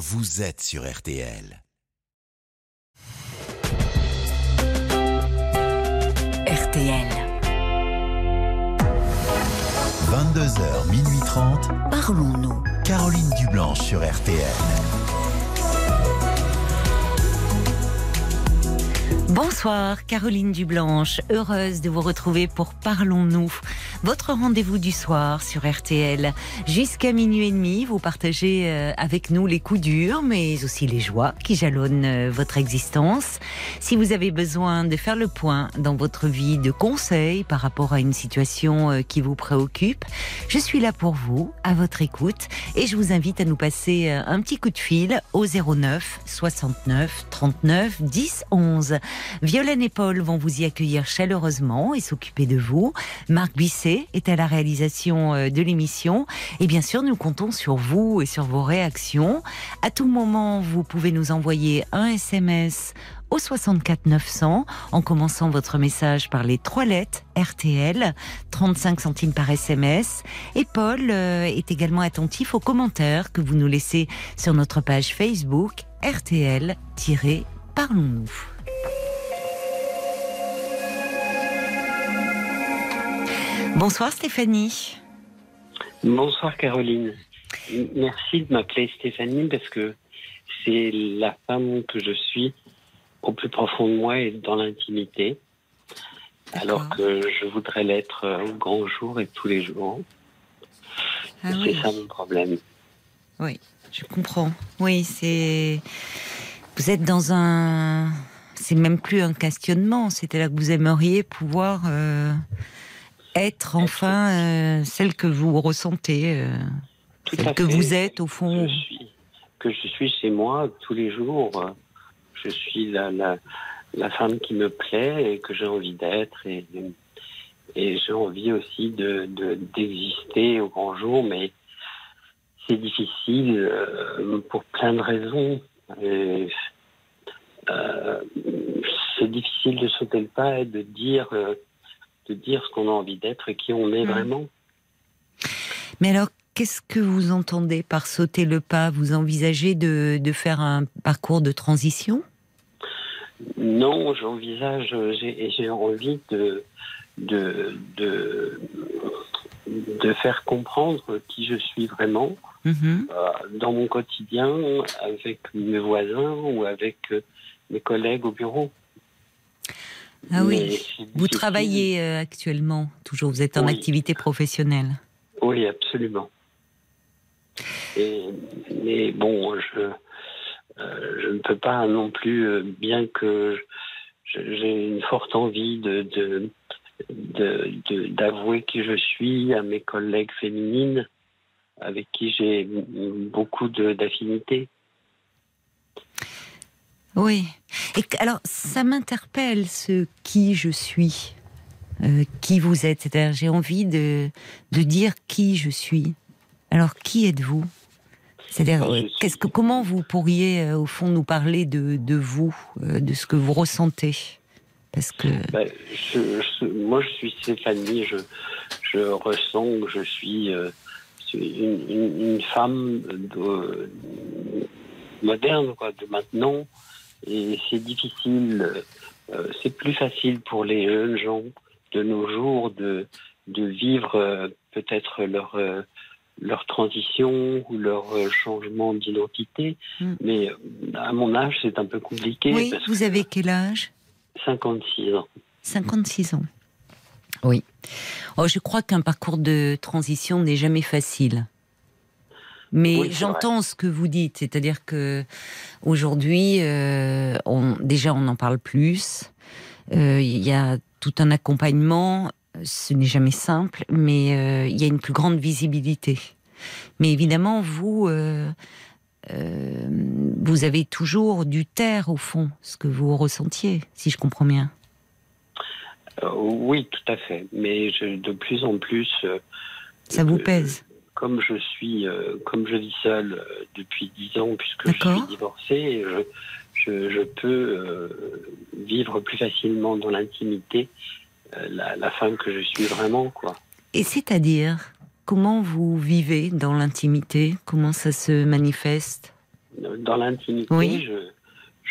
vous êtes sur RTL. RTL. 22h, minuit 30. Parlons-nous. Caroline Dublanche sur RTL. Bonsoir, Caroline Dublanche, heureuse de vous retrouver pour Parlons-nous, votre rendez-vous du soir sur RTL. Jusqu'à minuit et demi, vous partagez euh, avec nous les coups durs, mais aussi les joies qui jalonnent euh, votre existence. Si vous avez besoin de faire le point dans votre vie, de conseils par rapport à une situation euh, qui vous préoccupe, je suis là pour vous, à votre écoute, et je vous invite à nous passer un petit coup de fil au 09 69 39 10 11. Violaine et Paul vont vous y accueillir chaleureusement et s'occuper de vous. Marc Bisset est à la réalisation euh, de l'émission. Et bien sûr, nous comptons sur vous et sur vos réactions. À tout moment, vous pouvez nous envoyer un SMS au 64 900 en commençant votre message par les trois lettres RTL, 35 centimes par SMS. Et Paul euh, est également attentif aux commentaires que vous nous laissez sur notre page Facebook RTL-Parlons-nous. Bonsoir Stéphanie. Bonsoir Caroline. Merci de m'appeler Stéphanie parce que c'est la femme que je suis au plus profond de moi et dans l'intimité. Alors que je voudrais l'être au grand jour et tous les jours. Ah c'est ça mon problème. Oui, je comprends. Oui, c'est. Vous êtes dans un. C'est même plus un questionnement. C'était là que vous aimeriez pouvoir euh, être enfin euh, celle que vous ressentez, euh, celle que fait. vous êtes au fond. Je suis, que je suis chez moi tous les jours. Je suis la, la, la femme qui me plaît et que j'ai envie d'être. Et, et j'ai envie aussi de, de- d'exister au grand jour, mais c'est difficile euh, pour plein de raisons. Et, c'est difficile de sauter le pas et de dire, de dire ce qu'on a envie d'être et qui on est Mm. vraiment. Mais alors, qu'est-ce que vous entendez par sauter le pas? Vous envisagez de, de faire un parcours de transition? Non, j'envisage, j'ai j'ai envie de, de, de, de faire comprendre qui je suis vraiment Mhm. euh, dans mon quotidien avec mes voisins ou avec euh, mes collègues au bureau. Ah oui. Vous travaillez euh, actuellement, toujours, vous êtes en Oui. activité professionnelle. Oui, absolument. Et, mais bon, je, euh, je ne peux pas non plus, euh, bien que j'ai une forte envie de, d'avouer qui je suis à mes collègues féminines, avec qui j'ai beaucoup d'affinités. Oui. Et alors, ça m'interpelle ce qui je suis, euh, qui vous êtes. C'est-à-dire, j'ai envie de, de dire qui je suis. Alors, qui êtes-vous? C'est-à-dire, qu'est-ce que, comment vous pourriez, euh, au fond, nous parler de, de vous, euh, de ce que vous ressentez? Parce que. Ben, je- je- moi, je suis Stéphanie. Je, je ressens que je suis une, une- une femme de- moderne, quoi, de maintenant. Et c'est difficile. euh, c'est plus facile pour les jeunes gens de nos jours de, de vivre euh, peut-être leur, euh, leur transition ou leur euh, changement d'identité. Mm. Mais euh, à mon âge, c'est un peu compliqué. oui, parce vous que avez quel âge? 56 ans. 56 ans. Oui. Oh, je crois qu'un parcours de transition n'est jamais facile. Mais Oui, j'entends ce que vous dites, c'est-à-dire que aujourd'hui, euh, on, déjà on en parle plus. Euh, Il y a tout un accompagnement. Ce n'est jamais simple, mais euh, il y a une plus grande visibilité. Mais évidemment, vous, vous avez toujours dû taire au fond ce que vous ressentiez, si je comprends bien. Oui, tout à fait. Mais je, de plus en plus, Ça vous pèse comme je suis, euh, comme je vis seul euh, depuis dix ans, puisque je suis divorcé, je, je, je peux euh, vivre plus facilement dans l'intimité euh, la, la femme que je suis vraiment, quoi. Et c'est-à-dire, comment vous vivez dans l'intimité? Comment ça se manifeste? Dans l'intimité, Oui. je,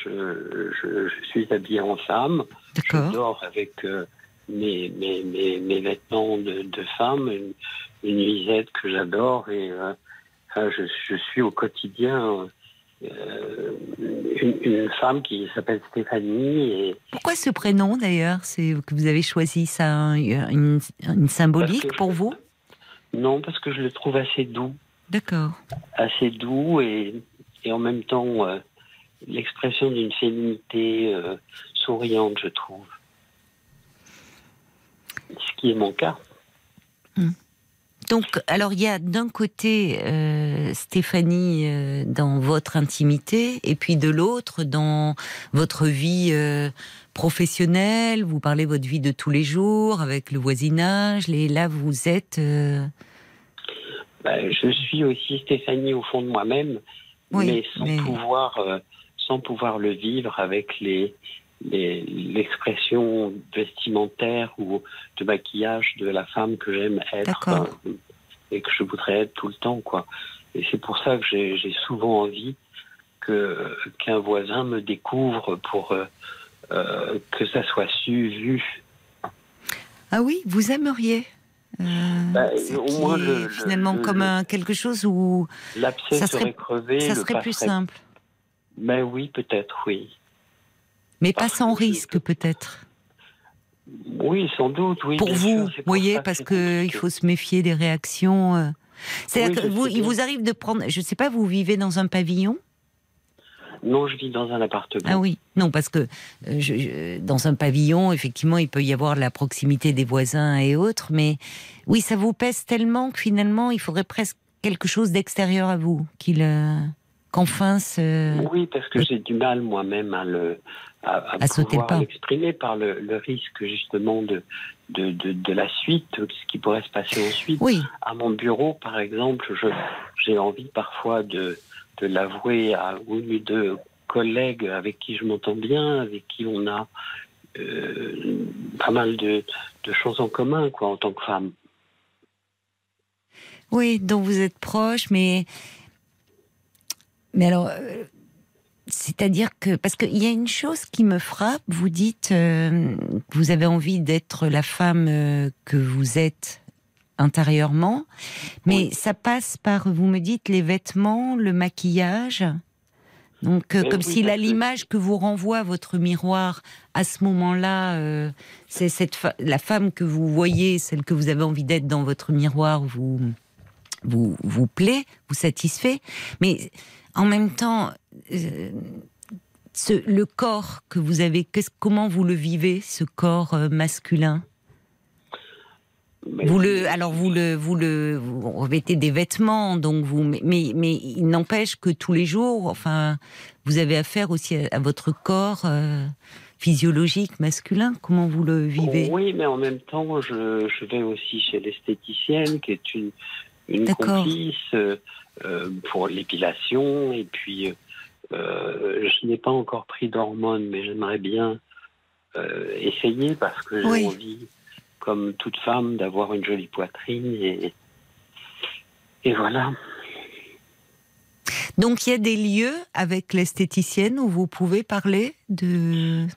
je, je, je suis habillé en femme. Je dors avec mes, mes, mes, mes vêtements de, de femme, une, une nuisette que j'adore et euh, enfin, je, je suis au quotidien euh, une, une femme qui s'appelle Stéphanie et Pourquoi ce prénom d'ailleurs? C'est que vous avez choisi ça une, une symbolique pour je- vous? Non parce que je le trouve assez doux, D'accord. assez doux et, et en même temps euh, l'expression d'une féminité souriante, je trouve. Ce qui est mon cas. Donc, alors il y a d'un côté euh, Stéphanie euh, dans votre intimité, et puis de l'autre dans votre vie euh, professionnelle. Vous parlez votre vie de tous les jours avec le voisinage. Et là, vous êtes. euh, Ben, je suis aussi Stéphanie au fond de moi-même, Oui, mais sans mais- pouvoir, euh, sans pouvoir le vivre avec les- l'expression vestimentaire ou de maquillage de la femme que j'aime être euh, et que je voudrais être tout le temps, quoi. Et c'est pour ça que j'ai souvent envie que qu'un voisin me découvre pour euh, euh, que ça soit su, vu. Ah oui, vous aimeriez. euh, Bah, au moins le- finalement le- comme un, quelque chose où L'abcès Ça serait- serait crevé, ça serait plus simple. Ben oui, peut-être, oui. Mais pas sans risque peut-être. Oui, sans doute, oui. pour vous, vous voyez, parce qu'il faut se méfier des réactions. euh. C'est-à-dire Oui, que vous, il bien. vous arrive de prendre, je ne sais pas, vous vivez dans un pavillon? Non, je vis dans un appartement. Ah oui, non, parce que euh, je- je- dans un pavillon, effectivement, il peut y avoir la proximité des voisins et autres, mais oui, ça vous pèse tellement que finalement, il faudrait presque quelque chose d'extérieur à vous, qu'il, euh, qu'enfin ce... Oui, parce que j'ai du mal moi-même à le à, à pouvoir l'exprimer par le, le risque justement de de, de de la suite, ce qui pourrait se passer ensuite. Oui, À mon bureau, par exemple, j'ai envie parfois de de l'avouer à une ou deux collègues avec qui je m'entends bien, avec qui on a euh, pas mal de, de choses en commun, quoi, en tant que femme. oui, dont vous êtes proche, mais mais alors, euh, c'est-à-dire que parce qu'il y a une chose qui me frappe. Vous dites euh, vous avez envie d'être la femme euh, que vous êtes intérieurement, mais Oui. ça passe par, vous me dites, les vêtements, le maquillage. Donc, euh, comme oui, si l'image que vous renvoie votre miroir à ce moment-là, euh, c'est cette fa- la femme que vous voyez, celle que vous avez envie d'être dans votre miroir, vous vous vous plaît, vous satisfait, mais en même temps, ce, le corps que vous avez, comment vous le vivez, ce corps euh, masculin? Mais- Vous le, alors vous le, vous le, vous revêtez des vêtements, donc vous, mais, mais, il n'empêche que tous les jours, enfin, vous avez affaire aussi à, à votre corps euh, physiologique masculin. Comment vous le vivez? Oui, mais en même temps, je, je vais aussi chez l'esthéticienne, qui est une, une complice euh, euh, pour l'épilation. Et puis, euh, je n'ai pas encore pris d'hormones, mais j'aimerais bien euh, essayer parce que j'ai Oui. envie, comme toute femme, d'avoir une jolie poitrine. Et, et voilà. Donc il y a des lieux avec l'esthéticienne où vous pouvez parler de.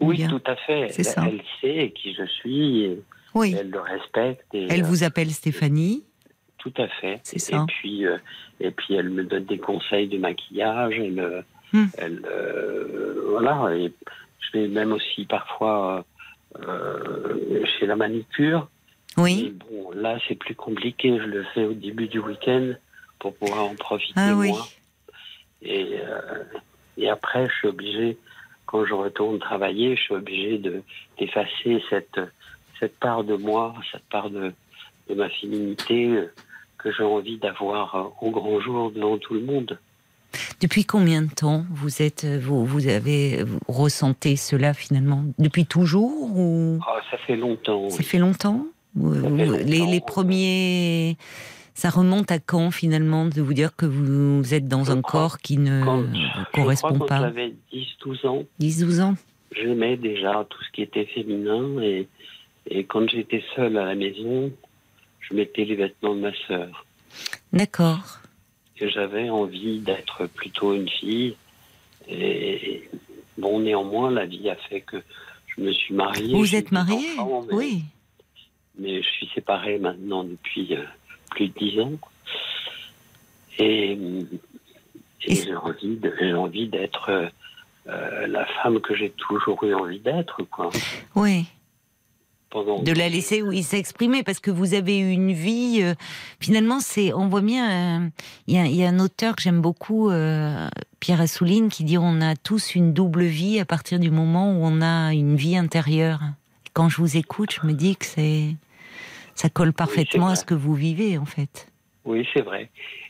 Oui, Bien. tout à fait. Elle, ça. elle sait qui je suis, et Oui. elle le respecte. Et, Elle euh, vous appelle Stéphanie. Tout à fait. C'est Et ça. puis, euh, et puis elle me donne des conseils de maquillage. Elle, Hmm. elle, euh, voilà. Et je vais même aussi parfois euh, chez la manicure. Oui. Bon, là, c'est plus compliqué. Je le fais au début du week-end pour pouvoir en profiter Ah oui. moins. Et, euh, et après, je suis obligé, quand je retourne travailler, je suis obligé de d'effacer cette cette part de moi, cette part de, de ma féminité que j'ai envie d'avoir euh, au grand jour devant tout le monde. Depuis combien de temps vous êtes, vous, vous avez vous ressentez cela finalement? Depuis toujours ou? Ah, ça fait longtemps. ça oui. fait longtemps? Ça fait Les, premiers, ça remonte à quand finalement de vous dire que vous êtes dans Je un corps qui ne Quand- vous je correspond crois quand pas? j'avais 10-12 ans, 10-12 ans? J'aimais déjà tout ce qui était féminin et, et quand j'étais seule à la maison, je mettais les vêtements de ma sœur. D'accord. j'avais envie d'être plutôt une fille. Et bon, néanmoins, la vie a fait que je me suis mariée. Vous êtes deux marié enfants, mais- Oui. mais je suis séparé maintenant depuis euh, plus de dix ans. Et, j'ai envie envie d'être euh, euh, la femme que j'ai toujours eu envie d'être, quoi. Oui. Pendant de la laisser oui s'exprimer parce que vous avez eu une vie euh, finalement c'est on voit bien euh, il y, a, il y a un auteur que j'aime beaucoup euh, Pierre Assouline qui dit on a tous une double vie à partir du moment où on a une vie intérieure. Quand je vous écoute je me dis que c'est ça colle parfaitement à ce que vous vivez en fait. Oui, c'est vrai.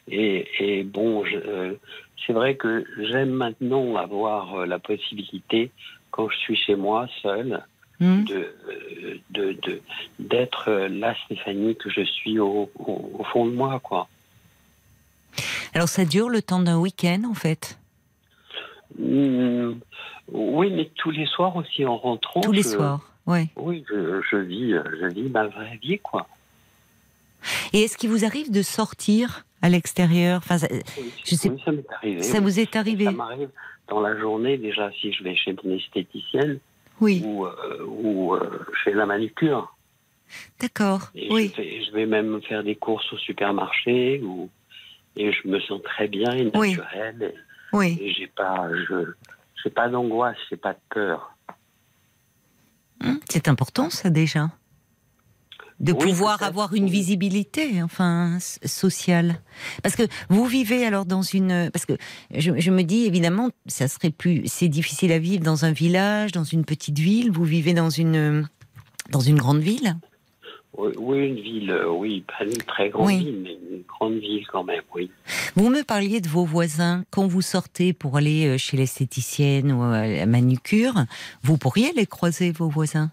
Et, et bon, c'est vrai que j'aime maintenant avoir la possibilité, quand je suis chez moi seule, Hmm de de- d'être euh, la Stéphanie que je suis au, au- au fond de moi, quoi. alors ça dure le temps d'un week-end en fait? Hmm, oui, mais tous les soirs aussi en rentrant. tous les je- soirs ouais Oui, je, je vis, euh, je vis ma vraie vie, quoi. et est-ce qu'il vous arrive de sortir à l'extérieur? Enfin ça, Oui, Je sais- oui, ça m'est arrivé. ça vous est arrivé Ça m'arrive dans la journée déjà si je vais chez mon esthéticienne oui ou, euh, ou euh, chez la manicure. d'accord oui je, vais, je vais même faire des courses au supermarché et je me sens très bien et Oui. naturelle. oui Et, et j'ai pas, je, j'ai pas d'angoisse, j'ai pas de peur. Hum, C'est important, ça déjà. De Oui, pouvoir avoir une visibilité, enfin, sociale. Parce que vous vivez alors dans une. Parce que je, je me dis, évidemment, ça serait plus. C'est difficile à vivre dans un village, dans une petite ville. Vous vivez dans une. Dans une grande ville Oui, oui, une ville, euh, oui, pas une très grande Oui. ville, mais une grande ville quand même, oui. Vous me parliez de vos voisins. Quand vous sortez pour aller euh, chez l'esthéticienne ou à la manucure, vous pourriez les croiser, vos voisins?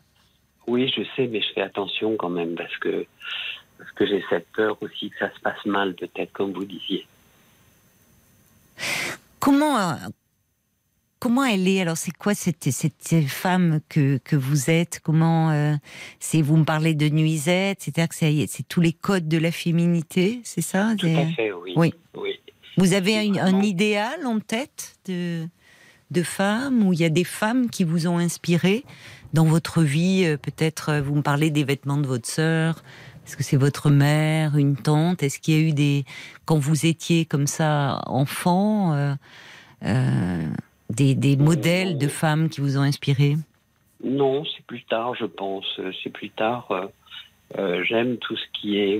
Oui, je sais, mais je fais attention quand même parce que, parce que j'ai cette peur aussi que ça se passe mal, peut-être, comme vous disiez. Comment, euh, comment elle est? Alors, c'est quoi cette, cette femme que, que vous êtes? Comment euh, c'est Vous me parlez de nuisette, c'est-à-dire que c'est tous les codes de la féminité, c'est ça? Tout à fait, oui. Oui. oui. Vous avez un, un idéal en tête de, de femme où il y a des femmes qui vous ont inspiré dans votre vie euh, Peut-être euh, vous me parlez des vêtements de votre sœur. Est-ce que c'est votre mère, une tante? Est-ce qu'il y a eu des quand vous étiez comme ça enfant euh, euh, des, des modèles de femmes qui vous ont inspiré? Non, c'est plus tard, je pense. C'est plus tard. euh, j'aime tout ce qui est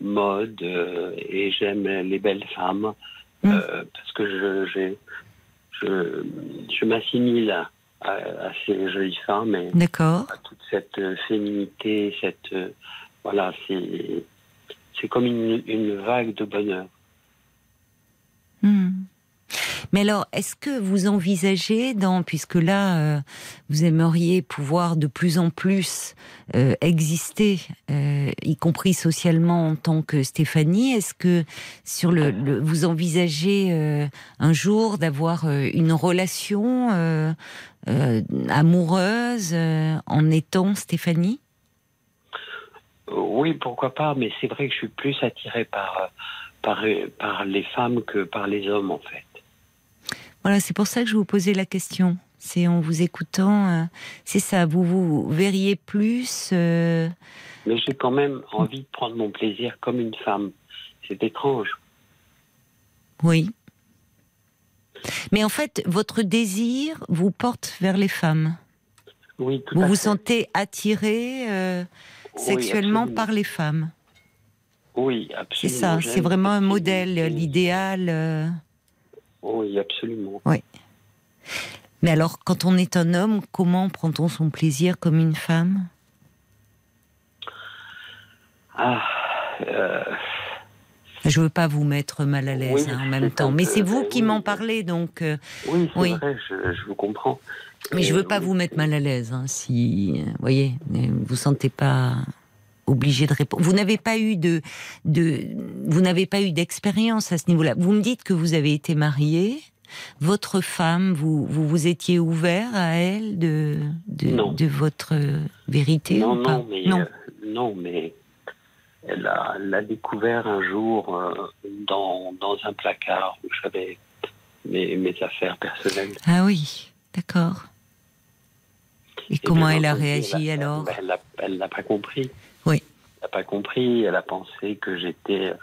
mode et j'aime les belles femmes Mm. euh, parce que je, j'ai- je, je m'assimile à, jolies femmes et D'accord. à toute cette euh, féminité, cette euh, voilà, c'est c'est comme une, une vague de bonheur. Hmm. Mais alors, est-ce que vous envisagez, puisque là, euh, vous aimeriez pouvoir de plus en plus euh, exister, euh, y compris socialement en tant que Stéphanie, est-ce que sur le, vous envisagez un jour d'avoir une relation amoureuse en étant Stéphanie? Oui, pourquoi pas, mais c'est vrai que je suis plus attiré par, par, par les femmes que par les hommes, en fait. Voilà, c'est pour ça que je vous posais la question. C'est en vous écoutant, euh, c'est ça. Vous vous verriez plus. euh, Mais j'ai quand même envie de prendre mon plaisir comme une femme. C'est étrange. Oui. Mais en fait, votre désir vous porte vers les femmes. Oui, tout Vous à vous fait. sentez attiré euh, sexuellement par les femmes. Oui, C'est absolument. ça, J'aime c'est vraiment un modèle, l'idéal. Euh. Oui, absolument. Mais alors, quand on est un homme, comment prend-on son plaisir comme une femme? Ah, euh, Je veux pas vous mettre mal à l'aise Oui, hein, en même temps, mais c'est vous oui, qui m'en oui. parlez, donc. euh, oui, c'est Oui. vrai, je, je vous comprends. Mais je Euh, veux pas oui, vous mettre mal à l'aise, hein, si, euh, voyez, euh, vous sentez pas obligé de répondre. Vous n'avez pas eu de, de, vous n'avez pas eu d'expérience à ce niveau-là. Vous me dites que vous avez été marié. Votre femme, vous, vous vous étiez ouvert à elle de, de, votre vérité Non, ou pas? non, mais non. euh, non, mais elle l'a découvert un jour euh, dans, dans, un placard où j'avais mes, mes, affaires personnelles. Ah oui, d'accord. Et, comment elle a réagi alors? Elle n'a pas compris. N'a pas compris. Elle a pensé que j'étais.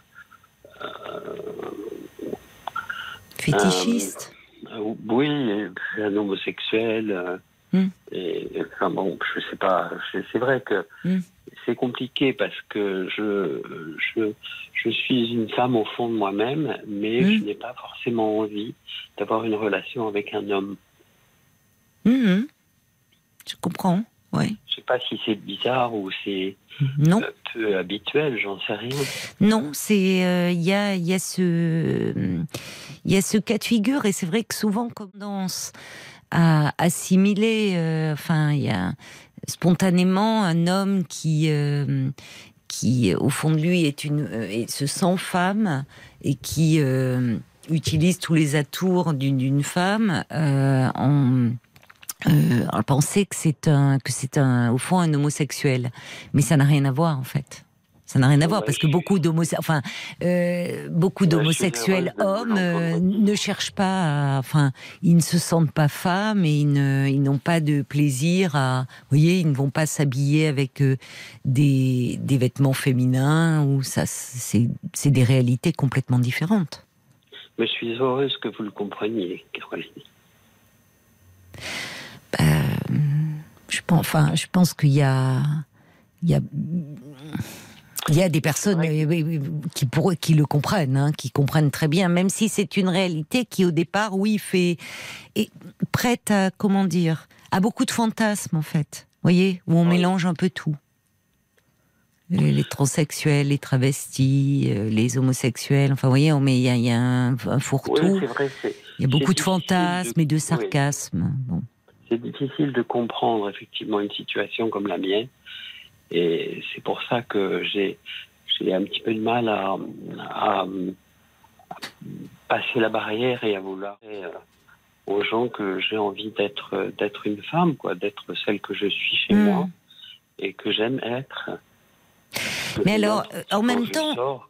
Euh, Fétichiste Oui, un homosexuel. Hmm. Et, enfin bon, je sais pas. C'est vrai que hmm. c'est compliqué parce que je, je, je suis une femme au fond de moi-même, mais hmm. je n'ai pas forcément envie d'avoir une relation avec un homme. Je comprends, oui. Je sais pas si c'est bizarre ou c'est non. peu habituel, j'en sais rien. Non, c'est euh, il y, a, y a ce il y a ce cas de figure et c'est vrai que souvent comme tendance à assimiler, euh, enfin il y a spontanément un homme qui euh, qui au fond de lui est une et se sent femme et qui utilise tous les atours d'une femme en euh, penser que c'est un, que c'est un, au fond, un homosexuel. Mais ça n'a rien à voir, en fait. Ça n'a rien à voir parce que beaucoup d'homosexuels, enfin, euh, beaucoup d'homosexuels hommes euh, ne cherchent pas, à, enfin, ils ne se sentent pas femmes et ils, n'ont pas de plaisir à, vous voyez, ils ne vont pas s'habiller avec euh, des, des, vêtements féminins ou ça, c'est, c'est des réalités complètement différentes. Mais je suis heureuse que vous le compreniez, Caroline. Euh, je pense, enfin, je pense qu'il y a, il y a, il y a des personnes qui, pour, qui le comprennent, hein, qui comprennent très bien, même si c'est une réalité qui, au départ, oui, fait est prête à comment dire, à beaucoup de fantasmes en fait. Voyez, où on mélange un peu tout. Les, transsexuels, les travestis, euh, les homosexuels. Enfin, vous voyez, il y a, un, fourre-tout. il y a beaucoup de fantasmes et de sarcasmes. Bon c'est difficile de comprendre effectivement une situation comme la mienne. Et c'est pour ça que j'ai, j'ai un petit peu de mal à, passer la barrière et à vouloir euh, aux gens que j'ai envie d'être, d'être une femme, quoi, d'être celle que je suis chez hmm. moi et que j'aime être. Mais alors, en même temps,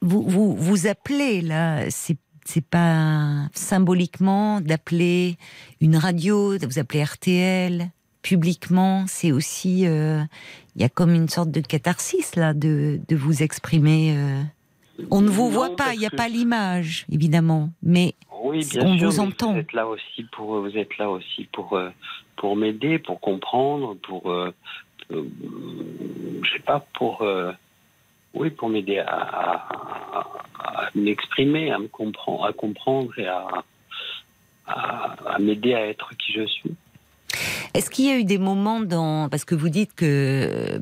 vous, vous, vous appelez là, c'est c'est pas symboliquement d'appeler une radio, de vous appeler RTL publiquement, c'est aussi euh, il y a comme une sorte de catharsis là de, de vous exprimer. Euh. On ne vous voit pas, il n'y a pas l'image évidemment, mais on vous entend. Vous êtes là aussi pour vous êtes là aussi pour euh, pour m'aider, pour comprendre, pour je sais pas pour oui, pour m'aider à, m'exprimer, à me comprendre, et à, m'aider à être qui je suis. Est-ce qu'il y a eu des moments dans parce que vous dites que euh,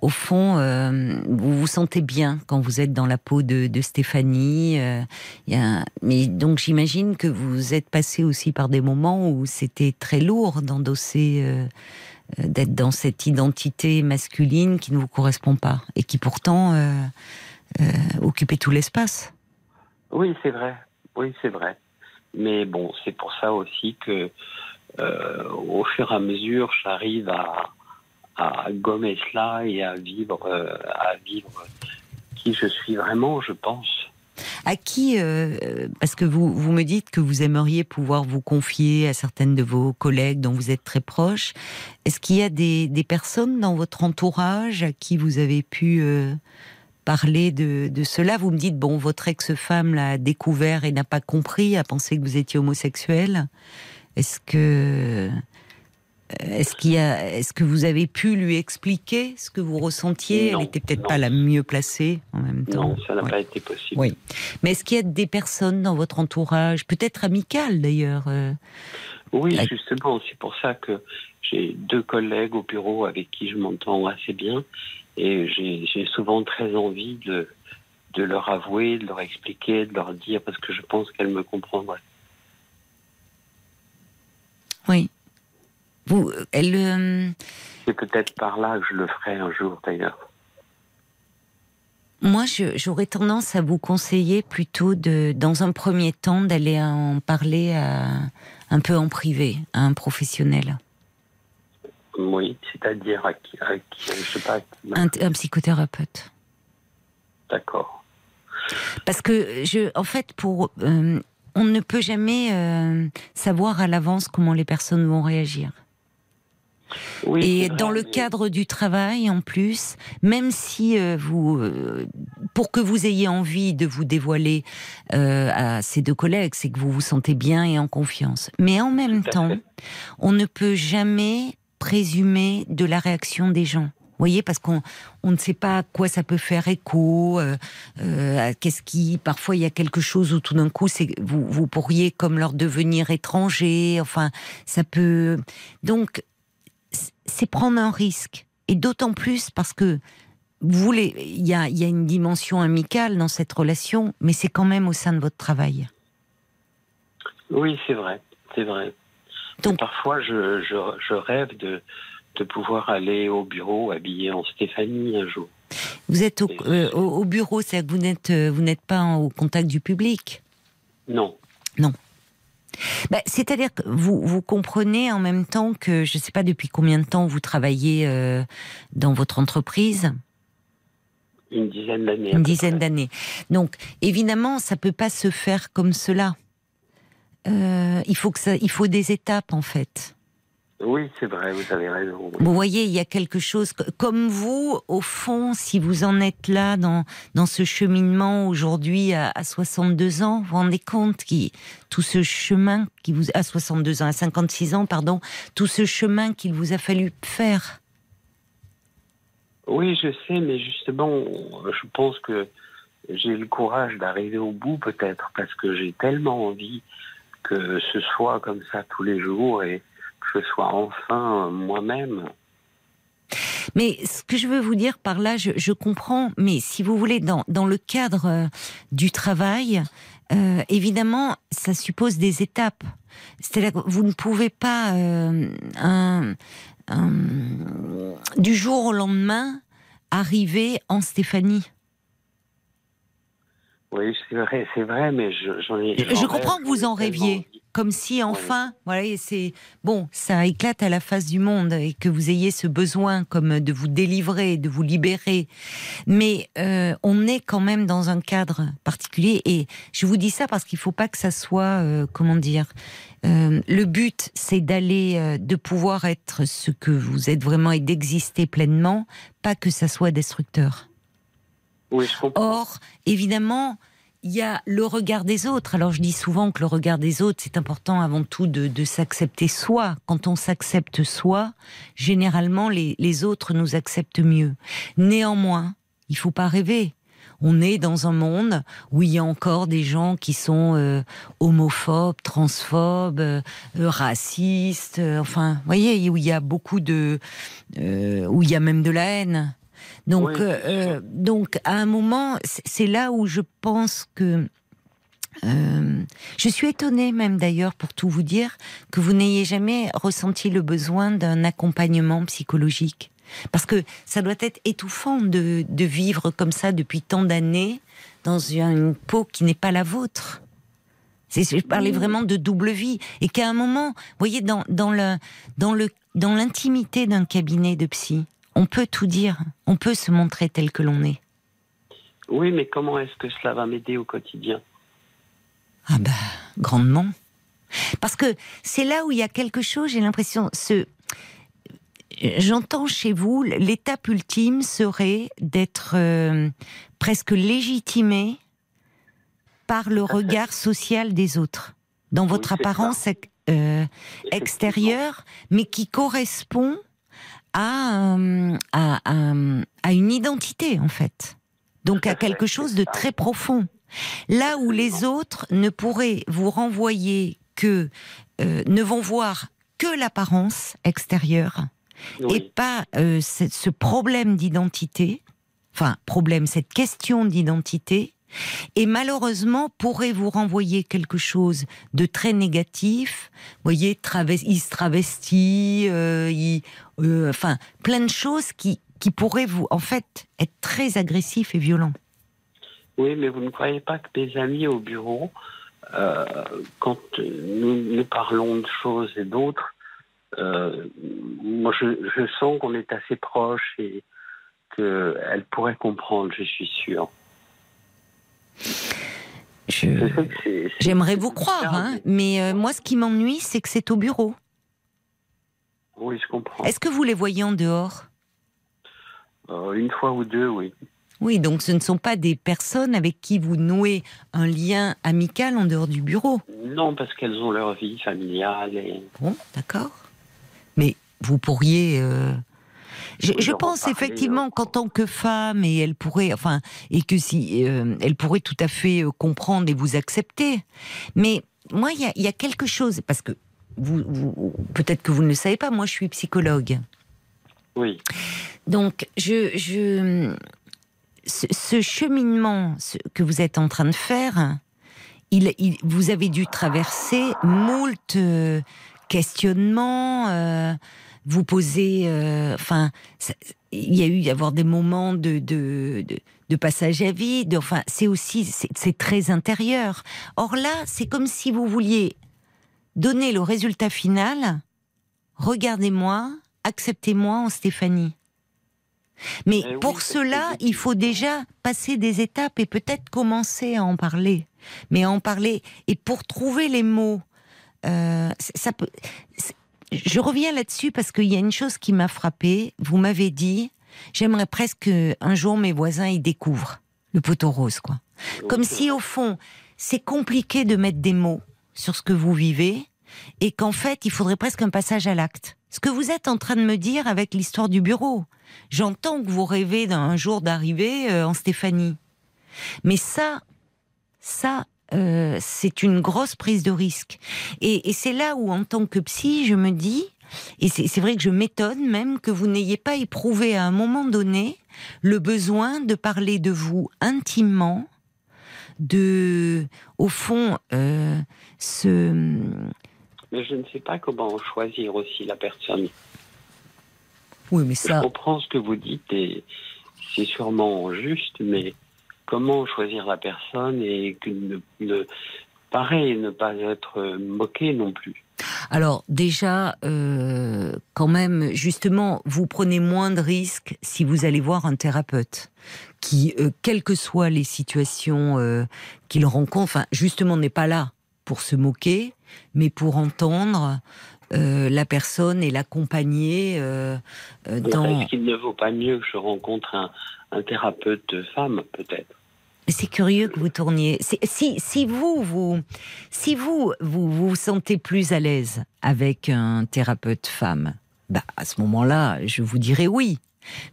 au fond euh, vous vous sentez bien quand vous êtes dans la peau de, Stéphanie, euh, mais donc j'imagine que vous êtes passé aussi par des moments où c'était très lourd d'endosser d'être dans cette identité masculine qui ne vous correspond pas et qui pourtant euh, euh, occupait tout l'espace. Oui, c'est vrai. Oui, c'est vrai. Mais bon, c'est pour ça aussi que, au fur et à mesure, j'arrive à, à gommer cela et à vivre qui je suis vraiment, je pense. À qui, euh, parce que vous, vous me dites que vous aimeriez pouvoir vous confier à certaines de vos collègues dont vous êtes très proches, est-ce qu'il y a des, des, personnes dans votre entourage à qui vous avez pu euh, parler de, de, cela? Vous me dites, bon, votre ex-femme l'a découvert et n'a pas compris, a pensé que vous étiez homosexuel. Est-ce que est-ce qu'il est-ce que vous avez pu lui expliquer ce que vous ressentiez? Elle n'était peut-être pas la mieux placée en même temps. Non, ça n'a pas été possible. Oui. Mais est-ce qu'il y a des personnes dans votre entourage, peut-être amicales d'ailleurs euh, Oui, justement, c'est pour ça que j'ai deux collègues au bureau avec qui je m'entends assez bien et j'ai souvent très envie de, de leur avouer, de leur expliquer, de leur dire parce que je pense qu'elles me comprendraient. Oui. Vous, elle. Euh, C'est peut-être par là que je le ferai un jour d'ailleurs. Moi, j'aurais tendance à vous conseiller plutôt de, dans un premier temps, d'aller en parler un peu en privé, à un professionnel. Oui, c'est-à-dire à qui, je sais pas. un, psychothérapeute. D'accord. Parce que, je, en fait, pour, euh, on ne peut jamais euh, savoir à l'avance comment les personnes vont réagir. Oui, Et dans le cadre du travail, en plus, même si euh, vous, euh, pour que vous ayez envie de vous dévoiler euh, à ces deux collègues, c'est que vous vous sentez bien et en confiance. Mais en même temps, fait. on ne peut jamais présumer de la réaction des gens. Vous voyez, parce qu'on on ne sait pas à quoi ça peut faire écho. euh, euh, Qu'est-ce qui, parfois, il y a quelque chose où tout d'un coup, c'est vous, vous pourriez comme leur devenir étranger. Enfin, ça peut. Donc, c'est prendre un risque. Et d'autant plus parce que vous voulez, il y a, il y a une dimension amicale dans cette relation, mais c'est quand même au sein de votre travail. Oui, c'est vrai, c'est vrai. Donc- Parfois, je, je, je rêve de, de pouvoir aller au bureau habillé en Stéphanie un jour. Vous êtes au, euh, au, au bureau, c'est-à-dire que vous n'êtes, euh, vous n'êtes pas en- au contact du public? Non. Bah, c'est-à-dire que vous, vous comprenez en même temps que je ne sais pas depuis combien de temps vous travaillez euh, dans votre entreprise, Une dizaine d'années. une dizaine d'années. Donc évidemment, ça peut pas se faire comme cela. Euh, il faut que ça, il faut des étapes en fait. Oui, c'est vrai, vous avez raison. Vous voyez, il y a quelque chose comme vous, au fond, si vous en êtes là dans dans ce cheminement aujourd'hui à, à 62 ans, vous vous rendez compte qui tout ce chemin qui vous à 62 ans, à 56 ans, pardon, tout ce chemin qu'il vous a fallu faire. Oui, je sais, mais justement, je pense que j'ai le courage d'arriver au bout, peut-être, parce que j'ai tellement envie que ce soit comme ça tous les jours et que je sois enfin moi-même. Mais ce que je veux vous dire par là, je, comprends, mais si vous voulez, dans, dans le cadre euh, du travail, euh, évidemment, ça suppose des étapes. C'est-à-dire que vous ne pouvez pas, euh, du jour au lendemain, arriver en Stéphanie. Oui, c'est vrai, c'est vrai, mais je- j'en ai. Je comprends rêve, que vous en rêviez. Comme si enfin, voilà, et c'est bon, ça éclate à la face du monde et que vous ayez ce besoin comme de vous délivrer, de vous libérer. Mais euh, on est quand même dans un cadre particulier et je vous dis ça parce qu'il faut pas que ça soit, euh, comment dire, euh, le but c'est d'aller, euh, de pouvoir être ce que vous êtes vraiment et d'exister pleinement, pas que ça soit destructeur. Oui, je. Or, évidemment, il y a le regard des autres. Alors, je dis souvent que le regard des autres, c'est important avant tout de, de s'accepter soi. Quand on s'accepte soi, généralement, les, les autres nous acceptent mieux. Néanmoins, il faut pas rêver. On est dans un monde où il y a encore des gens qui sont euh, homophobes, transphobes, euh, euh, racistes, euh, enfin, voyez, où il y a beaucoup de, euh, où il y a même de la haine. Donc, Oui, euh, euh, donc, à un moment, c'est là où je pense que euh, je suis étonnée même d'ailleurs, pour tout vous dire, que vous n'ayez jamais ressenti le besoin d'un accompagnement psychologique. Parce que ça doit être étouffant de, de vivre comme ça depuis tant d'années dans une peau qui n'est pas la vôtre. Je parlais vraiment de double vie. Et qu'à un moment, vous voyez, dans, dans, le, dans, le, dans l'intimité d'un cabinet de psy, on peut tout dire. On peut se montrer tel que l'on est. Oui, mais comment est-ce que cela va m'aider au quotidien? Ah bah, grandement. Parce que c'est là où il y a quelque chose, j'ai l'impression, ce... J'entends chez vous, l'étape ultime serait d'être euh, presque légitimé par le regard social des autres, dans votre apparence euh, extérieure, mais qui correspond à, euh, à, à, à une identité, en fait. Donc à quelque chose de très profond. Là où les autres ne pourraient vous renvoyer que, euh, ne vont voir que l'apparence extérieure et pas euh, ce, ce problème d'identité, enfin problème, cette question d'identité, et malheureusement pourrait vous renvoyer quelque chose de très négatif. Voyez, il se travestit, euh, euh, enfin plein de choses qui qui pourraient vous en fait être très agressifs et violents. oui, mais vous ne croyez pas que mes amis au bureau, euh, quand nous, parlons de choses et d'autres, moi je, sens qu'on est assez proches et qu'elles pourraient comprendre, je suis sûr. J'aimerais vous croire, hein, mais euh, moi, ce qui m'ennuie, c'est que c'est au bureau. Oui, je comprends. Est-ce que vous les voyez en dehors? Euh, Une fois ou deux, oui. Oui, donc ce ne sont pas des personnes avec qui vous nouez un lien amical en dehors du bureau. Non, parce qu'elles ont leur vie familiale. Et... Bon, d'accord. Mais vous pourriez. Euh, je, pense effectivement qu'en tant que femme, et elle pourrait, enfin, et que si euh, elle pourrait tout à fait euh, comprendre et vous accepter. Mais moi, il y, a, quelque chose parce que vous, peut-être que vous ne le savez pas. Moi, je suis psychologue. Oui. Donc, je, je ce, cheminement que vous êtes en train de faire, il, vous avez dû traverser moult euh, questionnements, euh, vous poser, euh, enfin, il y a eu y avoir des moments de, de, de, passage à vide. Enfin, c'est aussi c'est très intérieur. Or là, c'est comme si vous vouliez donner le résultat final. Regardez-moi, acceptez-moi en Stéphanie. Mais eh pour cela, il faut déjà passer des étapes et peut-être commencer à en parler. Mais à en parler et pour trouver les mots, euh, ça peut. Je reviens là-dessus parce qu'il y a une chose qui m'a frappée. Vous m'avez dit, j'aimerais presque un jour mes voisins y découvrent le poteau rose, quoi. Comme si au fond, c'est compliqué de mettre des mots sur ce que vous vivez et qu'en fait, il faudrait presque un passage à l'acte. Ce que vous êtes en train de me dire avec l'histoire du bureau, J'entends que vous rêvez d'un jour d'arriver euh, en Stéphanie. Mais ça, ça, euh, c'est une grosse prise de risque. Et, c'est là où, en tant que psy, je me dis, et c'est vrai que je m'étonne même que vous n'ayez pas éprouvé à un moment donné le besoin de parler de vous intimement, de, au fond, euh, ce... Mais je ne sais pas comment choisir aussi la personne. Oui, mais ça. Je comprends ce que vous dites et c'est sûrement juste, mais comment choisir la personne et que ne, pareil, ne pas être moqué non plus. Alors déjà, euh, quand même, justement, vous prenez moins de risques si vous allez voir un thérapeute qui, euh, quelles que soient les situations euh, qu'il rencontre, enfin, justement, n'est pas là pour se moquer, mais pour entendre la personne et l'accompagner dans. Est-ce qu'il ne vaut pas mieux que je rencontre un, un thérapeute femme, peut-être c'est curieux que vous tourniez. Si, si vous, vous, si vous, vous vous sentez plus à l'aise avec un thérapeute femme, bah, à ce moment-là, je vous dirais oui.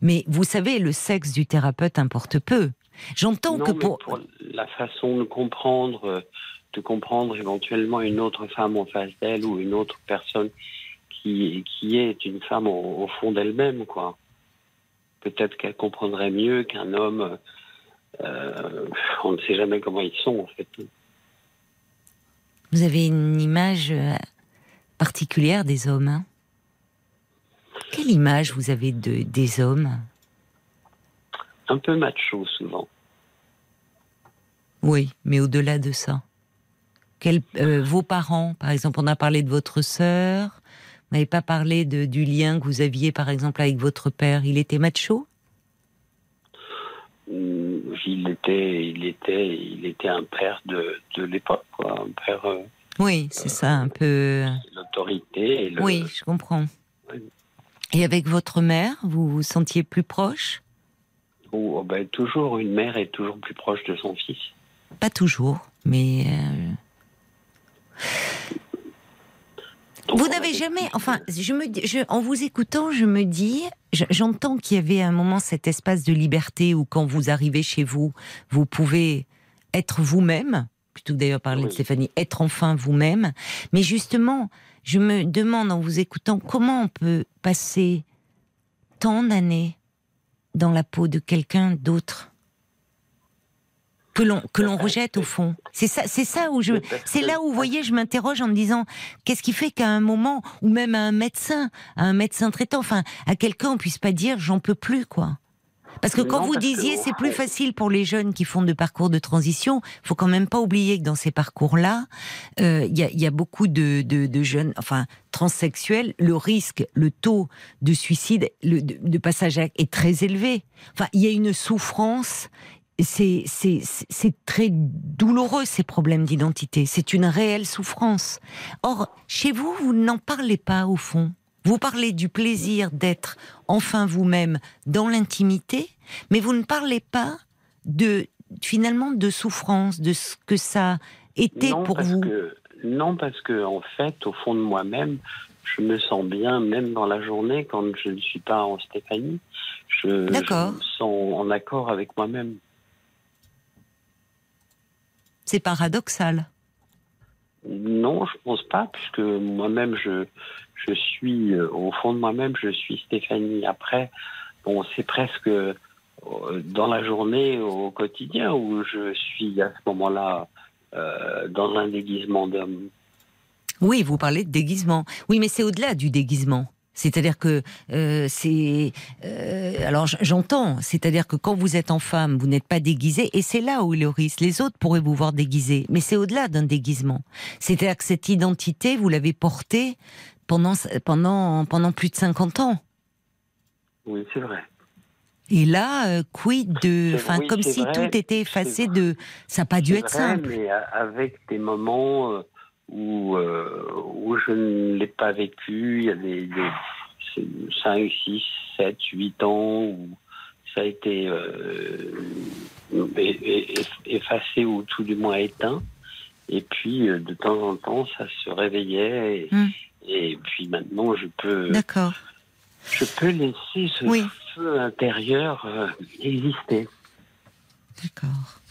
Mais vous savez, le sexe du thérapeute importe peu. J'entends que pour... pour... la façon de comprendre de comprendre éventuellement une autre femme en face d'elle ou une autre personne qui, qui est une femme au, fond d'elle-même, quoi. Peut-être qu'elle comprendrait mieux qu'un homme. Euh, on ne sait jamais comment ils sont, en fait. Vous avez une image euh, particulière des hommes. Hein? Quelle image vous avez de, des hommes? Un peu macho, souvent. Oui, mais au-delà de ça euh, vos parents, par exemple, on a parlé de votre sœur. Vous n'avez pas parlé de, du lien que vous aviez, par exemple, avec votre père. Il était macho? Mm, Il était, il était, il était un père de, de l'époque. Un père. Euh, oui, c'est ça, un peu. L'autorité. Oui, je comprends. Et avec votre mère, vous vous sentiez plus proche? Oh, ben, Toujours, une mère est toujours plus proche de son fils. Pas toujours, mais. Euh, vous n'avez jamais, enfin, je me, je, en vous écoutant, je me dis, j'entends qu'il y avait un moment cet espace de liberté où quand vous arrivez chez vous, vous pouvez être vous-même, plutôt que d'ailleurs parler de Stéphanie, être enfin vous-même. Mais justement, je me demande en vous écoutant comment on peut passer tant d'années dans la peau de quelqu'un d'autre que l'on que l'on rejette au fond. C'est ça, c'est ça où je, c'est là où vous voyez, je m'interroge en me disant, qu'est-ce qui fait qu'à un moment, ou même à un médecin, à un médecin traitant, enfin, à quelqu'un, on puisse pas dire, j'en peux plus, quoi. Parce que quand vous disiez c'est plus facile pour les jeunes qui font de parcours de transition, faut quand même pas oublier que dans ces parcours-là, euh, il y, a, beaucoup de, de, jeunes, enfin transsexuels, le risque, le taux de suicide, le, de, de passage est très élevé. Enfin, il y a une souffrance c'est très douloureux ces problèmes d'identité. C'est une réelle souffrance. Or, chez vous, vous n'en parlez pas au fond. Vous parlez du plaisir d'être enfin vous-même dans l'intimité, mais vous ne parlez pas de finalement de souffrance, de ce que ça était non, pour vous. que- non, parce que en fait, au fond de moi-même, je me sens bien, même dans la journée, quand je ne suis pas en Stéphanie. Je, je me sens en accord avec moi-même. C'est paradoxal. Non, je pense pas, puisque moi-même, je, je suis, euh, au fond de moi-même, je suis Stéphanie. Après, bon, c'est presque euh, dans la journée, au quotidien, où je suis à ce moment-là euh, dans un déguisement d'homme. Oui, vous parlez de déguisement. Oui, mais c'est au-delà du déguisement. C'est-à-dire que euh, c'est euh, alors j'entends, c'est-à-dire que quand vous êtes en femme, vous n'êtes pas déguisé, et c'est là où il est au risque. Les autres pourraient vous voir déguisé, mais c'est au-delà d'un déguisement. C'est-à-dire que cette identité, vous l'avez portée pendant pendant pendant plus de 50 ans. Oui, c'est vrai. Et là, euh, quid de, enfin, oui, comme si vrai, tout était effacé de, ça n'a pas dû être vrai, simple. Mais avec des moments euh, où, euh, où je ne l'ai pas vécu, il y a des, des 5, 6, 7, 8 ans où ça a été euh, effacé ou tout du moins éteint. Et puis, euh, de temps en temps, ça se réveillait. Et, Hmm. et puis maintenant, je peux, D'accord. je peux laisser ce Oui. feu intérieur euh, exister. D'accord.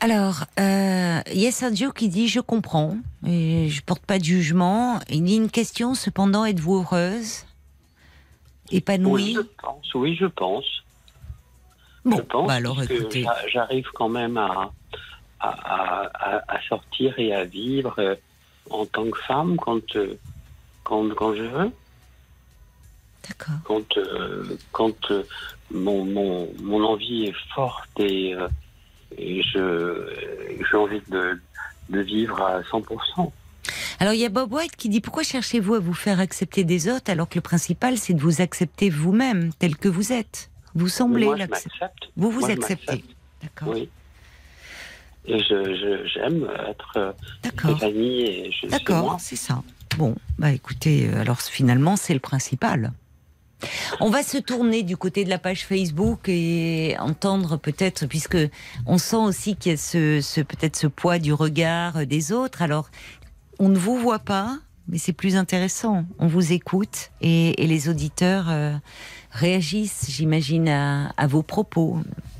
Alors, euh, il y a Sergio qui dit je comprends et je porte pas de jugement. Il dit une question cependant êtes-vous heureuse, Oui, épanouie je pense. Oui, je pense. Bon, je pense, bah alors écoutez, j'a- j'arrive quand même à, à, à- sortir et à vivre euh, en tant que femme quand, euh, quand, quand je veux, d'accord. quand, euh, quand euh, mon, mon, mon envie est forte et, euh, et je j'ai envie de, de vivre à 100%. Alors il y a Bob White qui dit pourquoi cherchez-vous à vous faire accepter des autres alors que le principal c'est de vous accepter vous-même tel que vous êtes? Vous semblez l'accepter. Vous vous Moi, acceptez. D'accord. Oui. Et je, j'aime être euh, D'accord. Stéphanie et je suis D'accord, c'est ça. Bon, bah écoutez, euh, alors finalement, c'est le principal. On va se tourner du côté de la page Facebook et entendre peut-être, puisque on sent aussi qu'il y a ce, peut-être ce poids du regard des autres. Alors, on ne vous voit pas, mais c'est plus intéressant. On vous écoute et, les auditeurs euh, réagissent, j'imagine, à vos propos.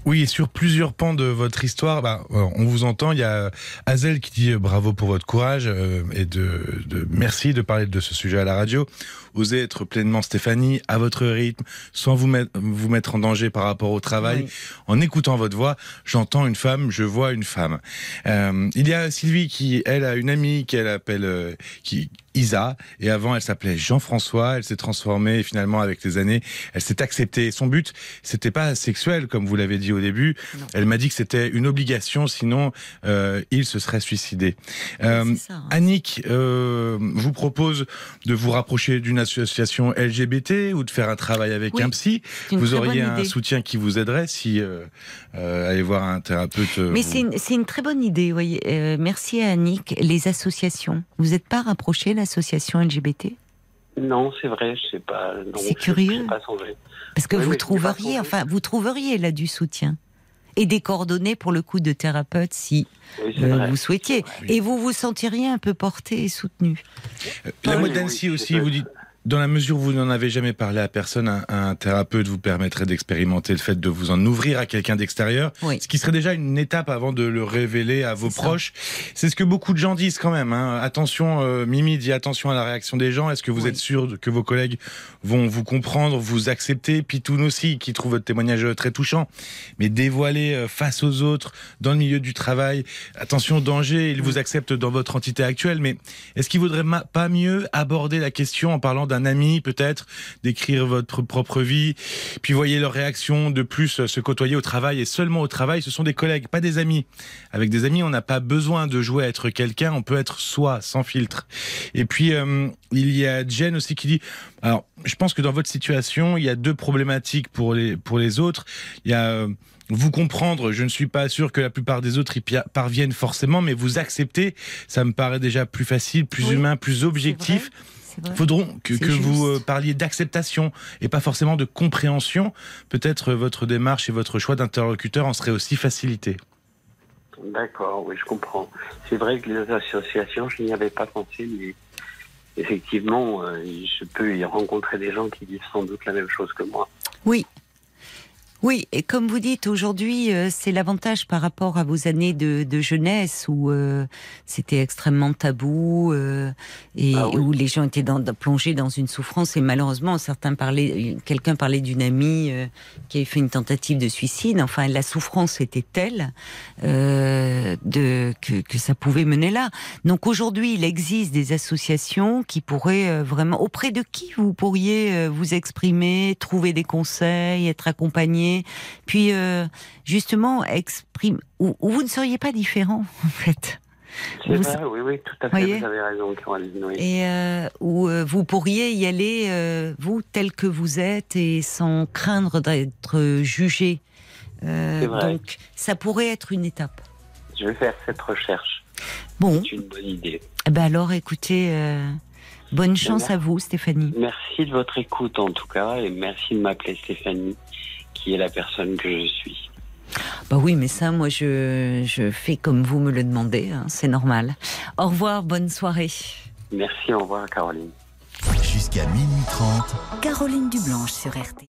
Oui, et sur plusieurs pans de votre histoire, bah, on vous entend. Il y a Hazel qui dit euh, bravo pour votre courage euh, et de, de merci de parler de ce sujet à la radio. Osez être pleinement Stéphanie à votre rythme, sans vous mettre, vous mettre en danger par rapport au travail. Oui. En écoutant votre voix, j'entends une femme, je vois une femme. Euh, il y a Sylvie qui, elle, a une amie qu'elle appelle euh, qui, Isa, et avant elle s'appelait Jean-François. Elle s'est transformée et finalement avec les années, elle s'est acceptée. Son but, c'était pas sexuel comme vous l'avez dit au début. Non. Elle m'a dit que c'était une obligation, sinon euh, il se serait suicidé. Euh, ça, hein. Annick euh, vous propose de vous rapprocher d'une association LGBT ou de faire un travail avec Oui, un psy. Vous auriez un idée. soutien qui vous aiderait si euh, euh, aller voir un thérapeute. Mais vous- c'est une, très bonne idée, voyez. Euh, merci à Annick. Les associations. Vous n'êtes pas rapproché l'association LGBT Non, c'est vrai, je sais pas. non, C'est curieux. Pas. Parce que Oui, vous trouveriez, enfin, vous trouveriez là du soutien et des coordonnées pour le coup de thérapeute si Oui, euh, vous souhaitiez. Oui. Et vous vous sentiriez un peu porté et soutenu. Euh, La Oui, d'Annecy oui, aussi, vous dites, dans la mesure où vous n'en avez jamais parlé à personne, un, un thérapeute vous permettrait d'expérimenter le fait de vous en ouvrir à quelqu'un d'extérieur, Oui. ce qui serait déjà une étape avant de le révéler à vos proches. C'est ce que beaucoup de gens disent quand même. Hein. Attention, euh, Mimi dit attention à la réaction des gens. Est-ce que vous Oui. êtes sûr que vos collègues vont vous comprendre, vous accepter? Pitoun aussi, qui trouve votre témoignage euh, très touchant. Mais dévoiler euh, face aux autres, dans le milieu du travail, attention, danger, ils vous acceptent dans votre entité actuelle. Mais est-ce qu'il vaudrait pas mieux aborder la question en parlant d'un ami, peut-être, d'écrire votre propre vie, puis voyez leur réaction, de plus se côtoyer au travail et seulement au travail, ce sont des collègues, pas des amis. Avec des amis, on n'a pas besoin de jouer à être quelqu'un, on peut être soi, sans filtre. Et puis, euh, il y a Jen aussi qui dit, alors, je pense que dans votre situation, il y a deux problématiques pour les, pour les autres. Il y a... euh, vous comprendre, je ne suis pas sûr que la plupart des autres y parviennent forcément, mais vous accepter, ça me paraît déjà plus facile, plus Oui, humain, plus objectif. C'est vrai. Faudront que, que vous euh, parliez d'acceptation et pas forcément de compréhension. Peut-être euh, votre démarche et votre choix d'interlocuteur en serait aussi facilité. D'accord, oui, je comprends. C'est vrai que les associations, je n'y avais pas pensé, mais effectivement, euh, je peux y rencontrer des gens qui vivent sans doute la même chose que moi. Oui. Oui, et comme vous dites, aujourd'hui, euh, c'est l'avantage par rapport à vos années de, de jeunesse où euh, c'était extrêmement tabou euh, et Ah oui. où les gens étaient dans, plongés dans une souffrance. Et malheureusement, certains parlaient, quelqu'un parlait d'une amie euh, qui avait fait une tentative de suicide. Enfin, la souffrance était telle euh, de, que, que ça pouvait mener là. Donc aujourd'hui, il existe des associations qui pourraient euh, vraiment, auprès de qui vous pourriez euh, vous exprimer, trouver des conseils, être accompagné, puis euh, justement exprime où, où vous ne seriez pas différent en fait, C'est Vous- vrai, oui, oui, tout à fait, vous avez raison, Caroline. Oui. et euh, où euh, vous pourriez y aller vous tel que vous êtes et sans craindre d'être jugé. C'est vrai. donc ça pourrait être une étape. Je vais faire cette recherche. Bon, C'est une bonne idée. eh ben alors écoutez, euh, bonne chance Merci. à vous Stéphanie. Merci de votre écoute en tout cas, et merci de m'appeler Stéphanie, qui est la personne que je suis. Bah oui, mais ça, moi, je, je fais comme vous me le demandez, hein, c'est normal. Au revoir, bonne soirée. Merci, au revoir Caroline. Jusqu'à minuit 30, Caroline Dublanche sur RTL.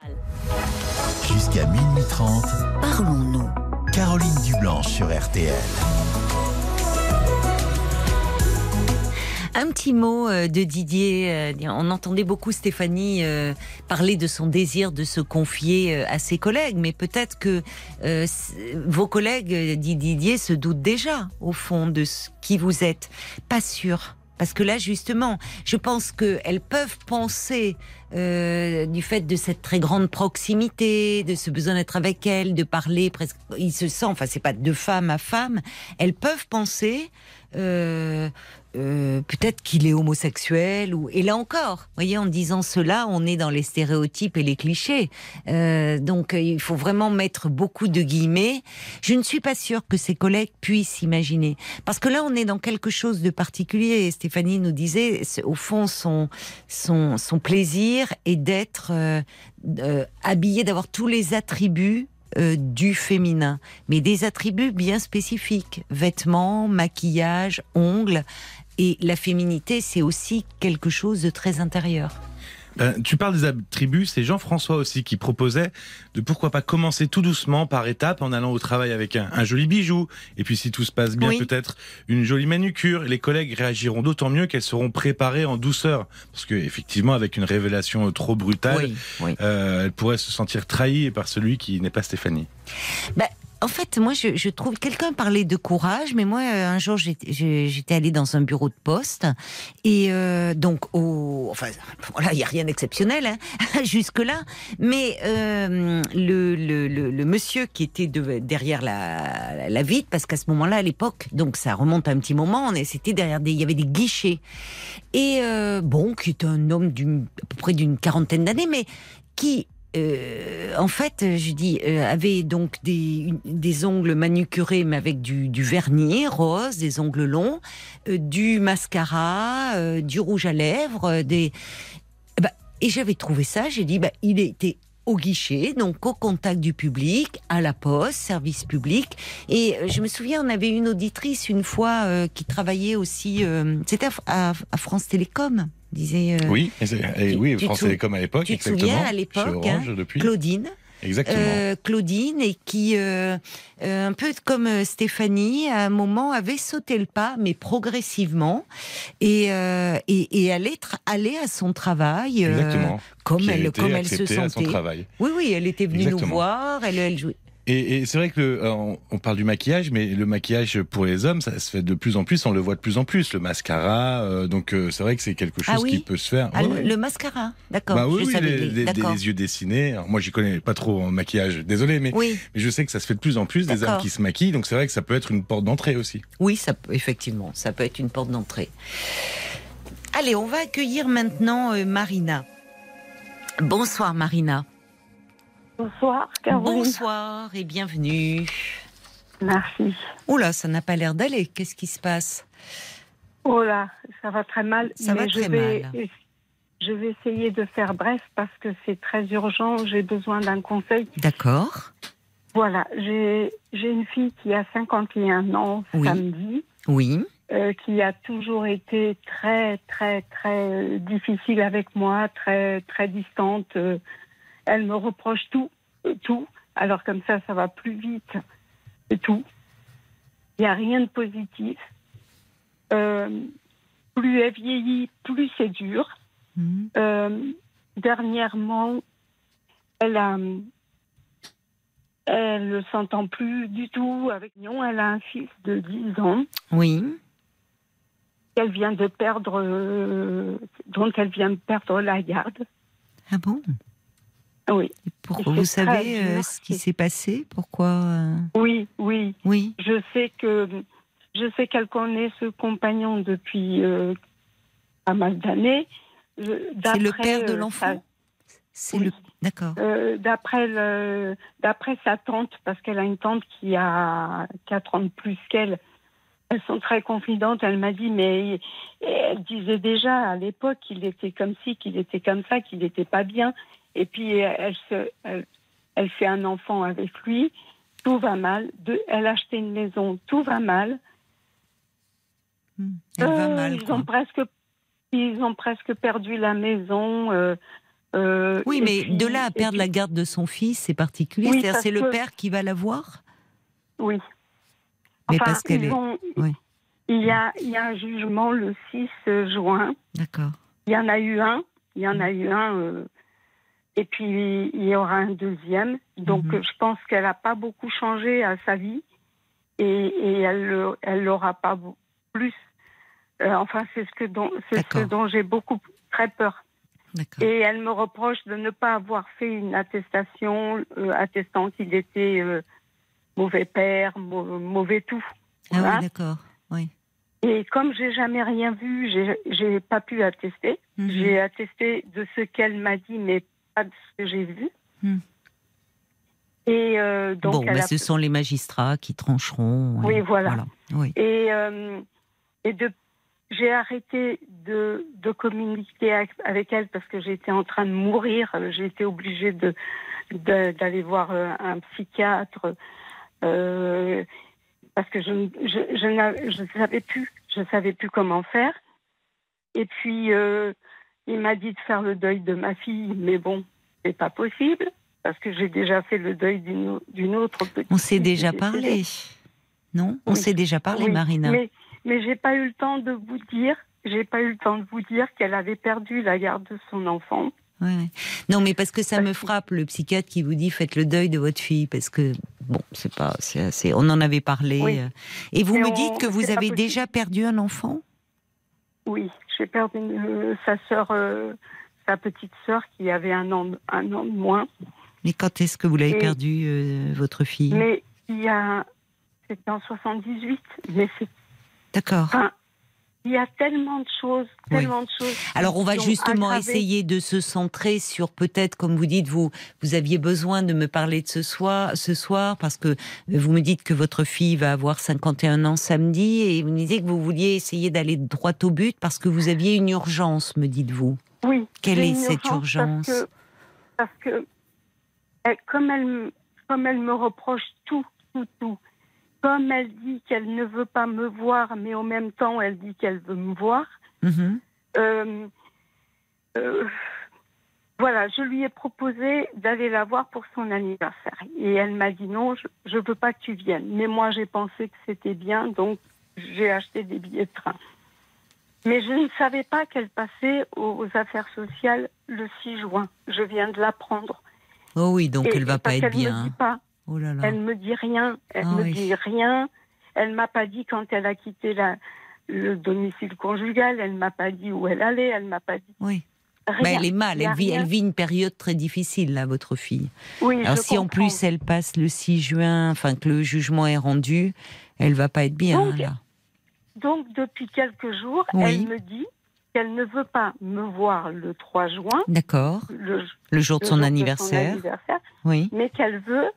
jusqu'à minuit 30, Parlons-nous. Caroline Dublanche sur RTL. Un petit mot euh, de Didier. euh, On entendait beaucoup Stéphanie euh, parler de son désir de se confier à ses collègues, mais peut-être que vos collègues, dit Didier, se doutent déjà au fond de ce qui vous êtes. Pas sûr. Parce que là, justement, je pense qu'elles peuvent penser du fait de cette très grande proximité, de ce besoin d'être avec elle, de parler presque. Il se sent, enfin, c'est pas de femme à femme. Elles peuvent penser euh, peut-être qu'il est homosexuel ou et là encore, voyez, en disant cela, on est dans les stéréotypes et les clichés. Euh, donc, euh, il faut vraiment mettre beaucoup de guillemets. Je ne suis pas sûre que ses collègues puissent imaginer, parce que là, on est dans quelque chose de particulier. Et Stéphanie nous disait, au fond, son son, son plaisir est d'être euh, euh, habillé, d'avoir tous les attributs euh, du féminin, mais des attributs bien spécifiques vêtements, maquillage, ongles. Et la féminité, c'est aussi quelque chose de très intérieur. Ben, tu parles des attributs, c'est Jean-François aussi qui proposait de pourquoi pas commencer tout doucement par étapes en allant au travail avec un, un joli bijou et puis si tout se passe bien Oui. peut-être une jolie manucure. Les collègues réagiront d'autant mieux qu'elles seront préparées en douceur parce que effectivement avec une révélation trop brutale, oui. euh, elles pourraient se sentir trahies par celui qui n'est pas Stéphanie. En fait, moi, je, je trouve quelqu'un parlait de courage, mais moi, euh, un jour, j'étais allée dans un bureau de poste et euh, donc, au, enfin, voilà, il y a rien d'exceptionnel hein, jusque là, mais euh, le, le, le, monsieur qui était de- derrière la, la vitre, parce qu'à ce moment-là, à l'époque, donc ça remonte à un petit moment, c'était derrière des, il y avait des guichets. Et euh, bon, qui est un homme à peu près d'une quarantaine d'années, mais qui euh, en fait, je dis, euh, avait donc des, des ongles manucurés, mais avec du, vernis rose, des ongles longs, euh, du mascara, du rouge à lèvres, des. Eh ben, et j'avais trouvé ça. J'ai dit, bah, il était au guichet, donc au contact du public, à la poste, service public. Et je me souviens, on avait une auditrice une fois qui travaillait aussi, c'était à France Télécom, disait. euh, Oui, et et tu- oui, tu France Télécom à l'époque, tu te exactement. souviens, à l'époque, hein. Claudine. Exactement. Euh, Claudine et qui, euh, euh, un peu comme Stéphanie, à un moment avait sauté le pas, mais progressivement, et, et, et allait, allait à son travail Exactement. comme elle, comme elle se sentait. travail. Oui, oui, elle était venue nous voir, elle, elle jouait. Et, et c'est vrai que le- euh, on, on parle du maquillage, mais le maquillage pour les hommes, ça se fait de plus en plus, on le voit de plus en plus, le mascara. euh, donc euh, c'est vrai que c'est quelque chose Ah oui qui peut se faire. Ah, Ouais, le, mascara, d'accord. Bah oui, oui, les, les- d'accord. les yeux dessinés. Alors, moi, j'y connais pas trop en maquillage, désolé, mais, Oui, mais je sais que ça se fait de plus en plus des hommes qui se maquillent, donc c'est vrai que ça peut être une porte d'entrée aussi. oui, ça peut, effectivement, ça peut être une porte d'entrée. Allez, on va accueillir maintenant euh, Marina. Bonsoir Marina. Bonsoir, Caroline. Bonsoir et bienvenue. Merci. Oh là, ça n'a pas l'air d'aller. Qu'est-ce qui se passe? Oh là, ça va très mal. Ça mais va je très vais, mal. Je vais essayer de faire bref parce que c'est très urgent. J'ai besoin d'un conseil. D'accord. Voilà, j'ai une fille qui a 51 ans Oui. samedi, Oui. euh, qui a toujours été très, très, très difficile avec moi, très, très distante. Euh, elle me reproche tout, tout. Alors comme ça, ça va plus vite. C'est tout. Il n'y a rien de positif. Euh, plus elle vieillit, plus c'est dur. Mhm. Euh, dernièrement, elle a, elle ne s'entend plus du tout avec nous. Elle a un fils de 10 ans Oui. qu'elle vient de perdre, euh, dont elle vient de perdre la garde. Ah bon? Oui, Et pour- Et Vous savez euh, ce qui s'est passé Pourquoi euh, oui, oui. Oui. Je sais que je sais qu'elle connaît ce compagnon depuis euh, pas mal d'années. C'est le père de l'enfant C'est oui. le. D'accord. d'après le- d'après sa tante, parce qu'elle a une tante qui a 4 ans de plus qu'elle. Elles sont très confidentes. Elle m'a dit, mais elle disait déjà à l'époque qu'il était comme ci, qu'il était comme ça, qu'il n'était pas bien. Et puis elle, se, elle, elle fait un enfant avec lui. Tout va mal. De, elle a acheté une maison. Tout va mal. Elle va Euh, mal. Ils quoi. ont presque, ils ont presque perdu la maison. euh, euh, Oui, mais puis- de là à perdre puis- la garde de son fils, c'est particulier. Oui, c'est le que- père qui va la voir? Oui. Mais Enfin, parce qu'elle est- ont- oui. il, y a, il y a un jugement le 6 juin. D'accord. Il y en a eu un. Il y en a eu un. euh, et puis, il y aura un deuxième. Donc, Mhm. je pense qu'elle n'a pas beaucoup changé à sa vie. Et, et elle le- elle l'aura pas plus. Euh, enfin, c'est ce, que dont, ce j'ai beaucoup très peur. Et elle me reproche de ne pas avoir fait une attestation euh, attestant qu'il était euh, mauvais père, mau- mauvais tout. Ah Voilà. oui, d'accord. Oui. Et comme j'ai jamais rien vu, j'ai- pas pu attester. Mhm. J'ai attesté de ce qu'elle m'a dit, mais pas de ce que j'ai vu. Et euh, donc, bon, bah, a- ce sont les magistrats qui trancheront. Oui, et voilà. Oui. et, euh, et de, j'ai arrêté de, de communiquer avec, elle parce que j'étais en train de mourir. J'ai été obligée de, de- d'aller voir euh, un psychiatre euh, parce que je ne je, je savais plus, je savais plus comment faire. Et puis euh, il m'a dit de faire le deuil de ma fille, mais bon, c'est pas possible parce que j'ai déjà fait le deuil d'une au- d'une autre petite. On s'est déjà parlé. Non? On Oui. s'est déjà parlé, Oui, Marina. Mais, mais j'ai pas eu le temps de vous dire, j'ai pas eu le temps de vous dire qu'elle avait perdu la garde de son enfant. Ouais. Non, mais parce que ça me frappe, le psychiatre qui vous dit faites le deuil de votre fille, parce que bon, c'est pas, c'est assez. On en avait parlé. Oui. euh. Et vous Mais me on- dites que vous avez déjà perdu un enfant? Oui, j'ai perdu euh, sa sœur, euh, sa petite sœur qui avait un an, un an de moins. Mais quand est-ce que vous l'avez Et- perdu, euh, votre fille? Mais il y a, c'était en 78, mais c'est, D'accord. enfin, il y a tellement de choses, Oui. tellement de choses. Alors on va justement essayer de se centrer sur peut-être, comme vous dites, vous vous aviez besoin de me parler de ce soir, ce soir parce que vous me dites que votre fille va avoir 51 ans samedi et vous me disiez que vous vouliez essayer d'aller droit au but parce que vous aviez une urgence, me dites-vous. Oui. Quelle est cette urgence Parce que, parce que elle- comme, elle, me- comme elle me reproche tout, tout, tout, comme elle dit qu'elle ne veut pas me voir, mais en même temps elle dit qu'elle veut me voir, Mhm. euh, euh, voilà, je lui ai proposé d'aller la voir pour son anniversaire. Et elle m'a dit non, je ne veux pas que tu viennes. Mais moi j'ai pensé que c'était bien, donc j'ai acheté des billets de train. Mais je ne savais pas qu'elle passait aux affaires sociales le 6 juin. Je viens de l'apprendre. Oh oui, donc Et- elle va pas être bien. Me dit hein. pas, Oh là là. elle me dit rien. Elle Ah me oui. dit rien. Elle m'a pas dit quand elle a quitté la, le domicile conjugal. Elle m'a pas dit où elle allait. Elle m'a pas dit Oui. rien. Bah, elle est mal. Elle vit, elle vit une période très difficile là, votre fille. Oui, Alors je si en plus elle passe le 6 juin, enfin que le jugement est rendu, elle va pas être bien Donc, là. Donc depuis quelques jours, Oui. elle me dit, qu'elle ne veut pas me voir le 3 juin, D'accord. le, Le jour de le son jour anniversaire. anniversaire, Oui. mais qu'elle veut,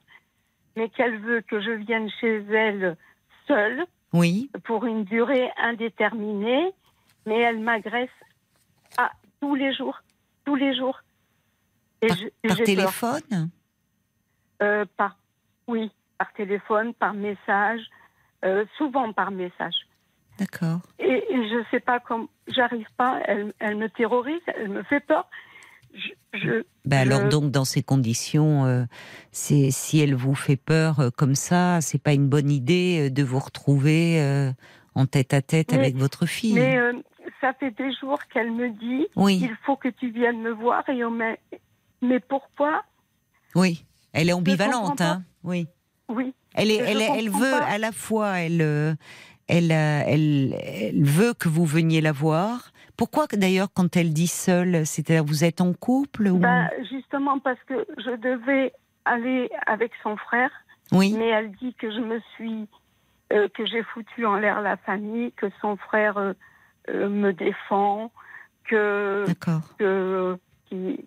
mais qu'elle veut que je vienne chez elle seule Oui. pour une durée indéterminée, mais elle m'agresse à tous les jours, tous les jours. Et Par, je- téléphone? Euh, par, oui, par téléphone, par message, euh, souvent par message. D'accord. Et, et je sais pas comment, j'arrive pas. Elle, elle me terrorise, elle me fait peur. Je, je- Ben alors Je- donc dans ces conditions, euh, c'est si elle vous fait peur euh, comme ça, c'est pas une bonne idée euh, de vous retrouver euh, en tête à tête Mais- avec votre fille. mais ça fait des jours qu'elle me dit, oui, il faut que tu viennes me voir. Et on mais pourquoi? Oui. Elle est ambivalente, hein. Oui. Oui. Elle est, elle, elle veut pas. à la fois, elle, elle, elle, elle veut que vous veniez la voir. Pourquoi d'ailleurs quand elle dit seule, c'est-à-dire vous êtes en couple ou Bah, justement parce que je devais aller avec son frère, Oui. mais elle dit que je me suis, euh, que j'ai foutu en l'air la famille, que son frère euh, euh, me défend, que que, qui-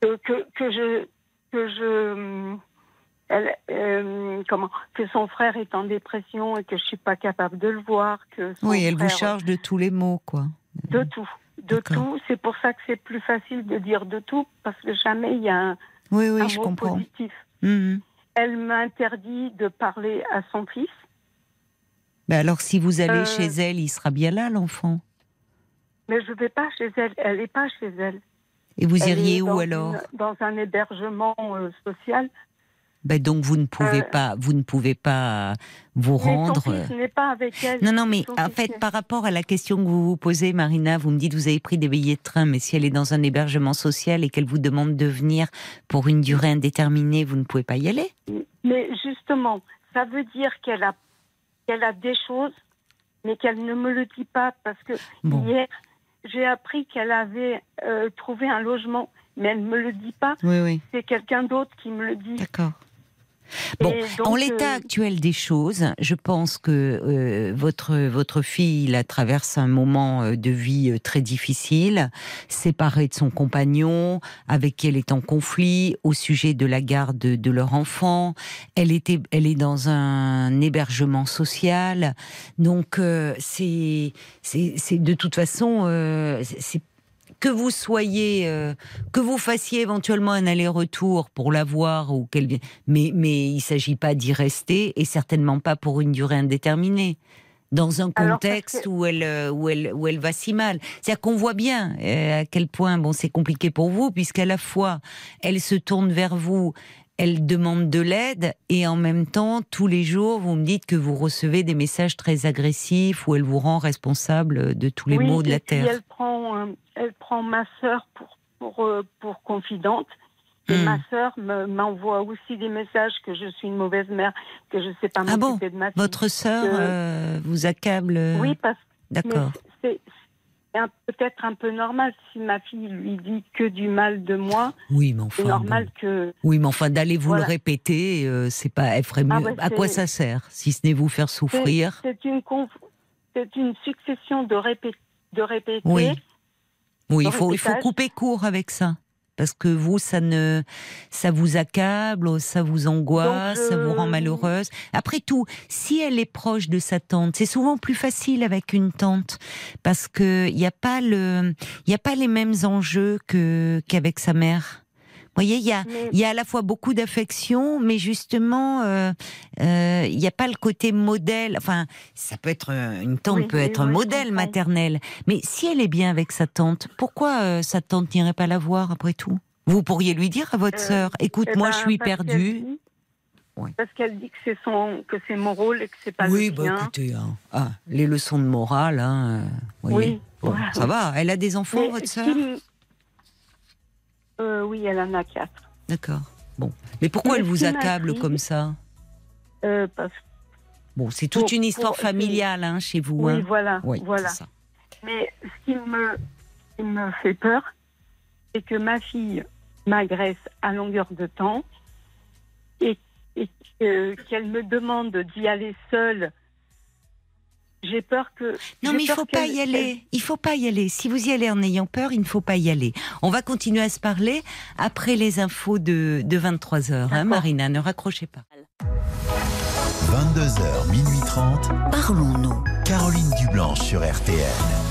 que, que, que je que je elle, euh, comment que son frère est en dépression et que je suis pas capable de le voir que son Oui, elle vous charge de tous les mots, quoi. De tout. De tout. C'est pour ça que c'est plus facile de dire de tout parce que jamais il y a un, Oui, oui, un je mot comprends. positif. Mhm. elle m'interdit de parler à son fils. Ben alors, si vous allez Euh, chez elle, il sera bien là, l'enfant. mais je vais pas chez elle. Elle est pas chez elle. Et vous Elle iriez où alors une- dans un hébergement euh, social ben Donc, vous ne pouvez Euh, pas, vous ne pouvez pas vous mais son rendre. fils pas avec elle Non, non, mais en fait, par rapport à la question que vous vous posez, Marina, vous me dites vous avez pris des billets de train, mais si elle est dans un hébergement social et qu'elle vous demande de venir pour une durée indéterminée, vous ne pouvez pas y aller? Mais justement, ça veut dire qu'elle a, qu'elle a des choses, mais qu'elle ne me le dit pas parce que Bon. hier, j'ai appris qu'elle avait euh, trouvé un logement, mais elle ne me le dit pas. Oui, oui. C'est quelqu'un d'autre qui me le dit. D'accord. Bon, donc, en l'état euh, actuel des choses, je pense que euh, votre votre fille la traverse un moment euh, de vie très difficile, séparée de son compagnon, avec qui elle est en conflit au sujet de la garde de, de leur enfant. Elle était, elle est dans un hébergement social, donc euh, c'est c'est c'est de toute façon c'est que vous soyez, euh, que vous fassiez éventuellement un aller-retour pour la voir ou qu'elle mais mais il s'agit pas d'y rester et certainement pas pour une durée indéterminée. Dans un contexte que- où elle euh, où elle où elle va si mal, c'est-à-dire qu'on voit bien euh, à quel point bon c'est compliqué pour vous puisqu'à la fois elle se tourne vers vous, elle demande de l'aide et en même temps tous les jours vous me dites que vous recevez des messages très agressifs où elle vous rend responsable de tous les oui, maux de la terre. Elle prend, elle prend ma sœur pour, pour, euh, pour confidente. Et Hmm. ma sœur me- m'envoie aussi des messages que je suis une mauvaise mère, que je ne sais pas Ah bon m'occuper de ma fille. Votre sœur que- euh, vous accable euh, Oui, parce mais D'accord. Peut-être un peu normal si ma fille lui dit que du mal de moi. Oui, mais C'est enfin. normal bon. que. Oui, mais enfin d'aller vous Voilà. le répéter, euh, c'est pas. Elle ferait mieux. Ah ouais, à quoi ça sert Si ce n'est vous faire souffrir. c'est une conf- c'est une succession de, répé- de répéter. Oui. Oui, il faut, il faut couper court avec ça. Parce que vous, ça ne, ça vous accable, ça vous angoisse, Donc, ça vous rend malheureuse. Après tout, si elle est proche de sa tante, c'est souvent plus facile avec une tante parce que il n'y a pas le, il a pas les mêmes enjeux que qu'avec sa mère. Vous voyez, il y a, Mais- il y a à la fois beaucoup d'affection, mais justement, euh, euh, il n'y a pas le côté modèle. Enfin, ça peut être euh, une tante Oui, peut être un oui, modèle maternel, mais si elle est bien avec sa tante, pourquoi euh, sa tante n'irait pas la voir après tout? Vous pourriez lui dire à votre sœur, écoute, Eh moi ben, je suis perdue. dit-. Parce qu'elle dit que c'est son, que c'est mon rôle et que c'est pas Oui, le bah écoutez, hein, ah, les leçons de morale, hein, voyez. Oui, Bon, voilà. ça va. Elle a des enfants, Mais votre sœur? qui Euh, Oui, elle en a quatre. D'accord. Bon, mais pourquoi Mais elle vous accable comme ça? Euh, parce... Bon, c'est toute Pour- une histoire pour- familiale hein, chez vous. Oui, hein. voilà. Oui, voilà. ça. Mais ce qui me, qui me fait peur, c'est que ma fille m'agresse à longueur de temps et, et que- qu'elle me demande d'y aller seule j'ai peur que. Non, mais il peur faut pas y aller. Il faut pas y aller. Si vous y allez en ayant peur, il ne faut pas y aller. On va continuer à se parler après les infos de, de 23 heures, hein, D'accord. Marina. Ne raccrochez pas. 22h, minuit 30. Parlons-nous. Caroline Dublanche sur RTL.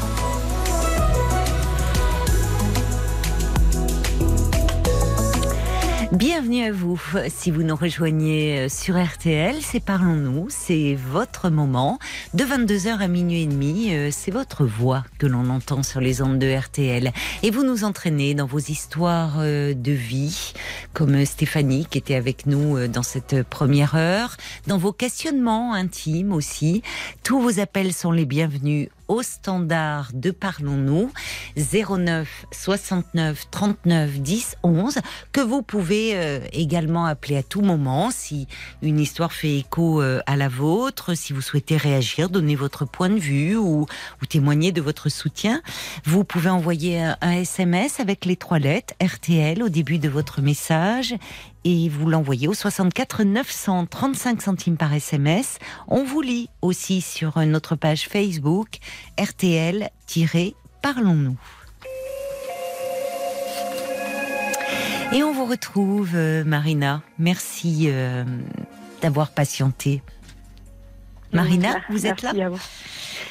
Bienvenue à vous. Si vous nous rejoignez euh, sur RTL, c'est Parlons-nous. C'est votre moment. De 22h à minuit et demi, euh, c'est votre voix que l'on entend sur les ondes de RTL. Et vous nous entraînez dans vos histoires euh, de vie, comme Stéphanie qui était avec nous dans cette première heure, dans vos questionnements intimes aussi. Tous vos appels sont les bienvenus au standard de Parlons-nous 09 69 39 10 11 que vous pouvez euh, également appeler à tout moment si une histoire fait écho euh, à la vôtre, si vous souhaitez réagir, donner votre point de vue ou, témoigner de votre soutien. Vous pouvez envoyer un SMS avec les trois lettres RTL au début de votre message et vous l'envoyez au 64 900 35 centimes par SMS. On vous lit aussi sur notre page Facebook RTL-Parlons-nous. Et on vous retrouve, euh, Marina. Merci euh, d'avoir patienté. Marina, vous êtes là à vous.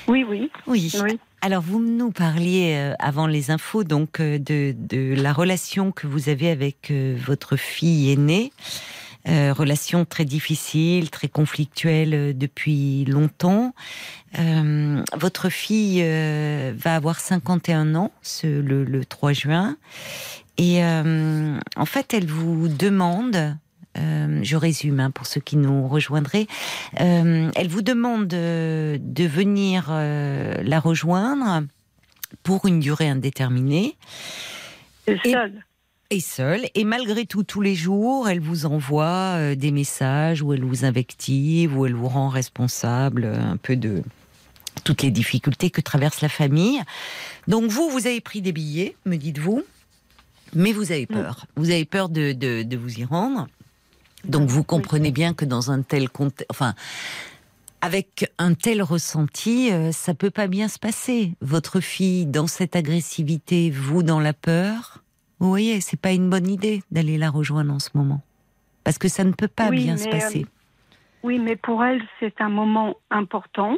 Oui, oui, Oui. oui. Alors, vous nous parliez euh, avant les infos donc euh, de, de la relation que vous avez avec euh, votre fille aînée. Euh, relation très difficile, très conflictuelle depuis longtemps. Euh, votre fille euh, va avoir 51 ans ce, le, le 3 juin. Et en fait, elle vous demande, euh, je résume hein, pour ceux qui nous rejoindraient, euh, elle vous demande de, de venir euh, la rejoindre pour une durée indéterminée Et seule. et seule. Et malgré tout, tous les jours, elle vous envoie des messages où elle vous invective, où elle vous rend responsable un peu de toutes les difficultés que traverse la famille. Donc vous, vous avez pris des billets, me dites-vous, mais vous avez peur. Vous avez peur de, de, de vous y rendre. Donc vous comprenez bien que dans un tel contexte, enfin, avec un tel ressenti, euh, ça peut pas bien se passer. Votre fille dans cette agressivité, vous dans la peur. Vous voyez, c'est pas une bonne idée d'aller la rejoindre en ce moment, parce que ça ne peut pas Oui, bien se passer. euh, Oui, mais pour elle, c'est un moment important,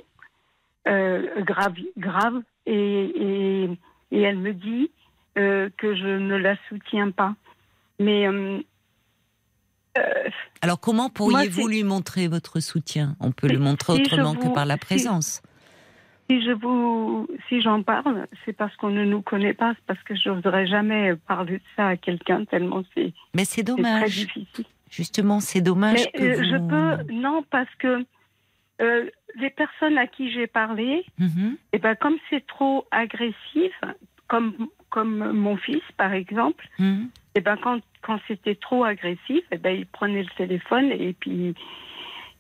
euh, grave, grave, et, et, et elle me dit euh, que je ne la soutiens pas. Mais Alors comment pourriez-vous lui montrer votre soutien? On peut Si- le montrer si autrement que par la présence. si je vous, si j'en parle, c'est parce qu'on ne nous connaît pas, c'est parce que je n'oserais jamais parler de ça à quelqu'un tellement c'est Mais c'est très dommage. difficile. Justement, c'est dommage Mais que euh, vous... je peux, non, parce que euh, les personnes à qui j'ai parlé. Eh ben, comme c'est trop agressif, comme, comme mon fils, par exemple, Mhm. Eh ben, quand, quand c'était trop agressif, eh ben, il prenait le téléphone et puis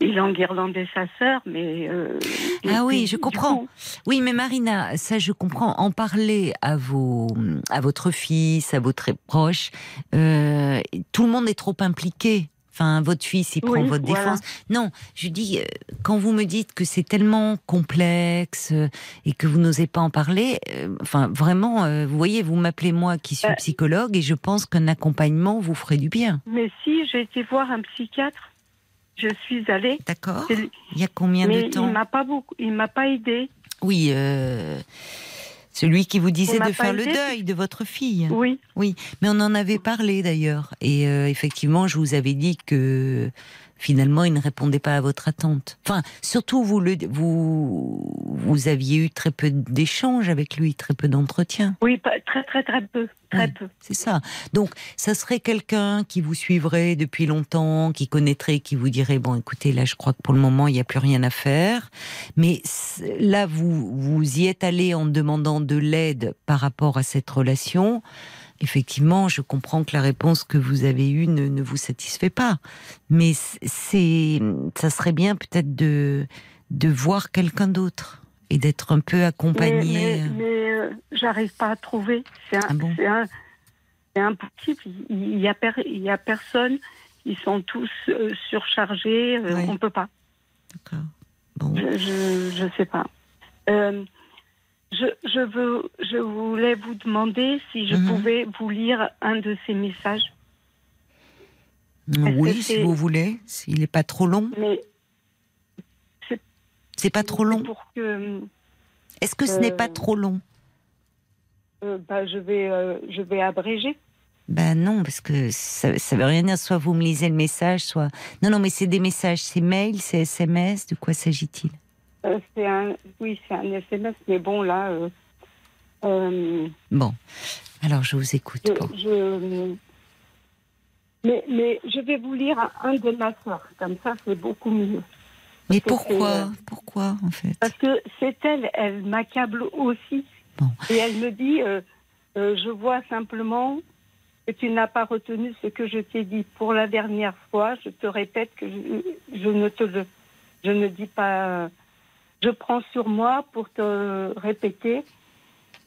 il enguirlandait sa sœur. Mais, euh, et Ah oui, puis, je comprends. coup, Oui, mais Marina, ça je comprends. En parler à vos, à votre fils, à vos très proches, euh, tout le monde est trop impliqué. Enfin, votre fils, il prend Oui, votre voilà. défense. Non, je dis, euh, quand vous me dites que c'est tellement complexe euh, et que vous n'osez pas en parler, euh, enfin, vraiment, euh, vous voyez, vous m'appelez moi qui suis Euh. psychologue et je pense qu'un accompagnement vous ferait du bien. mais si j'ai été voir un psychiatre, je suis allée. D'accord Il y a combien mais de il temps m'a pas beaucoup, il m'a pas aidé. Oui, euh, celui qui vous disait de faire le deuil de votre fille. Oui, Mais on en avait parlé d'ailleurs. Et euh, effectivement, je vous avais dit que finalement, il ne répondait pas à votre attente. Enfin, surtout, vous, le, vous, vous aviez eu très peu d'échanges avec lui, très peu d'entretien. oui, pas- très très très peu, très peu. C'est ça. Donc, ça serait quelqu'un qui vous suivrait depuis longtemps, qui connaîtrait, qui vous dirait bon, écoutez, là, je crois que pour le moment, il n'y a plus rien à faire. Mais là, vous vous y êtes allé en demandant de l'aide par rapport à cette relation. Effectivement, je comprends que la réponse que vous avez eue ne, ne vous satisfait pas. Mais c'est, ça serait bien peut-être de de voir quelqu'un d'autre et d'être un peu accompagné. mais, mais, euh, j'arrive pas à trouver. C'est un- Ah bon? impossible. Il il y a, per- personne. Ils sont tous euh, surchargés. euh, Oui. On peut pas. D'accord. Bon. Je, je sais pas. Euh, je, je, veux, je voulais vous demander si je Mhm. pouvais vous lire un de ces messages. Oui, si vous voulez, s'il n'est pas trop long. Mais C'est pas trop long. pour que Est-ce que ce n'est Euh, pas trop long? euh, bah, je, vais, euh, je vais abréger. Ben non, parce que ça, ça veut rien dire. Soit vous me lisez le message, soit. Non, non, mais c'est des messages, c'est mail, c'est SMS. De quoi s'agit-il? Euh, c'est un, oui, c'est un SMS, mais bon, là, euh, euh, Bon, alors je vous écoute. je, Bon. je- mais, mais je vais vous lire un, de ma soeur, comme ça, c'est beaucoup mieux. Mais Parce pourquoi Pourquoi, en fait Parce que c'est elle, elle m'accable aussi. Bon. Et elle me dit, je vois simplement que tu n'as pas retenu ce que je t'ai dit pour la dernière fois. Je te répète que je, je ne te le, je ne dis pas. Je prends sur moi pour te répéter,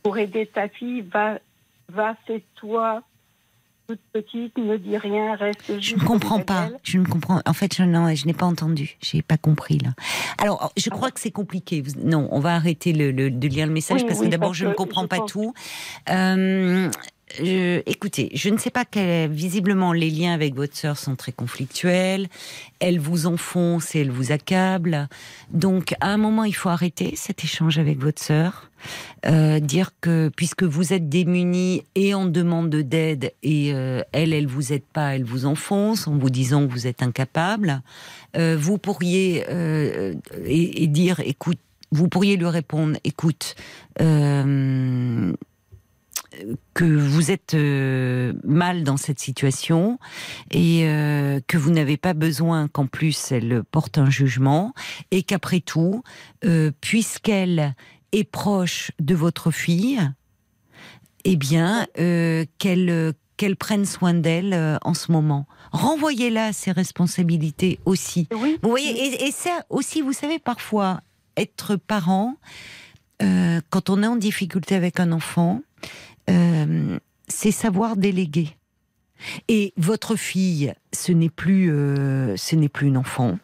pour aider ta fille. Va, va, fais-toi toute petite, ne dis rien, reste Je juste ne comprends pas. Je ne comprends. En fait, je, non, je n'ai pas entendu. J'ai pas compris là. Alors, je crois que c'est compliqué. Non, on va arrêter le, le- de lire le message Oui, parce que d'abord, je ne comprends je pas pense- tout. Euh, je- écoutez, je ne sais pas quel. Visiblement, les liens avec votre sœur sont très conflictuels. Elle vous enfonce et elle vous accable. Donc, à un moment, il faut arrêter cet échange avec votre sœur. Euh, dire que puisque vous êtes démunis et en demande d'aide et euh, elle, elle vous aide pas, elle vous enfonce en vous disant que vous êtes incapable. euh, vous pourriez euh, et, et dire, écoute, vous pourriez lui répondre, écoute. euh, que vous êtes euh, mal dans cette situation et euh, que vous n'avez pas besoin qu'en plus elle porte un jugement et qu'après tout, euh, puisqu'elle est proche de votre fille, eh bien, qu'elle qu'elle prenne soin d'elle euh, en ce moment. Renvoyez-la à ses responsabilités aussi. Oui. Vous voyez, et, et ça aussi, vous savez, parfois, être parent, euh, quand on est en difficulté avec un enfant, euh, c'est savoir déléguer. Et votre fille, ce n'est plus, euh, ce n'est plus une enfant.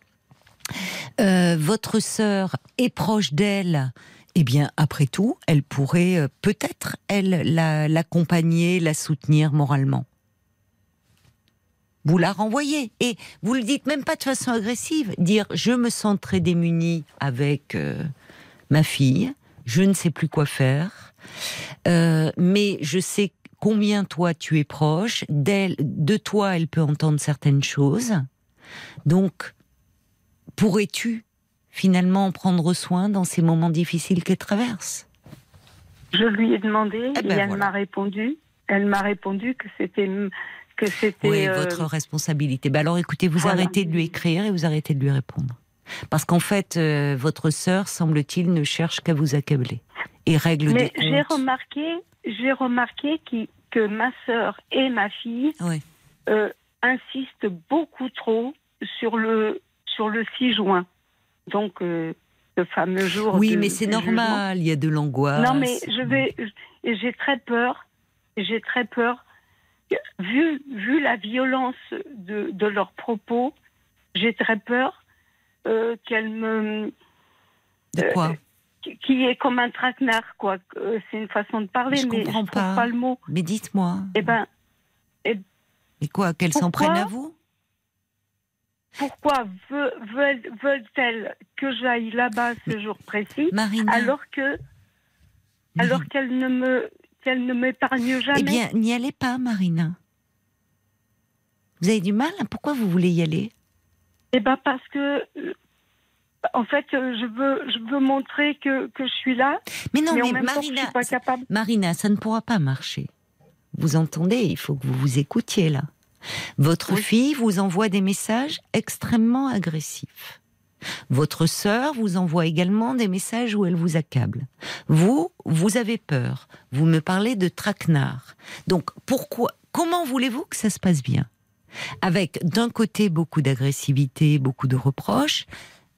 Euh, votre sœur est proche d'elle. Eh bien, après tout, elle pourrait euh, peut-être, elle, la- l'accompagner, la soutenir moralement. Vous la renvoyez. Et vous le dites même pas de façon agressive. Dire, je me sens très démunie avec ma fille, je ne sais plus quoi faire, euh, mais je sais combien toi tu es proche, d'elle, de toi elle peut entendre certaines choses. Donc, pourrais-tu finalement en prendre soin dans ces moments difficiles qu'elle traverse? Je lui ai demandé Eh ben et elle voilà. m'a répondu. Elle m'a répondu que c'était que c'était. Oui, euh, votre responsabilité. Ben alors écoutez, vous voilà. arrêtez de lui écrire et vous arrêtez de lui répondre. Parce qu'en fait, euh, votre sœur, semble-t-il, ne cherche qu'à vous accabler. Et règle Mais des j'ai comptes. remarqué, j'ai remarqué qui- que ma sœur et ma fille Oui. euh, insistent beaucoup trop sur le sur le 6 juin. Donc euh, ce fameux jour. Oui, de- mais c'est jugement. normal, il y a de l'angoisse. Non, mais je vais. J'ai très peur. J'ai très peur. Vu, vu la violence de, de leurs propos, j'ai très peur euh, qu'elle me. De quoi? Qui- est comme un traquenard, quoi. Euh, C'est une façon de parler, Je mais comprends je pas. pas. le mot. Mais dites-moi. Eh ben, Mais quoi, qu'elle s'en Pourquoi prenne à vous? Pourquoi ve- veulent- veulent-elles que j'aille là-bas ce jour précis, Marina alors que, alors qu'elles ne me, qu'elles ne m'épargnent jamais? Eh bien, n'y allez pas, Marina. Vous avez du mal hein? Pourquoi vous voulez y aller? Eh ben parce que, euh, en fait, euh, je veux, je veux montrer que, que je suis là, Mais non, mais, mais, en même temps, je Marina, suis pas capable. Marina, ça ne pourra pas marcher. Vous entendez Il faut que vous vous écoutiez là. Votre Oui. fille vous envoie des messages extrêmement agressifs. Votre sœur vous envoie également des messages où elle vous accable. Vous, vous avez peur. Vous me parlez de traquenard. Donc, pourquoi Comment voulez-vous que ça se passe bien? Avec d'un côté beaucoup d'agressivité, beaucoup de reproches,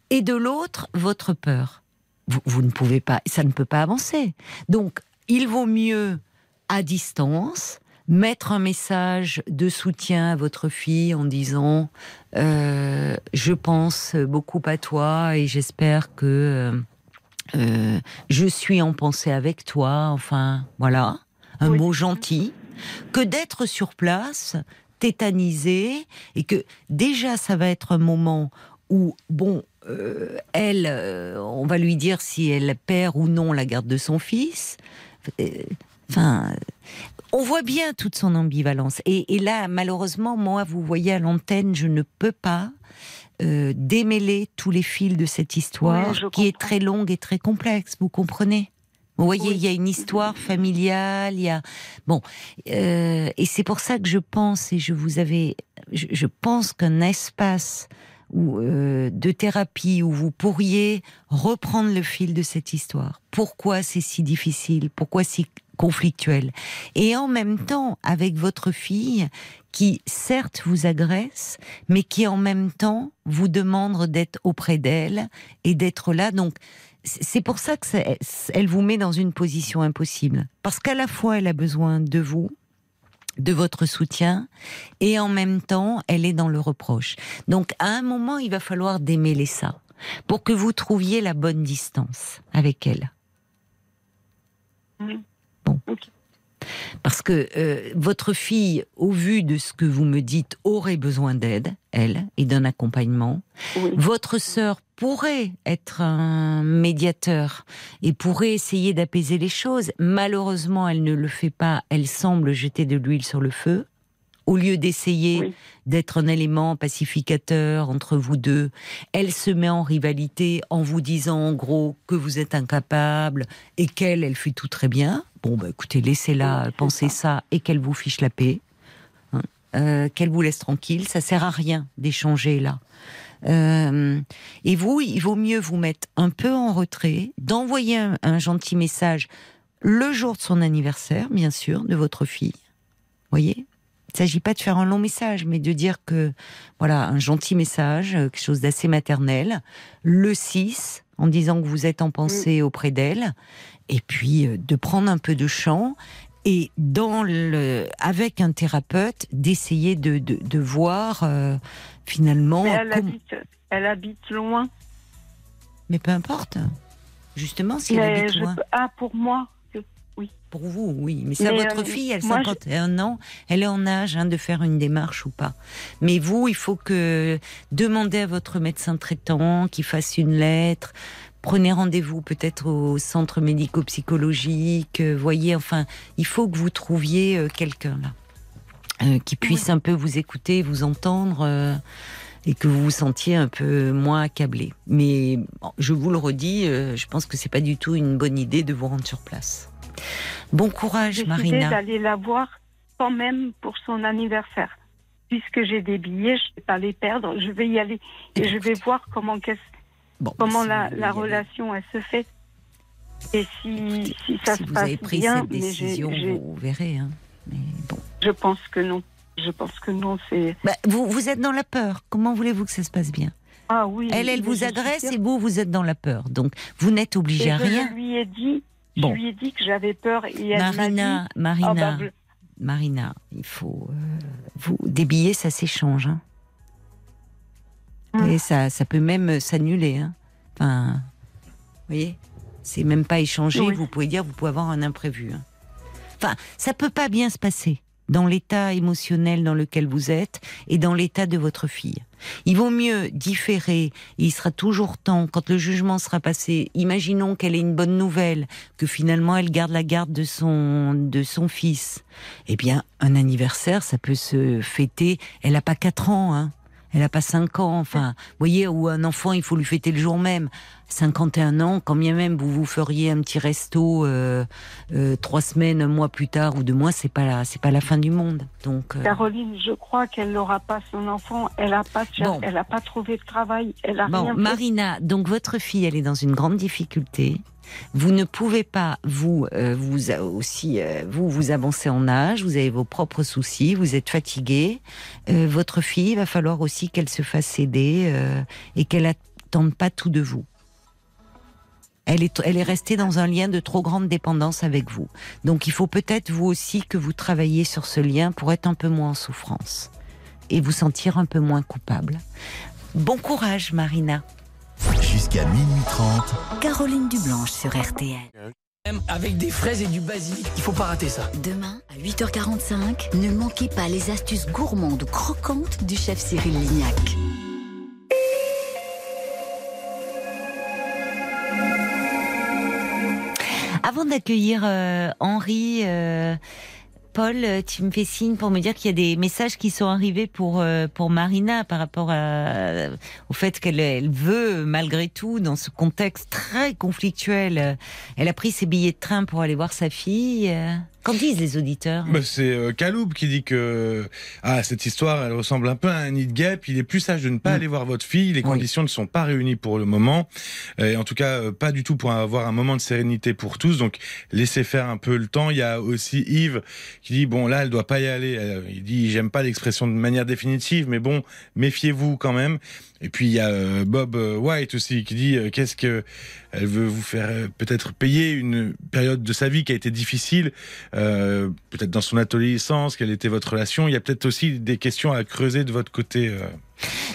et de l'autre votre peur. Vous, vous ne pouvez pas, ça ne peut pas avancer. Donc, il vaut mieux à distance mettre un message de soutien à votre fille en disant euh, je pense beaucoup à toi et j'espère que euh, euh, je suis en pensée avec toi, enfin voilà, un Oui. mot gentil, que d'être sur place, tétanisé, et que déjà ça va être un moment où, bon, euh, elle, euh, on va lui dire si elle perd ou non la garde de son fils. Euh, Enfin, on voit bien toute son ambivalence. Et, et là, malheureusement, moi, vous voyez à l'antenne, je ne peux pas euh, démêler tous les fils de cette histoire Oui, qui est très longue et très complexe. Vous comprenez? Vous voyez, Oui. il y a une histoire familiale, il y a bon, euh, et c'est pour ça que je pense et je vous avais, je, je pense qu'un espace où, euh, de thérapie où vous pourriez reprendre le fil de cette histoire. Pourquoi c'est si difficile? Pourquoi si conflictuel? Et en même temps, avec votre fille qui, certes, vous agresse, mais qui en même temps vous demande d'être auprès d'elle et d'être là. Donc, c'est pour ça que elle vous met dans une position impossible. Parce qu'à la fois, elle a besoin de vous, de votre soutien, et en même temps, elle est dans le reproche. Donc, à un moment, il va falloir démêler ça pour que vous trouviez la bonne distance avec elle. Bon. Parce que euh, votre fille, au vu de ce que vous me dites, aurait besoin d'aide, elle, et d'un accompagnement. Oui. Votre sœur pourrait être un médiateur et pourrait essayer d'apaiser les choses. Malheureusement, elle ne le fait pas. Elle semble jeter de l'huile sur le feu. Au lieu d'essayer Oui. d'être un élément pacificateur entre vous deux, elle se met en rivalité en vous disant en gros que vous êtes incapable et qu'elle, elle fait tout très bien. Bon, bah écoutez, laissez-la penser ça. et qu'elle vous fiche la paix. Hein. Euh, qu'elle vous laisse tranquille. Ça sert à rien d'échanger là. Euh, et vous, il vaut mieux vous mettre un peu en retrait, d'envoyer un, un gentil message le jour de son anniversaire, bien sûr, de votre fille. Voyez? Il ne s'agit pas de faire un long message, mais de dire que, voilà, un gentil message, euh, quelque chose d'assez maternel, le 6, en disant que vous êtes en pensée auprès d'elle, et puis euh, de prendre un peu de champ et dans le, avec un thérapeute, d'essayer de, de, de voir euh, finalement. Mais elle comment- habite, elle habite loin. Mais peu importe. Justement, si elle habite je loin. Ah, pour moi. Pour vous, oui. Mais ça, Mais, votre euh, fille, elle a moi, je- 51 ans, elle est en âge hein, de faire une démarche ou pas. Mais vous, il faut que demandez à votre médecin traitant qu'il fasse une lettre. Prenez rendez-vous peut-être au centre médico-psychologique. euh, voyez, enfin, il faut que vous trouviez euh, quelqu'un là euh, qui puisse un peu vous écouter, vous entendre. euh, et que vous vous sentiez un peu moins accablé. Mais je vous le redis, je pense que c'est pas du tout une bonne idée de vous rendre sur place. Bon courage, Marina. d'aller la voir quand même pour son anniversaire. Puisque j'ai des billets, je ne vais pas les perdre. Je vais y aller et je vais voir comment, Bon, comment la, relation elle se fait. Et si, si ça si se vous passe avez pris bien, cette décision, vous verrez. hein. Mais bon. je pense que non. Je pense que non, c'est. Bah, vous, vous êtes dans la peur. Comment voulez-vous que ça se passe bien? Ah oui. Elle, elle vous je agresse et vous, vous êtes dans la peur. Donc, vous n'êtes obligé Et à je rien. lui ai dit, Bon. je lui ai dit que j'avais peur et elle m'a dit. Marina, Marina, bah, Marina, il faut. euh, vous, des billets, ça s'échange. hein. Hum. Et ça, ça peut même s'annuler. hein. Enfin, vous voyez C'est même pas échangé. Oui. Vous pouvez dire, vous pouvez avoir un imprévu. hein. Enfin, ça peut pas bien se passer dans l'état émotionnel dans lequel vous êtes et dans l'état de votre fille. Il vaut mieux différer. Il sera toujours temps, quand le jugement sera passé, imaginons qu'elle ait une bonne nouvelle, que finalement elle garde la garde de son, de son fils. Eh bien, un anniversaire, ça peut se fêter. Elle n'a pas 4 ans, hein. Elle n'a pas 5 ans, enfin, vous voyez, ou un enfant, il faut lui fêter le jour même. 51 ans, quand bien même vous vous feriez un petit resto euh, euh, trois semaines, un mois plus tard ou deux mois, c'est pas la, c'est pas la fin du monde. Donc, euh, Caroline, je crois qu'elle n'aura pas son enfant. Elle n'a pas, Bon. elle a pas trouvé de travail. Elle a Bon, rien fait. Marina, donc votre fille, elle est dans une grande difficulté. Vous ne pouvez pas vous euh, vous aussi euh, vous vous avancer en âge. Vous avez vos propres soucis. Vous êtes fatigué. Euh, votre fille, il va falloir aussi qu'elle se fasse aider et qu'elle attende pas tout de vous. Elle est, elle est restée dans un lien de trop grande dépendance avec vous. Donc il faut peut-être vous aussi que vous travailliez sur ce lien pour être un peu moins en souffrance et vous sentir un peu moins coupable. Bon courage, Marina. Jusqu'à minuit 30, Caroline Dublanche sur RTL. Avec des fraises et du basilic, il faut pas rater ça. Demain, à 8h45, ne manquez pas les astuces gourmandes ou croquantes du chef Cyril Lignac. Avant d'accueillir euh, Henri, euh, Paul, euh, tu me fais signe pour me dire qu'il y a des messages qui sont arrivés pour euh, pour Marina par rapport à, au fait qu'elle elle veut malgré tout dans ce contexte très conflictuel. euh, Elle a pris ses billets de train pour aller voir sa fille. Qu'en disent les auditeurs? Bah, c'est euh, Kaloub qui dit que ah cette histoire elle ressemble un peu à un nid de guêpe. Il est plus sage de ne pas Mm. aller voir votre fille. Les Oui. conditions ne sont pas réunies pour le moment, et en tout cas euh, pas du tout pour avoir un moment de sérénité pour tous. Donc laissez faire un peu le temps. Il y a aussi Yves qui dit bon là elle doit pas y aller. Il dit j'aime pas l'expression de manière définitive, mais bon méfiez-vous quand même. Et puis il y a euh, Bob euh, White aussi qui dit euh, qu'est-ce que elle veut vous faire peut-être payer une période de sa vie qui a été difficile, peut-être dans son adolescence, quelle était votre relation. Il y a peut-être aussi des questions à creuser de votre côté.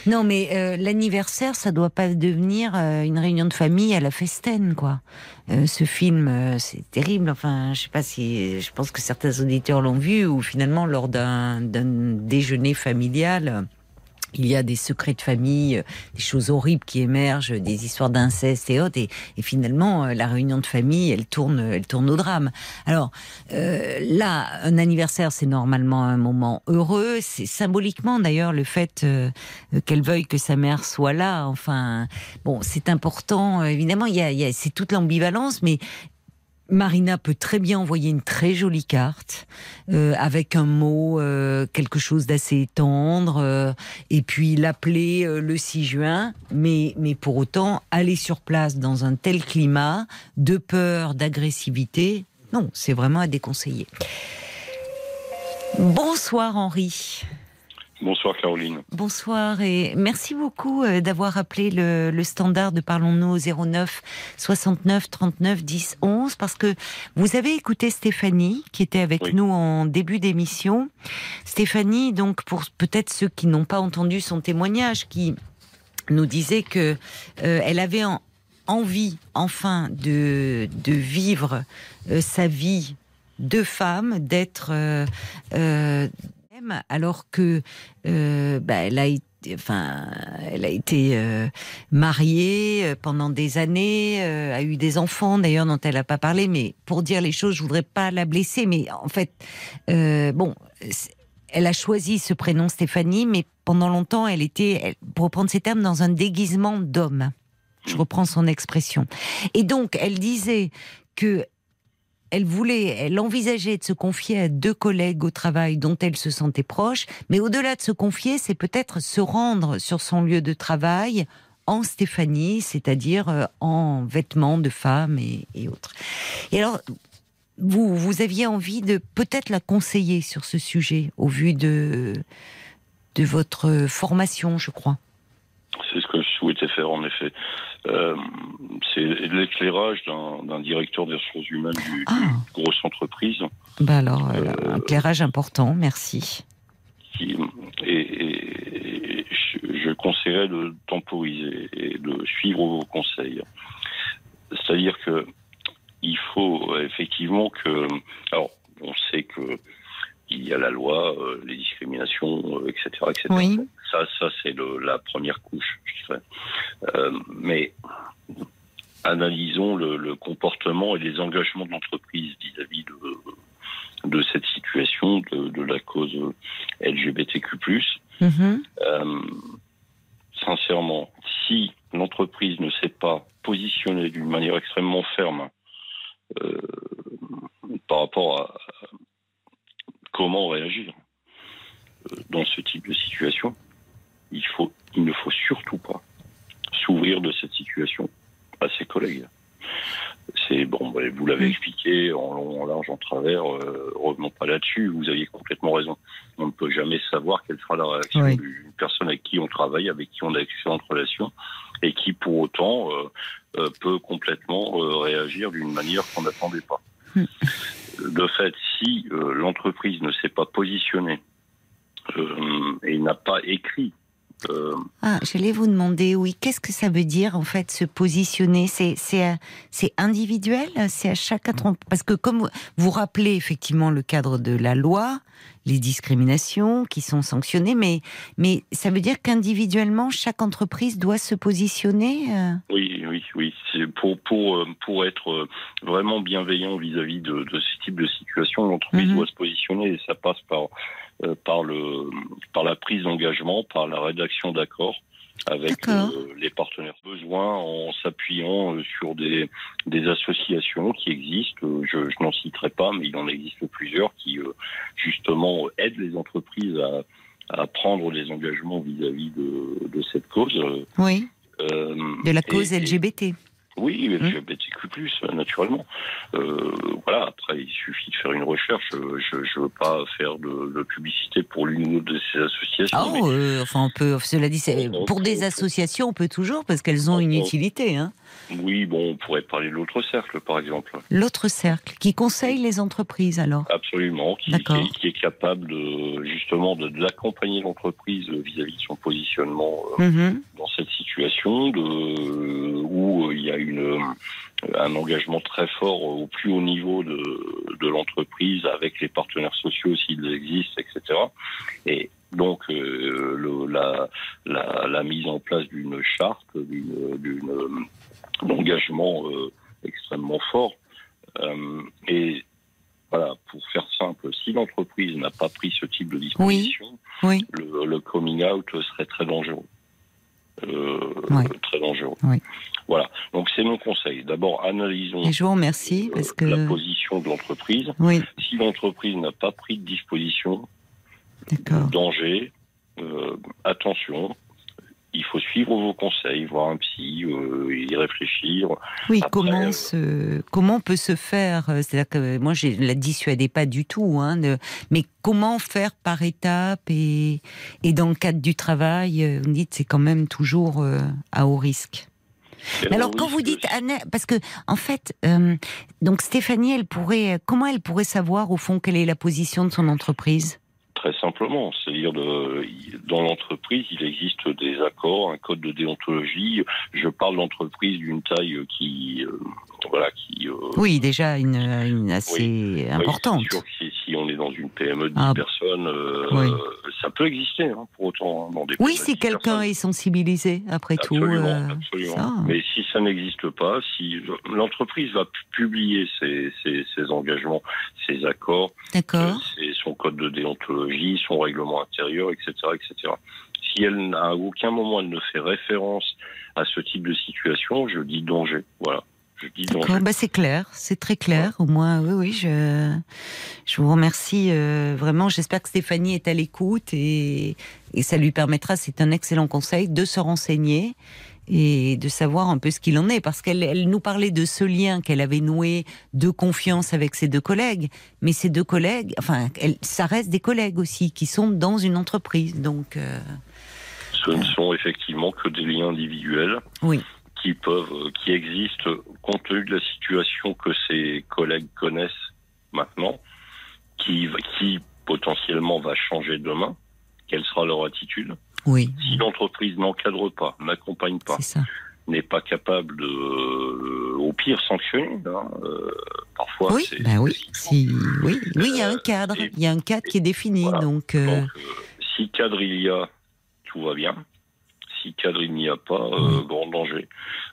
Non, mais l'anniversaire, ça doit pas devenir une réunion de famille à la festen, quoi. Ce film, c'est terrible. Enfin, je sais pas si, je pense que certains auditeurs l'ont vu, ou finalement lors d'un déjeuner familial. Euh, Il y a des secrets de famille, euh, des choses horribles qui émergent, des histoires d'inceste et autres, et, et finalement euh, la réunion de famille, elle tourne, elle tourne au drame. Alors euh, là, un anniversaire, c'est normalement un moment heureux. C'est symboliquement d'ailleurs le fait euh, qu'elle veuille que sa mère soit là. Enfin, bon, c'est important. euh, Évidemment, il y a, il y a- c'est toute l'ambivalence, mais Marina peut très bien envoyer une très jolie carte euh, avec un mot, euh, quelque chose d'assez tendre, euh, et puis l'appeler le 6 juin. Mais, mais pour autant, aller sur place dans un tel climat de peur, d'agressivité, non, c'est vraiment à déconseiller. Bonsoir Henri. Bonsoir Caroline. Bonsoir et merci beaucoup euh, d'avoir appelé le, le standard de Parlons-nous au 09 69 39 10 11 parce que vous avez écouté Stéphanie qui était avec Oui. nous en début d'émission. Stéphanie, donc pour peut-être ceux qui n'ont pas entendu son témoignage, qui nous disait que euh, elle avait en- envie enfin de, de vivre euh, sa vie de femme, d'être euh, alors que euh, bah, elle a été Enfin, elle a été euh, mariée euh, pendant des années, euh, a eu des enfants d'ailleurs dont elle n'a pas parlé. Mais pour dire les choses, je voudrais pas la blesser. Mais en fait, bon, elle a choisi ce prénom Stéphanie, mais pendant longtemps, elle était, pour reprendre ses termes, dans un déguisement d'homme. Je reprends son expression. Et donc, elle disait que elle voulait, elle envisageait de se confier à deux collègues au travail dont elle se sentait proche, mais au-delà de se confier, c'est peut-être se rendre sur son lieu de travail en Stéphanie, c'est-à-dire euh, en vêtements de femme et, autres. Et alors, vous, vous aviez envie de peut-être la conseiller sur ce sujet au vu de, de votre formation, je crois? C'est ce que souhaitais faire en effet. Euh, c'est l'éclairage d'un directeur des ressources humaines d'une Ah. grosse entreprise Bah alors, euh, Euh, un éclairage important, merci. qui, et, et- et je, je conseillerais de temporiser et de suivre vos conseils. C'est-à-dire que il faut effectivement que, alors on sait que il y a la loi, euh, les discriminations, euh, etc., etc. Oui. Ça, ça c'est la première couche, je dirais. Euh, mais analysons le, le comportement et les engagements de l'entreprise vis-à-vis de, de cette situation, de, de la cause LGBTQ+. Mhm. Sincèrement, si l'entreprise ne s'est pas positionnée d'une manière extrêmement ferme euh, par rapport à comment réagir euh, dans ce type de situation, il, faut, il ne faut surtout pas s'ouvrir de cette situation à ses collègues. C'est bon, bah, vous l'avez expliqué en long, en large, en travers. euh, revenons pas là-dessus. Vous aviez complètement raison. On ne peut jamais savoir quelle sera la réaction Oui. d'une personne avec qui on travaille, avec qui on a d'excellentes relations, et qui pour autant euh, euh, peut complètement euh, réagir d'une manière qu'on n'attendait pas. Hmm. De fait, si euh, l'entreprise ne s'est pas positionnée euh, et n'a pas écrit Euh, J'allais vous demander, oui, qu'est-ce que ça veut dire en fait se positionner? C'est euh, individuel, c'est à chaque entre- parce que comme vous- vous rappelez effectivement le cadre de la loi, les discriminations qui sont sanctionnées, mais mais ça veut dire qu'individuellement chaque entreprise doit se positionner. euh? Oui, oui, oui. Pour pour euh, pour être vraiment bienveillant vis-à-vis de, de ce type de situation, l'entreprise Mhm. doit se positionner et ça passe par par le par la prise d'engagement, par la rédaction d'accords avec euh, les partenaires besoin en s'appuyant euh, sur des des associations qui existent. Euh, Je, je n'en citerai pas, mais il en existe plusieurs qui euh, justement aident les entreprises à à prendre des engagements vis-à-vis de, de cette cause. Euh, Oui, de la cause et- LGBT. Oui, Mmh. LGBTQ+, naturellement. Euh, voilà, après, il suffit de faire une recherche. Euh, Je ne veux pas faire de, de publicité pour l'une ou l'autre de ces associations. Oh, mais- euh, enfin on peut. Cela dit, pour des on- associations, on peut toujours parce qu'elles ont une utilité. Hein. Oui, bon, on pourrait parler de l'autre cercle, par exemple. L'autre cercle qui conseille les entreprises alors. Absolument, qui, est, qui est capable de justement de- d'accompagner l'entreprise vis-à-vis de son positionnement euh, Mhm. dans cette situation de, où euh, il y a une, euh, un engagement très fort au plus haut niveau de, de l'entreprise avec les partenaires sociaux s'ils existent, etc. Et donc euh, le- la, la, la mise en place d'une charte, d'une, euh, d'engagement euh, extrêmement fort. Euh, et voilà, pour faire simple, si l'entreprise n'a pas pris ce type de disposition, Oui. le, le coming out serait très dangereux. Euh, Oui. Très dangereux. Voilà. Donc c'est mon conseil. D'abord, analysons Et je vous remercie euh, que. la position de l'entreprise. Si l'entreprise n'a pas pris de disposition, danger, euh, attention. Il faut suivre vos conseils, voir un psy, euh, y réfléchir. Oui, Après, comment, euh, se, comment peut se faire euh, C'est-à-dire que moi, je ne la dissuadais pas du tout, hein, de- mais comment faire par étapes et, et dans le cadre du travail, euh, vous me dites c'est quand même toujours euh, à haut risque. Mais alors, quand vous dites Anna, parce que en fait, euh, donc Stéphanie, elle pourrait, comment elle pourrait savoir au fond quelle est la position de son entreprise? Très simplement, c'est-à-dire de, dans l'entreprise, il existe des accords, un code de déontologie. Je parle d'entreprise d'une taille qui, euh, voilà, qui. euh, Oui, déjà une, une assez oui, importante. que si, si on est dans une PME de 10 Ah. personnes, euh, Oui. ça peut exister hein, pour autant hein, dans des Oui, si 10 quelqu'un est sensibilisé, après tout. Absolument, euh, absolument. ça. Mais si ça n'existe pas, si l'entreprise va pu- publier ses, ses- ses engagements, ses accords, son code de déontologie, son règlement intérieur, etc., etc. Si elle n'a à aucun moment elle ne fait référence à ce type de situation, je dis danger. Voilà, je dis bah c'est clair, c'est très clair. Au moins, oui, oui, je, je vous remercie euh, vraiment. J'espère que Stéphanie est à l'écoute et, et ça lui permettra, c'est un excellent conseil, de se renseigner et de savoir un peu ce qu'il en est. Parce qu'elle elle nous parlait de ce lien qu'elle avait noué de confiance avec ses deux collègues. Mais ces deux collègues, enfin, elle, ça reste des collègues aussi qui sont dans une entreprise. Donc, euh, Ce ne sont effectivement que des liens individuels. oui, qui peuvent, euh, qui existent compte tenu de la situation que ses collègues connaissent maintenant, qui, qui potentiellement va changer demain. Quelle sera leur attitude? Oui, Si l'entreprise n'encadre pas, n'accompagne pas, n'est pas capable de, euh, au pire, sanctionner. Hein, euh, parfois, Oui, bah oui, si, oui, oui, il y a un cadre, il y a un cadre qui est défini. voilà. Donc, euh, Donc, si cadre il y a, tout va bien. Si cadre il n'y a pas, euh, grand danger.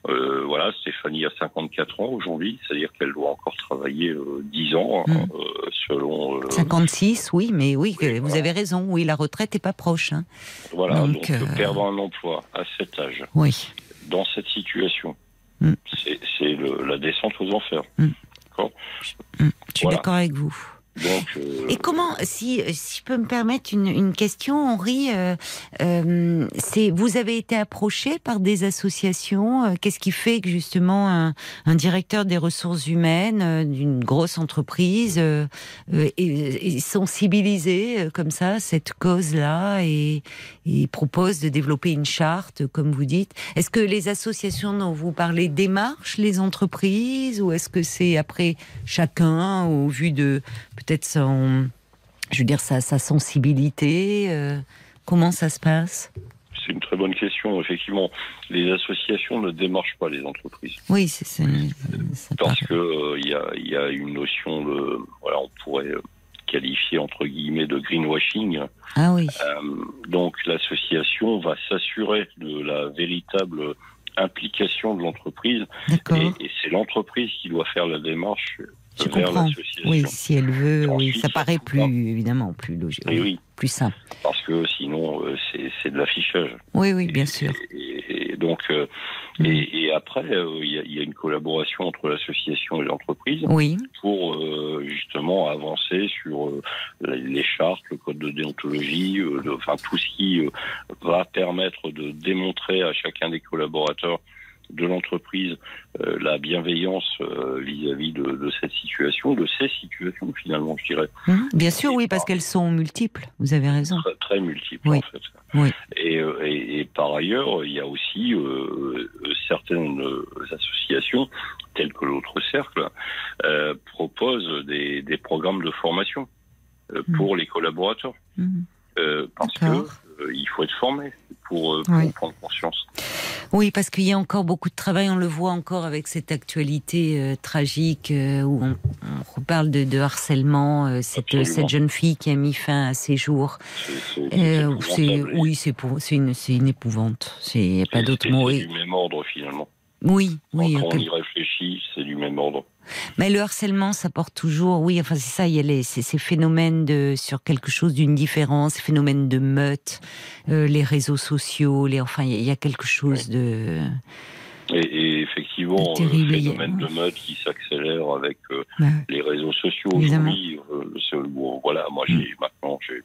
Euh, voilà, Stéphanie a 54 ans aujourd'hui, c'est-à-dire qu'elle doit encore travailler euh, 10 ans, hein, Mm. euh, selon. euh, 56, oui, mais oui, vous voilà. avez raison. Oui, la retraite est pas proche. hein. voilà, donc, donc, euh, perdre un emploi à cet âge, Oui, dans cette situation, Mm. c'est la descente aux enfers. Mm. je suis Voilà. d'accord avec vous. Euh, Et comment, si, si je peux me permettre une, une question, Henri, euh, euh, c'est vous avez été approché par des associations. euh, Qu'est-ce qui fait que justement un, un directeur des ressources humaines euh, d'une grosse entreprise est, est sensibilisé comme ça à cette cause-là et, et propose de développer une charte, comme vous dites Est-ce que les associations dont vous parlez démarchent les entreprises ou est-ce que c'est après chacun au vu de peut-être je veux dire sa, sa sensibilité euh, Comment ça se passe? C'est une bonne question. Effectivement, les associations ne démarchent pas les entreprises. Oui, c'est ça. Parce que euh, il y, a, y, a, une notion de, voilà, on pourrait euh, qualifier entre guillemets de greenwashing. Ah oui. Euh, donc l'association va s'assurer de la véritable implication de l'entreprise et, et c'est l'entreprise qui doit faire la démarche je comprends. Oui, si elle veut, oui, ça paraît plus, évidemment, plus logique. Oui, oui. Plus simple. Parce que sinon, euh, c'est de l'affichage. Oui, oui, bien sûr. Et, donc, euh, mm. et, après, euh, il y, a une collaboration entre l'association et l'entreprise oui. pour justement avancer sur les chartes, le code de déontologie, enfin tout ce qui va permettre de démontrer à chacun des collaborateurs de l'entreprise euh, la bienveillance euh, vis-à-vis de, de, cette situation, de ces situations finalement, je dirais. Mmh, bien sûr, oui, parce qu'elles sont multiples. Vous avez raison. Très, très multiples en fait. Oui. Et, euh, et, et, par ailleurs, il y a aussi euh, certaines associations, telles que l'autre cercle, proposent des, des, programmes de formation mmh. pour les collaborateurs. Mmh. Parce que il faut être formé pour, pour prendre conscience. Oui, parce qu'il y a encore beaucoup de travail. On le voit encore avec cette actualité euh, tragique euh, où on, on, reparle de, de harcèlement. Euh, cette, cette, jeune fille qui a mis fin à ses jours. Oui, c'est une, une épouvante. C'est pas d'autre mot. C'est du même ordre finalement. Oui, oui. Quand on y réfléchit, c'est du même ordre. Mais le harcèlement, ça porte toujours, oui, enfin c'est ça, il y a les, ces, ces, phénomènes de sur quelque chose d'une différence, ces phénomènes de meute, euh, les réseaux sociaux, les, enfin il y, a quelque chose de. Et, et effectivement, le phénomène de meute qui s'accélère avec euh, les réseaux sociaux aujourd'hui. Euh, voilà, moi j'ai mm. maintenant j'ai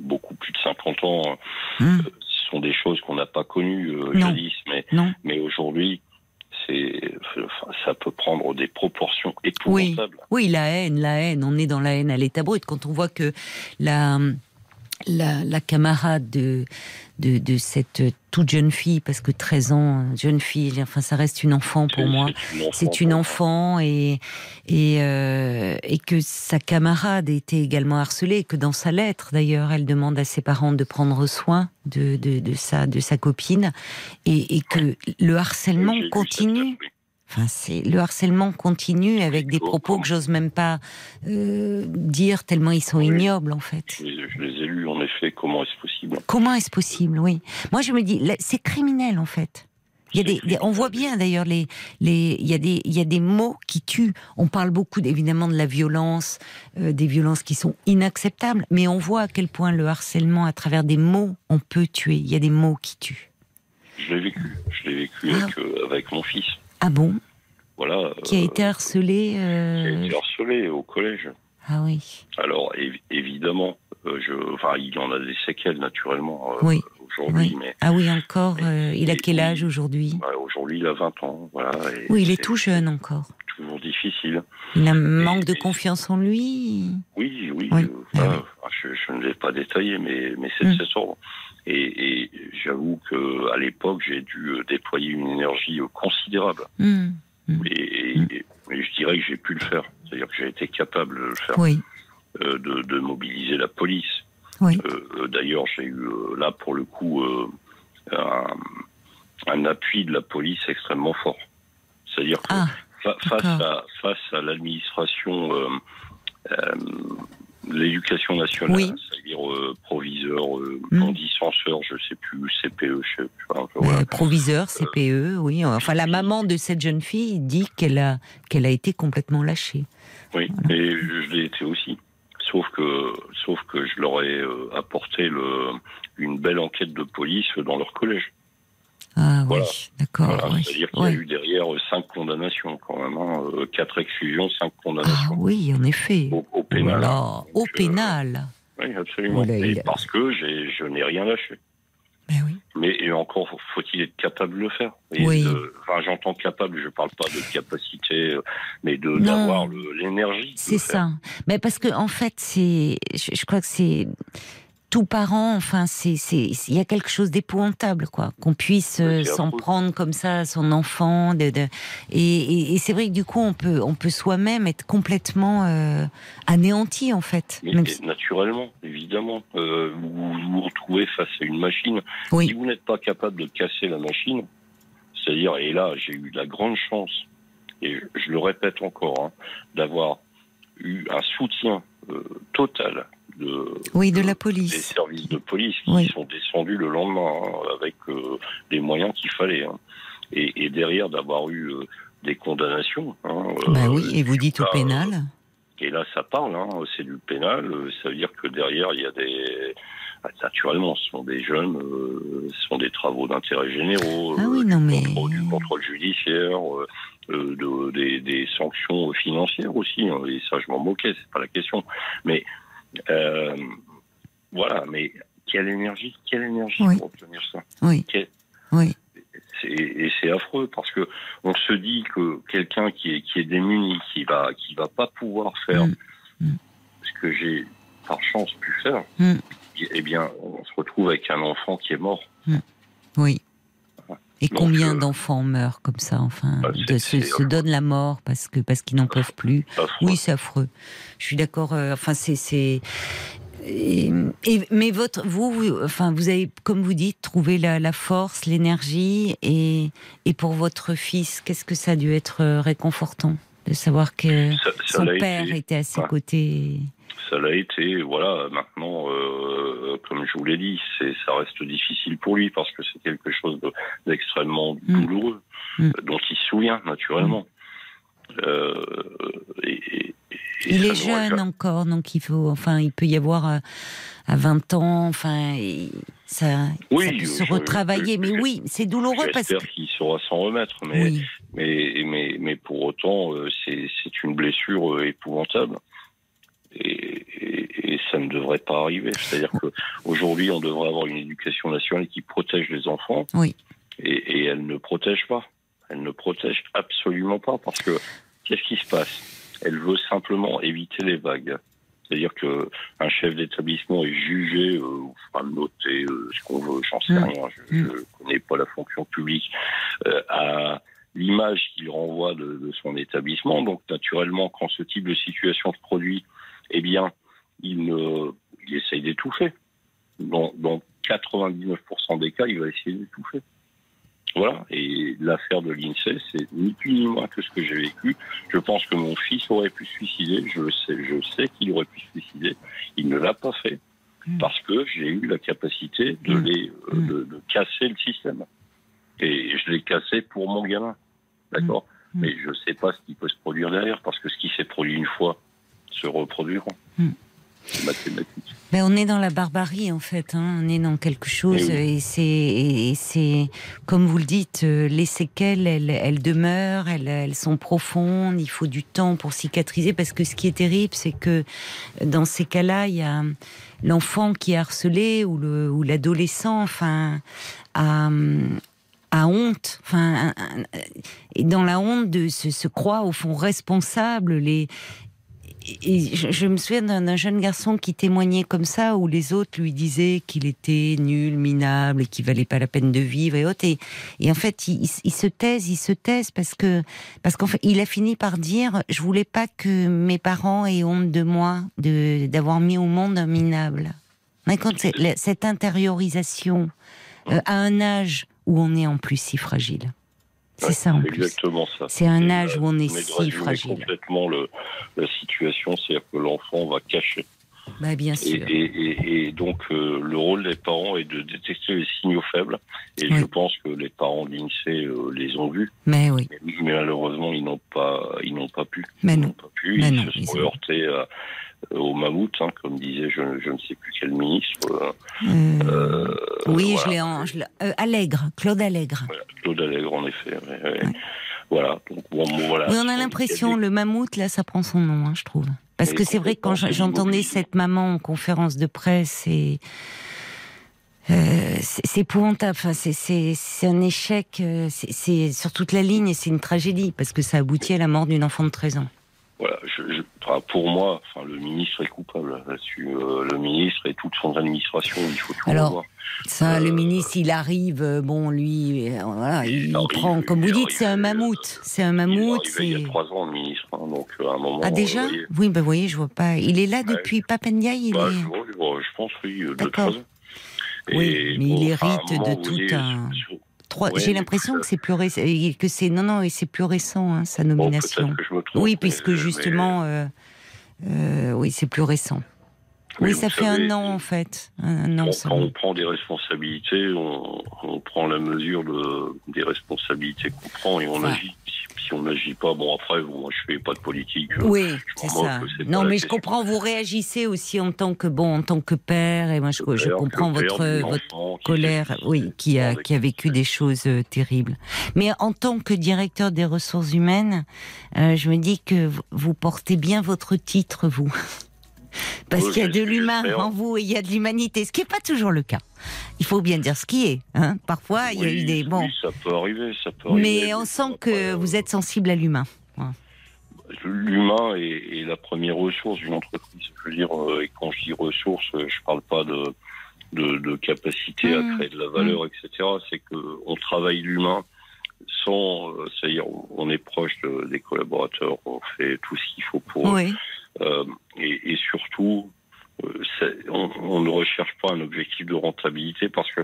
beaucoup plus de 50 ans. Mm. Euh, ce sont des choses qu'on n'a pas connues jadis, mais, mais aujourd'hui ça peut prendre des proportions épouvantables. Oui, oui, la haine, la haine, on est dans la haine à l'état brut. Quand on voit que la, la, la camarade de, de, de, cette toute jeune fille, parce que 13 ans, jeune fille, enfin ça reste une enfant pour moi. C'est une enfant et et, euh, et que sa camarade était également harcelée, que dans sa lettre d'ailleurs, elle demande à ses parents de prendre soin de de, de sa de sa copine et, et que le harcèlement continue. Enfin, c'est le harcèlement continue avec des propos que j'ose même pas euh, dire tellement ils sont ignobles en fait. Je les, je les ai lus en effet. Comment est-ce possible? Comment est-ce possible Oui. Moi, je me dis, c'est criminel en fait. Il y a des, on voit bien d'ailleurs les, les, il y a des, il y a des mots qui tuent. On parle beaucoup évidemment de la violence, euh, des violences qui sont inacceptables, mais on voit à quel point le harcèlement, à travers des mots, on peut tuer. Il y a des mots qui tuent. Je l'ai vécu. Je l'ai vécu ah. avec, euh, avec mon fils. Ah bon Voilà. Qui a été harcelé euh... Qui a été harcelé au collège. Ah oui. Alors évidemment, euh, je, enfin, il en a des séquelles naturellement euh, oui. aujourd'hui. Oui. Mais, ah oui, encore. Euh, il a quel âge aujourd'hui bah, Aujourd'hui, il a 20 ans. Voilà. Et oui, il est tout jeune encore. Toujours difficile. Il a un manque de confiance en lui. Oui, oui. oui. Voilà. Je, je, ne l'ai pas détaillé, mais, mais c'est de mmh. cet ordre. Et, et j'avoue que à l'époque, j'ai dû déployer une énergie considérable. Mmh. Et, et, et, je dirais que j'ai pu le faire. C'est-à-dire que j'ai été capable de le faire. Oui. Euh, de, de, mobiliser la police. Oui. Euh, D'ailleurs, j'ai eu euh, là pour le coup un, un, appui de la police extrêmement fort. C'est-à-dire que ah, fa face à face à l'administration l'éducation nationale, oui. c'est-à-dire euh, proviseur, euh, Mm. censeur, je sais plus, CPE, je sais plus. Enfin, voilà. euh, proviseur, CPE, oui. Enfin, la maman de cette jeune fille dit qu'elle a qu'elle a été complètement lâchée. Oui, voilà. et je l'ai été aussi. Sauf que, sauf que je leur ai euh, apporté le, une belle enquête de police dans leur collège. Ah voilà. oui, d'accord. Voilà, oui. C'est-à-dire qu'il y a eu derrière cinq condamnations quand même, hein, quatre exclusions, cinq condamnations. Ah oui, en effet. Au, au pénal. Voilà. Au pénal. Euh, oui, absolument. Et parce que je n'ai rien lâché. Mais oui. Mais et encore faut-il être capable de le faire? Et oui. de, enfin, j'entends capable, je parle pas de capacité, mais de d'avoir l'énergie. C'est ça. Mais parce que en fait, c'est, je, je crois que c'est tout parent, enfin, c'est, il y a quelque chose d'épouvantable, quoi, qu'on puisse Oui, euh, s'en prendre comme ça à son enfant. De, de- et, et- et c'est vrai que du coup, on peut, on peut soi-même être complètement euh, anéanti, en fait. Mais Même si- naturellement, évidemment, euh, vous vous vous retrouvez face à une machine. Oui. Si vous n'êtes pas capable de casser la machine, c'est-à-dire, et là, j'ai eu la grande chance, et je, je le répète encore, hein, d'avoir eu un soutien euh, total de, Oui, de la des police. services de police qui Oui. sont descendus le lendemain hein, avec euh, les moyens qu'il fallait. hein. Et, et derrière d'avoir eu euh, des condamnations. hein, euh, Bah oui, et vous dites au pénal. et là, ça parle, hein, c'est du pénal. euh, Ça veut dire que derrière, il y a des. ah, Naturellement, ce sont des jeunes, euh, ce sont des travaux d'intérêt généraux, Ah euh, oui, du, non, mais- contrôle, du contrôle judiciaire, euh, euh, de- des, des sanctions financières aussi. hein, et ça, je m'en moquais, c'est pas la question. Mais euh, voilà, mais quelle énergie, quelle énergie Oui. pour obtenir ça Oui. Oui. et c'est affreux parce que on se dit que quelqu'un qui est qui est démuni, qui va qui va pas pouvoir faire Mm. Mm. ce que j'ai par chance pu faire, Mm. eh bien, on se retrouve avec un enfant qui est mort. Oui. Et Donc, combien euh, d'enfants meurent comme ça, enfin, bah, de, se, donnent la mort parce que parce qu'ils n'en peuvent plus? Affreux. Oui, c'est affreux. Je suis d'accord. euh, enfin, c'est et- et- mais votre, vous, vous- enfin, vous avez, comme vous dites, trouvé la, la force, l'énergie, et, et pour votre fils, qu'est-ce que ça a dû être euh, réconfortant de savoir que Ça- ça son père été. était à ses Ouais. côtés. Ça l'a été. Voilà. Maintenant, euh, comme je vous l'ai dit, c'est ça reste difficile pour lui parce que c'est quelque chose de- d'extrêmement Mm. douloureux, Mm. euh, dont il se souvient naturellement. Euh, et, et- et Il est jeune encore, donc il faut, enfin, il peut y avoir euh, à 20 ans, enfin, ça, Oui, ça peut se retravailler. je- Mais oui, c'est douloureux parce que. J'espère qu'il saura s'en remettre, mais, Oui, mais, mais, mais pour autant, euh, c'est une blessure euh, épouvantable. Et, et, et ça ne devrait pas arriver. C'est-à-dire qu'aujourd'hui, on devrait avoir une éducation nationale qui protège les enfants. Oui. Et, et elle ne protège pas. Elle ne protège absolument pas. Parce que qu'est-ce qui se passe? Elle veut simplement éviter les vagues. C'est-à-dire que un chef d'établissement est jugé, euh, enfin noté, euh, ce qu'on veut, j'en sais Mm. rien, je ne connais pas la fonction publique, euh, à l'image qu'il renvoie de, de son établissement. Donc naturellement, quand ce type de situation se produit, eh bien, il, ne, il essaye d'étouffer. Dans, dans 99% des cas, il va essayer d'étouffer. Voilà, et l'affaire de l'INSEE, c'est ni plus ni moins que ce que j'ai vécu. Je pense que mon fils aurait pu se suicider, je sais, je sais qu'il aurait pu se suicider. Il ne l'a pas fait Mm. parce que j'ai eu la capacité de, Mm. les, euh, Mm. de, de casser le système. Et je l'ai cassé pour mon gamin, d'accord. Mais je ne sais pas ce qui peut se produire derrière parce que ce qui s'est produit une fois se reproduira. Mm. C'est mathématique. Mais on est dans la barbarie en fait. Hein. On est dans quelque chose Eh oui. et c'est comme vous le dites, euh, les séquelles, elles, elles demeurent, elles, elles sont profondes. Il faut du temps pour cicatriser parce que ce qui est terrible, c'est que dans ces cas-là, il y a l'enfant qui est harcelé ou le ou l'adolescent, enfin, a, a honte, enfin, et dans la honte de se, se croit au fond responsable. Les je, me souviens d'un jeune garçon qui témoignait comme ça, où les autres lui disaient qu'il était nul, minable, et qu'il valait pas la peine de vivre et autres. Et, en fait, il, se taise, il se taise parce que parce qu'en fait, il a fini par dire je voulais pas que mes parents aient honte de moi, de d'avoir mis au monde un minable. Mais quand cette intériorisation euh, à un âge où on est en plus si fragile, c'est Ouais, ça en plus. exactement ça. C'est un âge euh, où on est si fragile. complètement le, la situation, c'est-à-dire que l'enfant va cacher. Bah, bien sûr. et, et, et donc, euh, le rôle des parents est de détecter les signaux faibles. Et Oui. je pense que les parents de l'INSEE euh, les ont vus. Mais oui. Mais, mais malheureusement, ils n'ont pas, ils n'ont pas pu. Mais ils non. n'ont pas pu. Mais ils non, se ils sont ont- heurtés à- au mammouth, hein, comme disait je, je ne sais plus quel ministre. euh, Euh, euh, oui, voilà. je l'ai en. je euh, Allègre, Claude Allègre. Voilà, Claude Allègre, en effet. ouais, ouais. Ouais. Voilà. Donc, bon, voilà. oui, on a l'impression, le mammouth, là, ça prend son nom, hein, je trouve. Parce que c'est vrai que quand j'entendais cette maman en conférence de presse, et. euh, c'est épouvantable. Enfin, c'est- un échec. euh, c'est- C'est sur toute la ligne et c'est une tragédie parce que ça aboutit à la mort d'une enfant de 13 ans. Voilà, je, je, pour moi, enfin, le ministre est coupable là-dessus. Euh, le ministre et toute son administration, il faut tout Alors, revoir. Ça, le Euh, ministre, il arrive, euh, bon, lui, voilà, il il, il arrive, prend, comme il vous dites, c'est un mammouth. C'est un Il mammouth. il y a trois ans, le ministre, hein, donc à un moment. Ah, déjà voyez, Oui, ben, vous voyez, je vois pas. Il est là Ouais. depuis Papendiaï, il bah, est. je, vois, pense, oui, deux, trois ans. Oui, mais il bon, hérite de tout voyez, un- sur- Trois- J'ai l'impression que c'est plus récent, que c'est non non et c'est plus récent hein, sa nomination. peut-être que je me trompe, oui, puisque mais- justement, euh, euh, oui, c'est plus récent. Oui, ça fait savez, un an en fait, un, an Quand, quand on prend des responsabilités, on, on prend la mesure de, des responsabilités qu'on prend et on agit. Si, si on n'agit pas, bon après, moi je fais pas de politique. Oui, c'est ça. Non, mais je comprends. Vous réagissez aussi en tant que bon, en tant que père, et moi je, je Père, comprends votre votre qui colère, s'est- oui, qui a qui a vécu des choses euh, terribles. Mais en tant que directeur des ressources humaines, euh, je me dis que vous portez bien votre titre, vous. Parce qu'il y a de l'humain en vous et il y a de l'humanité, ce qui n'est pas toujours le cas. Il faut bien dire ce qui est. Hein. Parfois, il y a eu des bon, oui, ça peut arriver, ça peut arriver. mais on sent que vous êtes sensible à l'humain. L'humain est, est la première ressource d'une entreprise. Je veux dire, euh, et quand je dis ressource, euh, je parle pas de, de, de capacité Mmh. à créer de la valeur, etc. C'est que on travaille l'humain sans, euh, c'est-à-dire, on- est proche de- des collaborateurs, on fait tout ce qu'il faut pour. Oui. Et, et surtout, euh, on, on ne recherche pas un objectif de rentabilité parce que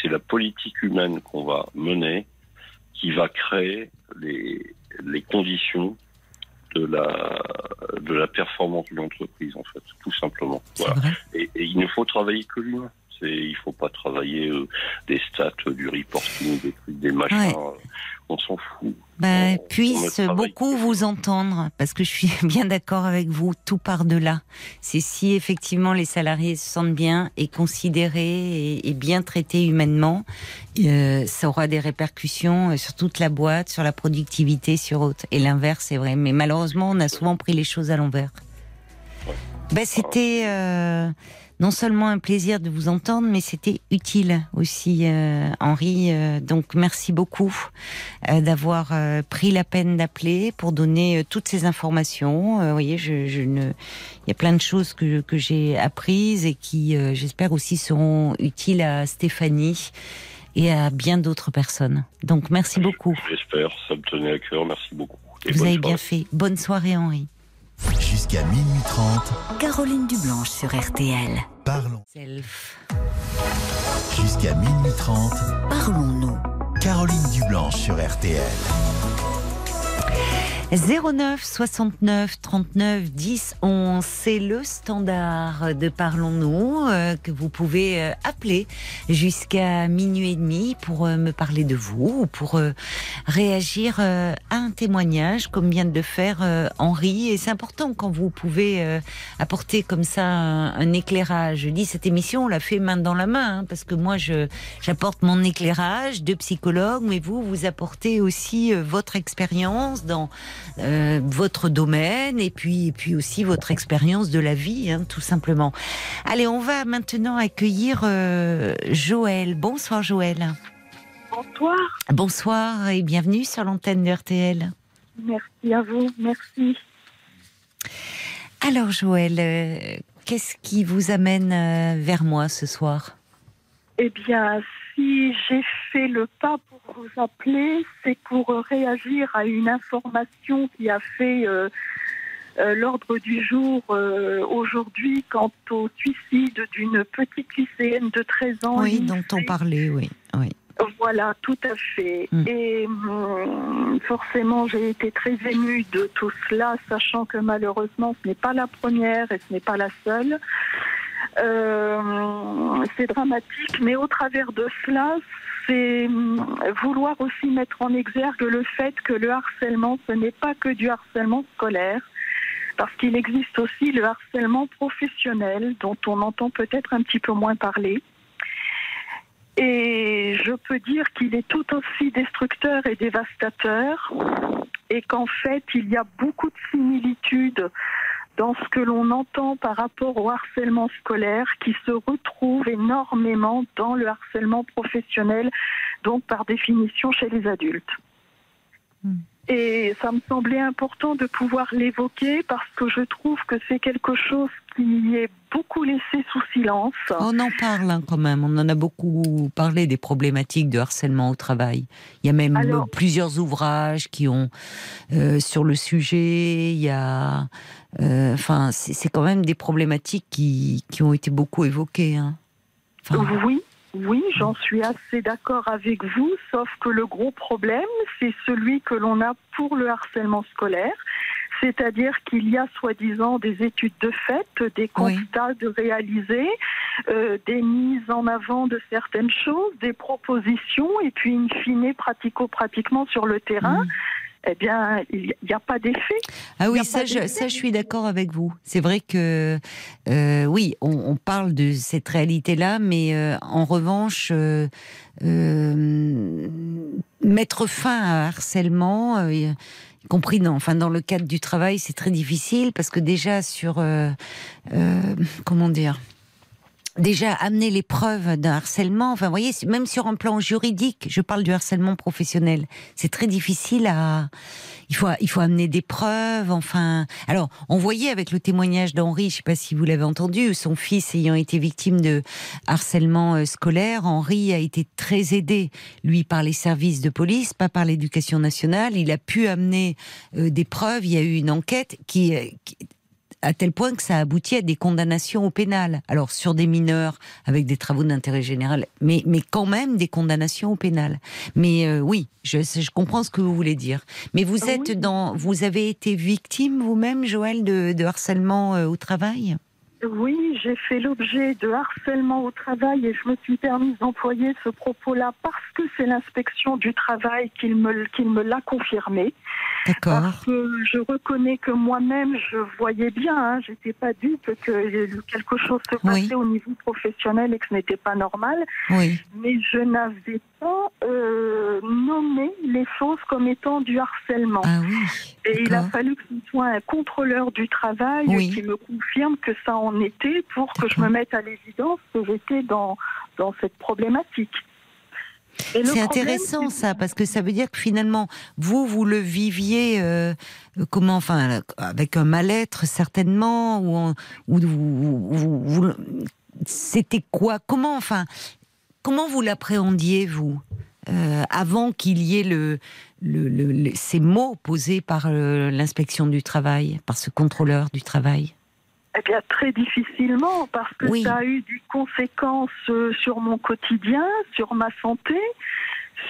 c'est la politique humaine qu'on va mener qui va créer les, les conditions de la, de la performance d'une entreprise, en fait, tout simplement. Voilà. Et, et il ne faut travailler que l'humain. C'est, il faut pas travailler euh, des stats, du reporting, des trucs, des machins. Ouais. euh, On s'en fout. Ben, On- puisse beaucoup vous entendre, parce que je suis bien d'accord avec vous, tout par delà. C'est si effectivement les salariés se sentent bien et considérés et, et bien traités humainement, euh, ça aura des répercussions euh, sur toute la boîte, sur la productivité, sur autre. Et l'inverse, c'est vrai. Mais malheureusement, on a souvent pris les choses à l'envers. Ben, c'était euh, non seulement un plaisir de vous entendre, mais c'était utile aussi, euh, Henri. Euh, donc merci beaucoup euh, d'avoir euh, pris la peine d'appeler pour donner toutes ces informations. Euh, vous voyez, je, je ne, il y a plein de choses que, que j'ai apprises et qui, euh, j'espère aussi, seront utiles à Stéphanie et à bien d'autres personnes. Donc merci beaucoup. J'espère, ça me tenait à cœur. Merci beaucoup. Et Vous avez bien fait. Bonne soirée, Henri. Jusqu'à minuit 30, Caroline Dublanche sur RTL. parlons. Self. Jusqu'à minuit 30, Parlons-nous. Caroline Dublanche sur RTL. 09 69 39 10 11, c'est le standard de Parlons-nous euh, que vous pouvez euh, appeler jusqu'à minuit et demi pour euh, me parler de vous ou pour réagir à un témoignage comme vient de le faire Henri. Et c'est important quand vous pouvez apporter comme ça un, éclairage. Je dis cette émission, on l'a fait main dans la main hein, parce que moi je j'apporte mon éclairage de psychologue, mais vous vous apportez aussi votre expérience dans euh, votre domaine et puis, et puis aussi votre expérience de la vie, hein, tout simplement. Allez, on va maintenant accueillir euh, Joël. Bonsoir Joël. Bonsoir. Bonsoir et bienvenue sur l'antenne de RTL. Merci à vous. Merci. Alors Joël, euh, qu'est-ce qui vous amène vers moi ce soir? Eh bien, si j'ai fait le pas pour vous appeler, c'est pour euh, réagir à une information qui a fait euh, euh, l'ordre du jour euh, aujourd'hui quant au suicide d'une petite lycéenne de 13 ans. Oui, dont on parlait, oui. oui. Voilà, tout à fait. Mm. Et hum, forcément, j'ai été très émue de tout cela, sachant que malheureusement, ce n'est pas la première et ce n'est pas la seule. Euh, c'est dramatique, mais au travers de cela, c'est hum, vouloir aussi mettre en exergue le fait que le harcèlement, ce n'est pas que du harcèlement scolaire, parce qu'il existe aussi le harcèlement professionnel, dont on entend peut-être un petit peu moins parler. Et je peux dire qu'il est tout aussi destructeur et dévastateur, et qu'en fait, il y a beaucoup de similitudes dans ce que l'on entend par rapport au harcèlement scolaire qui se retrouve énormément dans le harcèlement professionnel, donc par définition chez les adultes. Et ça me semblait important de pouvoir l'évoquer parce que je trouve que c'est quelque chose qui est beaucoup laissé sous silence. On en parle hein, quand même, on en a beaucoup parlé des problématiques de harcèlement au travail. Il y a même plusieurs ouvrages qui ont euh, sur le sujet, il y a... euh, Enfin, c'est quand même des problématiques qui, qui ont été beaucoup évoquées. Hein. Enfin, Oui, oui, j'en suis assez d'accord avec vous, sauf que le gros problème, c'est celui que l'on a pour le harcèlement scolaire. C'est-à-dire qu'il y a soi-disant des études de fait, des constats de réaliser, euh, des mises en avant de certaines choses, des propositions, et puis in fine, pratico-pratiquement sur le terrain. Eh bien, il n'y a pas d'effet. Ah oui, ça je, ça, je suis d'accord avec vous. C'est vrai que, euh, oui, on, on parle de cette réalité-là, mais euh, en revanche, euh, mettre fin à un harcèlement, compris dans, enfin, dans le cadre du travail, c'est très difficile parce que déjà sur, euh, euh, comment dire, déjà amener les preuves d'un harcèlement, enfin, voyez, même sur un plan juridique, je parle du harcèlement professionnel, c'est très difficile à. Il faut, il faut amener des preuves, enfin. Alors, on voyait avec le témoignage d'Henri, je sais pas si vous l'avez entendu, son fils ayant été victime de harcèlement euh, scolaire, Henri a été très aidé, lui, par les services de police, pas par l'éducation nationale. Il a pu amener euh, des preuves, il y a eu une enquête qui, euh, qui à tel point que ça aboutit à des condamnations au pénal. Alors sur des mineurs avec des travaux d'intérêt général, mais mais quand même des condamnations au pénal. Mais euh, oui, je, je comprends ce que vous voulez dire. Mais vous Ah êtes oui. dans, vous avez été victime vous-même, Joël, de, de harcèlement euh, au travail? Oui, j'ai fait l'objet de harcèlement au travail et je me suis permise d'employer ce propos-là parce que c'est l'inspection du travail qui me, qui me l'a confirmé. Parce que je reconnais que moi-même, je voyais bien, hein, j'étais pas dupe que quelque chose se Oui. passait au niveau professionnel et que ce n'était pas normal, Oui. mais je n'avais pas euh, nommé les choses comme étant du harcèlement. Ah oui. Et il a fallu que ce soit un contrôleur du travail qui me confirme que ça en était pour que je me mette à l'évidence que j'étais dans, dans cette problématique. C'est intéressant ça, parce que ça veut dire que finalement, vous, vous le viviez euh, comment, enfin, avec un mal-être certainement, ou, en- ou c'était quoi Comment, enfin, comment vous l'appréhendiez vous euh, avant qu'il y ait le, le- le- le- ces mots posés par euh, l'inspection du travail, par ce contrôleur du travail? Eh bien, très difficilement, parce que Oui. ça a eu des conséquences euh, sur mon quotidien, sur ma santé,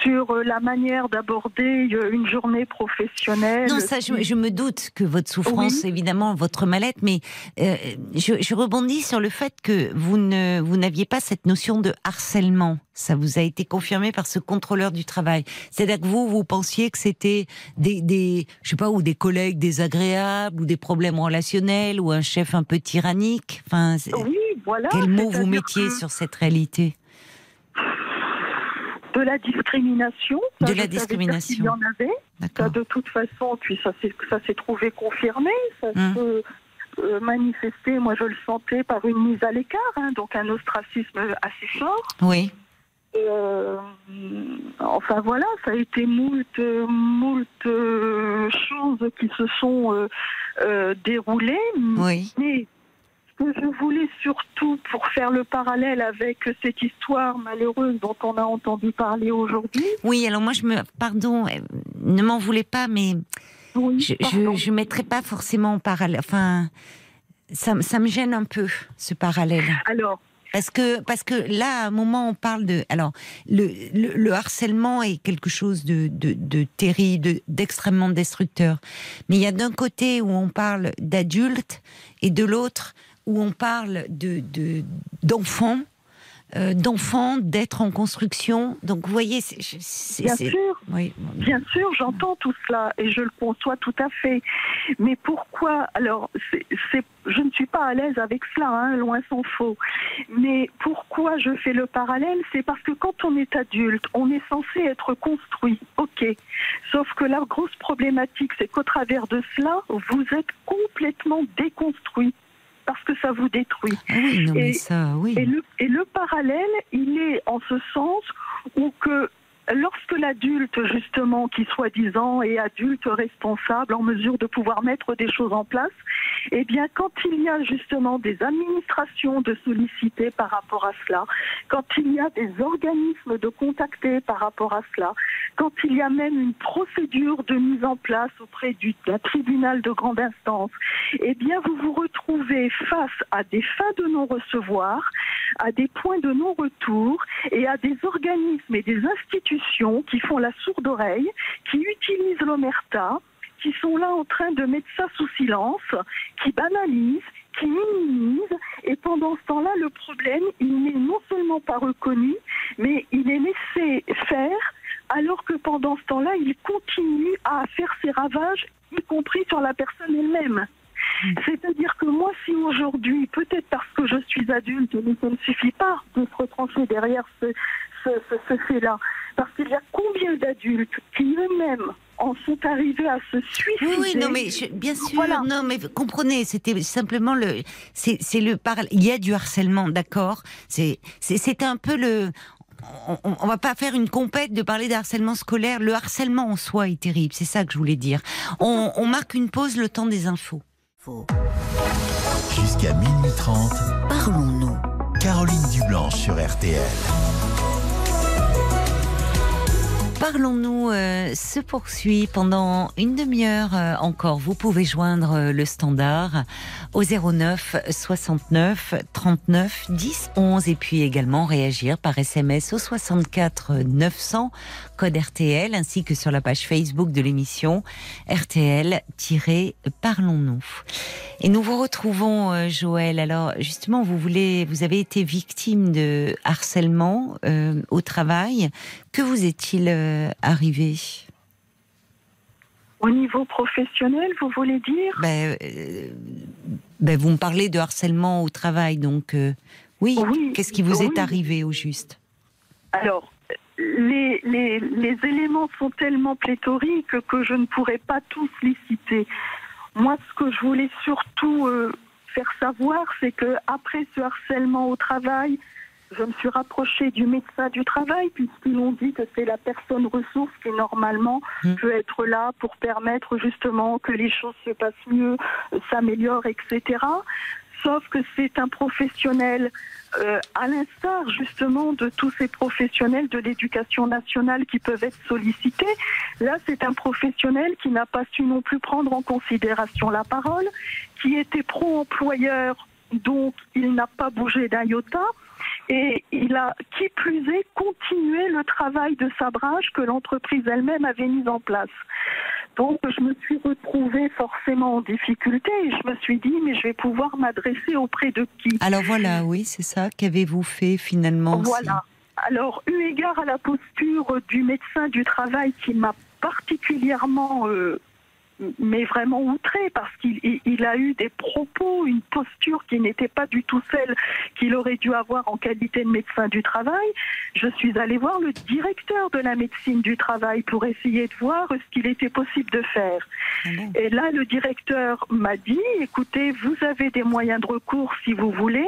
sur euh, la manière d'aborder euh, une journée professionnelle. Non, ça, je, je me doute que votre souffrance, évidemment, votre mal-être, mais euh, je, je rebondis sur le fait que vous ne, vous n'aviez pas cette notion de harcèlement. Ça vous a été confirmé par ce contrôleur du travail. C'est-à-dire que vous, vous pensiez que c'était des, des, je sais pas, ou des collègues désagréables, ou des problèmes relationnels, ou un chef un peu tyrannique. Enfin, Oui, voilà. quel mot vous mettiez que sur cette réalité? De la discrimination. De la discrimination. qu'il y en avait. Ça, de toute façon, puis ça s'est ça s'est trouvé confirmé. Ça Hum. se euh, manifestait, moi je le sentais, par une mise à l'écart, hein, donc un ostracisme assez fort. Oui. Euh, enfin voilà, ça a été moult, moult euh, choses qui se sont euh, déroulées. Oui. Mais que je voulais surtout, pour faire le parallèle avec cette histoire malheureuse dont on a entendu parler aujourd'hui, Oui, alors moi, je me, pardon, euh, ne m'en voulez pas, mais oui, je, je mettrai pas forcément en parallèle. Enfin, ça, me- ça me gêne un peu ce parallèle. Alors, Parce que, parce que là, à un moment, on parle de. Alors, le, le, le harcèlement est quelque chose de, de, de terrible, de- d'extrêmement destructeur. Mais il y a d'un côté où on parle d'adultes et de l'autre où on parle de de- d'enfants. euh, d'enfants, en construction. Donc, vous voyez, c'est. bien sûr, Oui. Bien sûr, j'entends tout cela et je le conçois tout à fait. Mais pourquoi Alors, c'est- je ne suis pas à l'aise avec cela, hein, loin s'en faut. Mais pourquoi je fais le parallèle? C'est parce que quand on est adulte, on est censé être construit, ok. Sauf que la grosse problématique, c'est qu'au travers de cela, vous êtes complètement déconstruit parce que ça vous détruit. Ah oui, non, mais Et- ça, oui. Et le, et le parallèle, il est en ce sens où que l'adulte justement qui soi-disant est adulte responsable en mesure de pouvoir mettre des choses en place, eh bien quand il y a justement des administrations de solliciter par rapport à cela, quand il y a des organismes de contacter par rapport à cela, quand il y a même une procédure de mise en place auprès du d'un tribunal de grande instance, eh bien vous vous retrouvez face à des fins de non-recevoir, à des points de non-retour et à des organismes et des institutions qui font la sourde oreille, qui utilisent l'omerta, qui sont là en train de mettre ça sous silence, qui banalisent, qui minimisent, et pendant ce temps-là, le problème, il n'est non seulement pas reconnu, mais il est laissé faire, alors que pendant ce temps-là, il continue à faire ses ravages, y compris sur la personne elle-même. C'est-à-dire que moi, si aujourd'hui, peut-être parce que je suis adulte, mais ça ne suffit pas de se retrancher derrière ce, ce, ce, ce fait-là, parce qu'il y a combien d'adultes qui eux-mêmes en sont arrivés à se suicider Oui, oui, non, mais je- bien sûr, Voilà. non, mais comprenez, c'était simplement le, c'est c'est le par, il y a du harcèlement, d'accord? C'est c'est c'est un peu le. On, on va pas faire une compète de parler de harcèlement scolaire. Le harcèlement en soi est terrible, c'est ça que je voulais dire. On, on marque une pause, le temps des infos. Jusqu'à minuit 30, Parlons-nous. Caroline Dublanche sur RTL. Parlons-nous euh, se poursuit pendant une demi-heure euh, encore. Vous pouvez joindre euh, le standard au 09 69 39 10 11 et puis également réagir par SMS au 64 900 code RTL ainsi que sur la page Facebook de l'émission RTL-Parlons-nous. Et nous vous retrouvons euh, Joël. Alors justement, vous voulez, vous avez été victime de harcèlement euh, au travail. Que vous est-il euh, arrivé? Au niveau professionnel, vous voulez dire? Ben, ben, Vous me parlez de harcèlement au travail, donc oui. Oui, Qu'est-ce qui vous est arrivé au juste? Alors, les, les, les éléments sont tellement pléthoriques que je ne pourrais pas tous les citer. Moi, ce que je voulais surtout euh, faire savoir, c'est que après ce harcèlement au travail, je me suis rapprochée du médecin du travail puisqu'ils ont dit que c'est la personne ressource qui normalement Mm. peut être là pour permettre justement que les choses se passent mieux, euh, s'améliorent, etc. Sauf que c'est un professionnel euh, à l'instar justement de tous ces professionnels de l'éducation nationale qui peuvent être sollicités. Là, c'est un professionnel qui n'a pas su non plus prendre en considération la parole, qui était pro-employeur, donc il n'a pas bougé d'un iota. Et il a, qui plus est, continué le travail de sabrage que l'entreprise elle-même avait mis en place. Donc, je me suis retrouvée forcément en difficulté et je me suis dit, mais je vais pouvoir m'adresser auprès de qui? Alors voilà, oui, c'est ça. Qu'avez-vous fait finalement Voilà. Alors, eu égard à la posture du médecin du travail qui m'a particulièrement, euh, mais vraiment outré parce qu'il il- il a eu des propos, une posture qui n'était pas du tout celle qu'il aurait dû avoir en qualité de médecin du travail, je suis allée voir le directeur de la médecine du travail pour essayer de voir ce qu'il était possible de faire. Ah Et là, le directeur m'a dit, écoutez, vous avez des moyens de recours si vous voulez.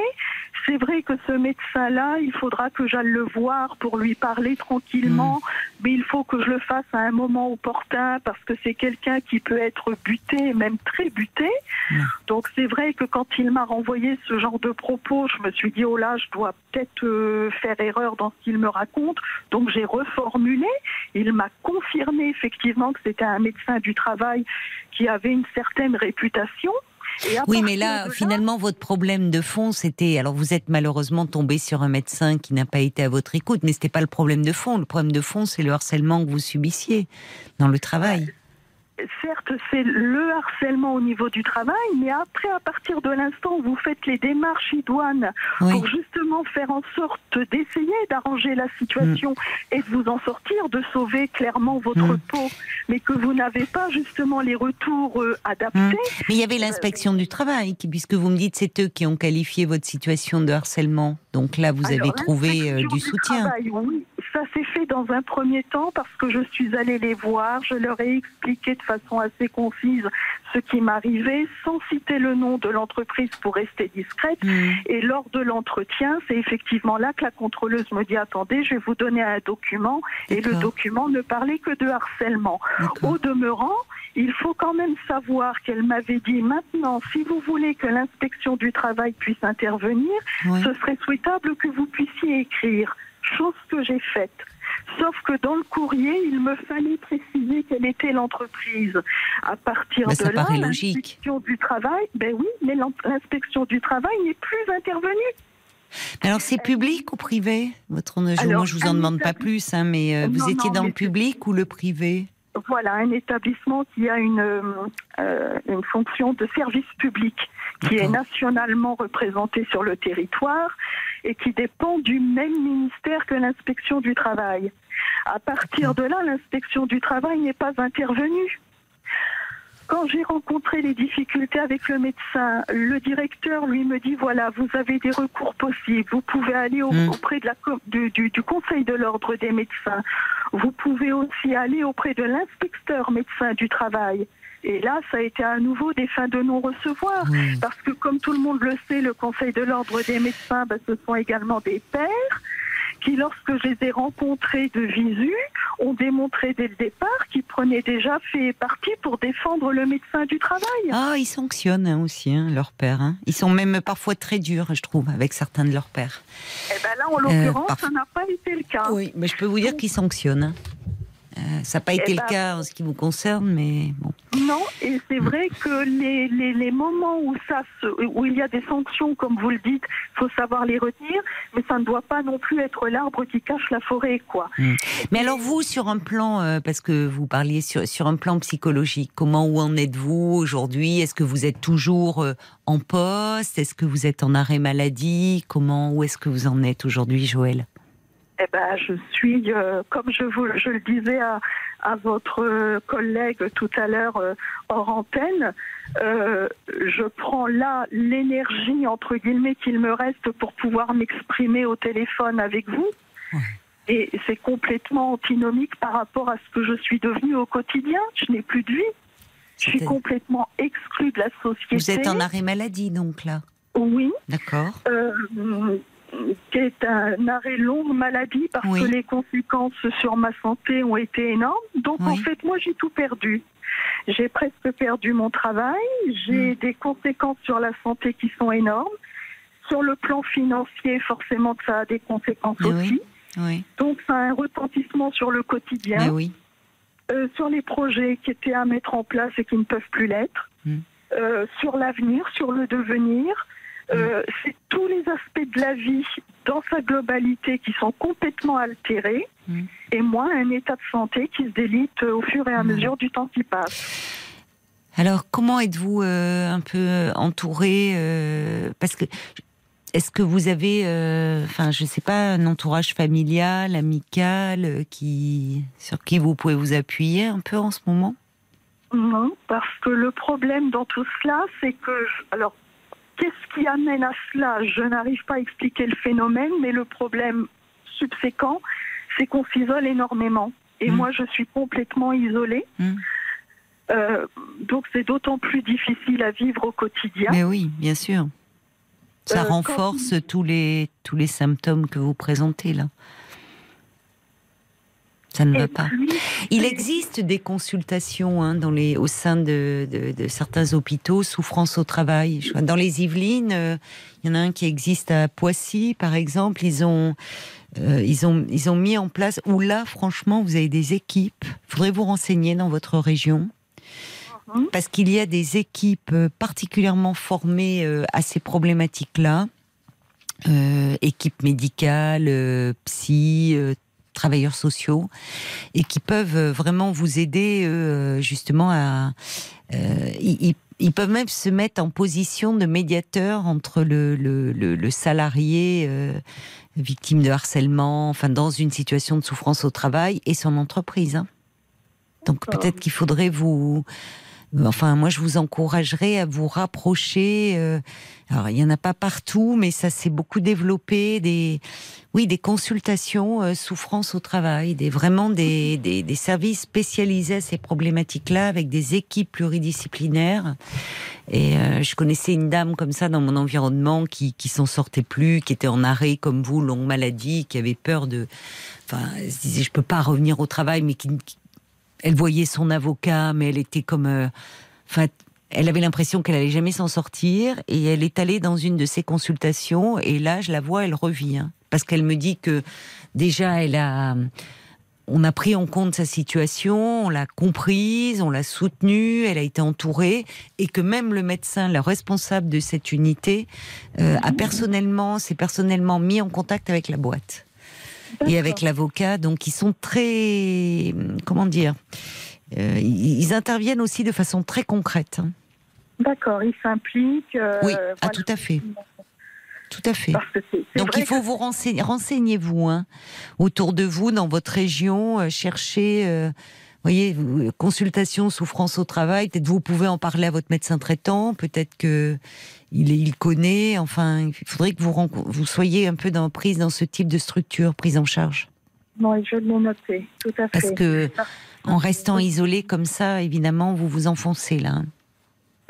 C'est vrai que ce médecin-là, il faudra que j'aille le voir pour lui parler tranquillement, mais il faut que je le fasse à un moment opportun parce que c'est quelqu'un qui peut être buté, même très buté. Mm. Donc c'est vrai que quand il m'a renvoyé ce genre de propos, je me suis dit, oh là, je dois peut-être euh, faire erreur dans ce qu'il me raconte. Donc j'ai reformulé. Il m'a confirmé effectivement que c'était un médecin du travail qui avait une certaine réputation. Oui, mais là, finalement, votre problème de fond, c'était. Alors, vous êtes malheureusement tombé sur un médecin qui n'a pas été à votre écoute, mais c'était pas le problème de fond. Le problème de fond, c'est le harcèlement que vous subissiez dans le travail. Certes, c'est le harcèlement au niveau du travail, mais après, à partir de l'instant où vous faites les démarches idoines Oui. pour justement faire en sorte d'essayer d'arranger la situation et de vous en sortir, de sauver clairement votre Mm. peau, mais que vous n'avez pas justement les retours euh, adaptés. Mm. Mais il y avait l'inspection du travail, puisque vous me dites c'est eux qui ont qualifié votre situation de harcèlement. Donc là, vous Alors, avez trouvé euh, du soutien. travail, oui, ça s'est fait dans un premier temps parce que je suis allée les voir, je leur ai expliqué de façon assez concise ce qui m'arrivait, sans citer le nom de l'entreprise pour rester discrète. Mmh. Et lors de l'entretien, c'est effectivement là que la contrôleuse me dit attendez, je vais vous donner un document. Et le document ne parlait que de harcèlement. Au demeurant, il faut quand même savoir qu'elle m'avait dit maintenant, si vous voulez que l'inspection du travail puisse intervenir, ce serait souhaitable que vous puissiez écrire, chose que j'ai faite. Sauf que dans le courrier, il me fallait préciser quelle était l'entreprise. À partir de là, l'inspection du travail, ben oui, mais l'inspection du travail n'est plus intervenue. Mais Alors c'est public ou privé Votre je- Alors, Moi je vous en demande pas plus, hein, mais euh, vous étiez non, dans le public ou le privé? Voilà, un établissement qui a une, euh, euh, une fonction de service public, qui est nationalement représenté sur le territoire et qui dépend du même ministère que l'inspection du travail. À partir de là, l'inspection du travail n'est pas intervenue. Quand j'ai rencontré les difficultés avec le médecin, le directeur lui me dit voilà, vous avez des recours possibles. Vous pouvez aller au- Mm. auprès de la, co- du, du- du Conseil de l'ordre des médecins. Vous pouvez aussi aller auprès de l'inspecteur médecin du travail. Et là, ça a été à nouveau des fins de non-recevoir. Parce que comme tout le monde le sait, le Conseil de l'ordre des médecins, ben, ce sont également des pairs qui, lorsque je les ai rencontrés de visu, ont démontré dès le départ qu'ils prenaient déjà fait partie pour défendre le médecin du travail. Ah, ils sanctionnent hein, aussi hein, leurs pères. hein. Ils sont même parfois très durs, je trouve, avec certains de leurs pères. Et ben là, en l'occurrence, parf- ça n'a pas été le cas. Oui, mais je peux vous dire qu'ils sanctionnent. Euh, ça n'a pas Eh été ben- le cas en ce qui vous concerne, mais bon. Non, et c'est vrai que les, les, les moments où, ça se, où il y a des sanctions, comme vous le dites, il faut savoir les retenir, mais ça ne doit pas non plus être l'arbre qui cache la forêt, quoi. Mais alors vous, sur un plan, euh, parce que vous parliez sur, sur un plan psychologique, comment où en êtes-vous aujourd'hui? Est-ce que vous êtes toujours euh, en poste? Est-ce que vous êtes en arrêt maladie? Comment Où est-ce que vous en êtes aujourd'hui, Joël Eh ben, je suis, euh, comme je, vous, je le disais à, à votre collègue tout à l'heure euh, hors antenne, euh, je prends là l'énergie, entre guillemets, qu'il me reste pour pouvoir m'exprimer au téléphone avec vous. Et c'est complètement antinomique par rapport à ce que je suis devenue au quotidien. Je n'ai plus de vie. Je suis complètement exclue de la société. Vous êtes en arrêt maladie, donc là? Oui. D'accord. Euh, qui est un arrêt longue maladie parce Oui. que les conséquences sur ma santé ont été énormes. Donc en fait, moi, j'ai tout perdu. J'ai presque perdu mon travail. J'ai des conséquences sur la santé qui sont énormes. Sur le plan financier, forcément, ça a des conséquences Mais aussi. oui. Oui. Donc ça a un retentissement sur le quotidien. Oui. Euh, sur les projets qui étaient à mettre en place et qui ne peuvent plus l'être, Mm. Euh, sur l'avenir, sur le devenir. Euh, C'est tous les aspects de la vie dans sa globalité qui sont complètement altérés. Mm. Et moi, un état de santé qui se délite au fur et à Mm. mesure du temps qui passe. Alors, comment êtes-vous euh, un peu entouré euh, Parce que est-ce que vous avez, euh, enfin, je sais pas, un entourage familial, amical, euh, qui sur qui vous pouvez vous appuyer un peu en ce moment? Non, parce que le problème dans tout cela, c'est que, je- alors, qu'est-ce qui amène à cela? Je n'arrive pas à expliquer le phénomène, mais le problème subséquent, c'est qu'on s'isole énormément. Et Mm. moi, je suis complètement isolée. Mm. Euh, donc, c'est d'autant plus difficile à vivre au quotidien. Mais oui, bien sûr. Ça Euh, quand- renforce tous les tous les symptômes que vous présentez là. Ça ne Et va pas. Il existe des consultations hein, dans les, au sein de, de- de certains hôpitaux, souffrance au travail. Dans les Yvelines, euh, il y en a un qui existe à Poissy, par exemple. Ils ont, euh, ils ont, ils ont mis en place. Où là, franchement, vous avez des équipes. Il faudrait vous renseigner dans votre région. Mhm. Parce qu'il y a des équipes euh, particulièrement formées à ces problématiques-là. Euh, équipes médicales, euh, psy, travailleurs sociaux, et qui peuvent euh, vraiment vous aider euh, justement à... euh, ils, peuvent même se mettre en position de médiateur entre le, le, le- le salarié victime de harcèlement, enfin dans une situation de souffrance au travail, et son entreprise. hein. Donc peut-être qu'il faudrait vous enfin, moi, je vous encouragerais à vous rapprocher. Euh, alors, il y en a pas partout, mais ça s'est beaucoup développé. Des, oui, des consultations euh, souffrance au travail, des vraiment des, des, des services spécialisés à ces problématiques-là, avec des équipes pluridisciplinaires. Et euh, je connaissais une dame comme ça dans mon environnement qui qui s'en sortait plus, qui était en arrêt comme vous, longue maladie, qui avait peur de, enfin, elle se disait je peux pas revenir au travail, mais qui, qui- elle voyait son avocat, mais elle était comme, euh, enfin, elle avait l'impression qu'elle allait jamais s'en sortir, et elle est allée dans une de ses consultations, et là, je la vois, elle revient, parce qu'elle me dit que déjà, elle a, on a pris en compte sa situation, on l'a comprise, on l'a soutenue, elle a été entourée, et que même le médecin, le responsable de cette unité, euh, a personnellement, s'est personnellement mis en contact avec la boîte et avec l'avocat. Donc, ils sont très, comment dire, euh, ils ils interviennent aussi de façon très concrète. hein. D'accord, il s'implique. euh, Oui, ah, voilà. tout à fait. Tout à fait. Donc il faut que- vous renseigner, renseignez-vous hein, autour de vous, dans votre région, euh, cherchez, euh, voyez, vous- euh, consultation, souffrance au travail. Peut-être vous pouvez en parler à votre médecin traitant. Peut-être que il, connaît. Enfin, il faudrait que vous soyez un peu dans, prise dans ce type de structure, prise en charge. Non, je l'ai noté, tout à fait. Parce que en restant isolé comme ça, évidemment, vous vous enfoncez là. hein.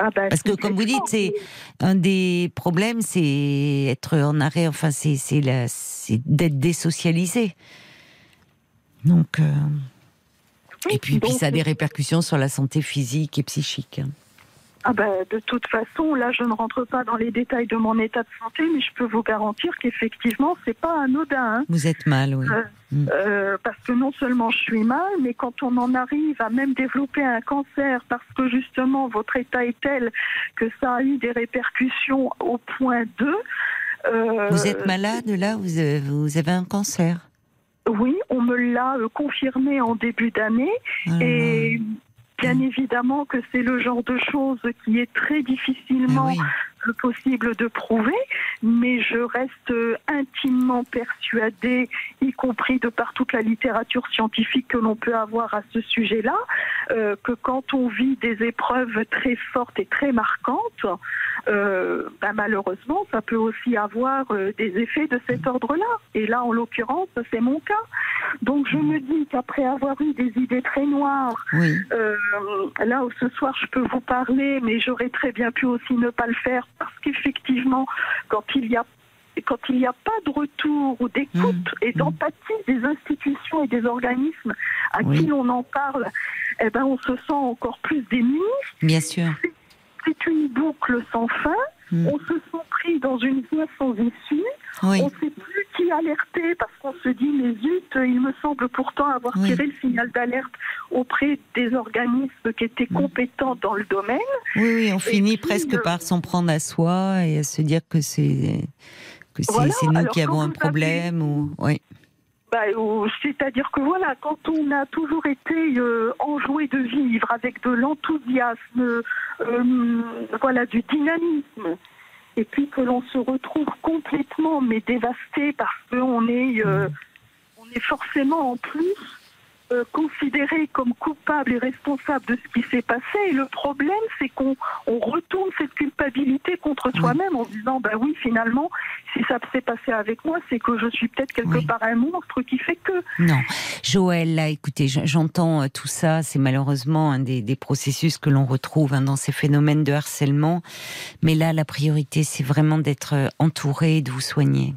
Ah bah, Parce que, comme vous dites, c'est un des problèmes, c'est être en arrêt. Enfin, c'est d'être désocialisé. Donc, euh, et puis, puis ça a des répercussions sur la santé physique et psychique. Ah bah, de toute façon, là, je ne rentre pas dans les détails de mon état de santé, mais je peux vous garantir qu'effectivement, c'est pas anodin. hein. Vous êtes mal, oui. Euh, Mm. euh, parce que non seulement je suis mal, mais quand on en arrive à même développer un cancer, parce que justement votre état est tel que ça a eu des répercussions au point 2. euh, Vous êtes malade là vous avez, vous avez un cancer. Oui, on me l'a euh, confirmé en début d'année. Ah Et bien évidemment que c'est le genre de chose qui est très difficilement Eh oui. Possible de prouver, mais je reste intimement persuadée, y compris de par toute la littérature scientifique que l'on peut avoir à ce sujet-là, euh, que quand on vit des épreuves très fortes et très marquantes, euh, ben, malheureusement, ça peut aussi avoir euh, des effets de cet ordre-là. Et là, en l'occurrence, c'est mon cas. Donc je me dis qu'après avoir eu des idées très noires, Oui. là où ce soir je peux vous parler, mais j'aurais très bien pu aussi ne pas le faire parce qu'effectivement, quand il y a quand il n'y a pas de retour ou d'écoute Mmh. et d'empathie des institutions et des organismes à Oui. qui l'on en parle, eh ben on se sent encore plus démunis. Bien sûr. C'est une boucle sans fin. Mm. On se sent pris dans une voie sans issue. Oui. On ne sait plus qui alerter parce qu'on se dit mais zut, il me semble pourtant avoir Oui. tiré le signal d'alerte auprès des organismes qui étaient compétents dans le domaine. Oui, oui, on finit puis, presque euh, par s'en prendre à soi et à se dire que c'est que c'est Voilà, nous alors qui avons un problème ou oui. Bah, C'est-à-dire que voilà, quand on a toujours été euh, enjoué de vivre avec de l'enthousiasme, euh, voilà, du dynamisme, et puis que l'on se retrouve complètement mais dévasté parce qu'on est, euh, on est forcément en plus euh, considéré comme coupable et responsable de ce qui s'est passé. Et le problème, c'est qu'on on retourne cette culpabilité contre soi-même en se disant, bah oui, finalement, si ça s'est passé avec moi, c'est que je suis peut-être quelque Oui. part un monstre qui fait que. Non, Joël, là, écoutez, j'entends euh, tout ça. C'est malheureusement un des, des processus que l'on retrouve hein, dans ces phénomènes de harcèlement. Mais là, la priorité, c'est vraiment d'être euh, entouré, de vous soigner.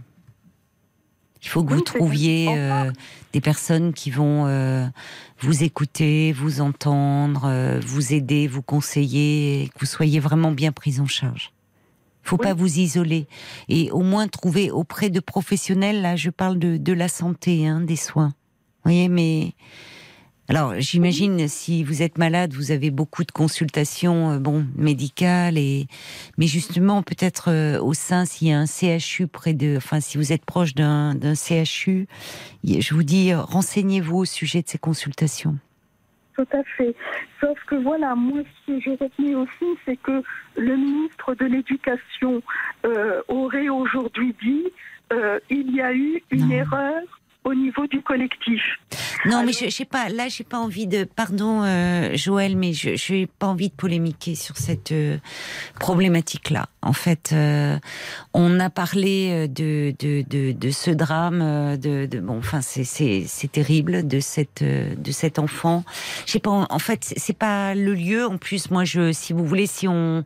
Il faut que Oui, vous trouviez euh, des personnes qui vont euh, vous écouter, vous entendre, euh, vous aider, vous conseiller, et que vous soyez vraiment bien pris en charge. Il faut Oui. pas vous isoler et au moins trouver auprès de professionnels. Là, je parle de, de la santé, hein, des soins. Vous voyez, mais alors j'imagine si vous êtes malade, vous avez beaucoup de consultations, euh, bon, médicales et mais justement peut-être euh, au sein s'il y a un CHU près de, enfin si vous êtes proche d'un CHU, je vous dis renseignez-vous au sujet de ces consultations. Tout à fait. Sauf que voilà, moi, ce que je retenais aussi, c'est que le ministre de l'Éducation euh, aurait aujourd'hui dit euh, il y a eu une Non. erreur au niveau du collectif. Non, mais je, je sais pas. Là, j'ai pas envie de. Pardon, euh, Joël, mais je n'ai pas envie de polémiquer sur cette euh, problématique-là. En fait, euh, on a parlé euh, de de, de, ce drame. euh, De, bon, enfin, c'est terrible de cette de cet enfant. Je sais pas. En, fait, c'est- pas le lieu. En plus, moi, je, si vous voulez, si on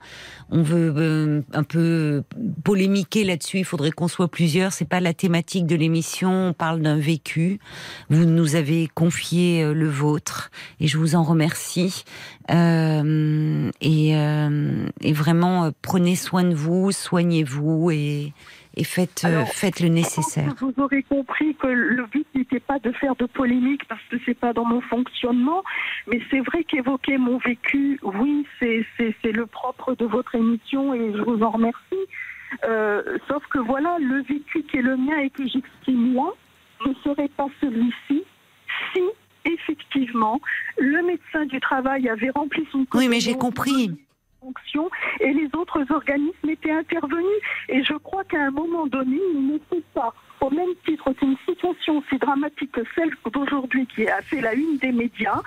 on veut un peu polémiquer là-dessus, il faudrait qu'on soit plusieurs. C'est pas la thématique de l'émission. On parle d'un vécu. Vous nous avez confié le vôtre et je vous en remercie. Euh, et, euh, et vraiment, euh, prenez soin de vous, soignez-vous et, et faites, Alors, faites le nécessaire. Vous aurez compris que le but n'était pas de faire de polémique parce que c'est pas dans mon fonctionnement, mais c'est vrai qu'évoquer mon vécu, oui, c'est le propre de votre émission et je vous en remercie. Sauf que voilà, le vécu qui est le mien et que j'exprime moi ne serait pas celui-ci si effectivement le médecin du travail avait rempli son Oui, mais j'ai compris. fonction et les autres organismes étaient intervenus. Et je crois qu'à un moment donné, il ne faut pas, au même titre qu'une situation aussi dramatique que celle d'aujourd'hui qui a fait la une des médias,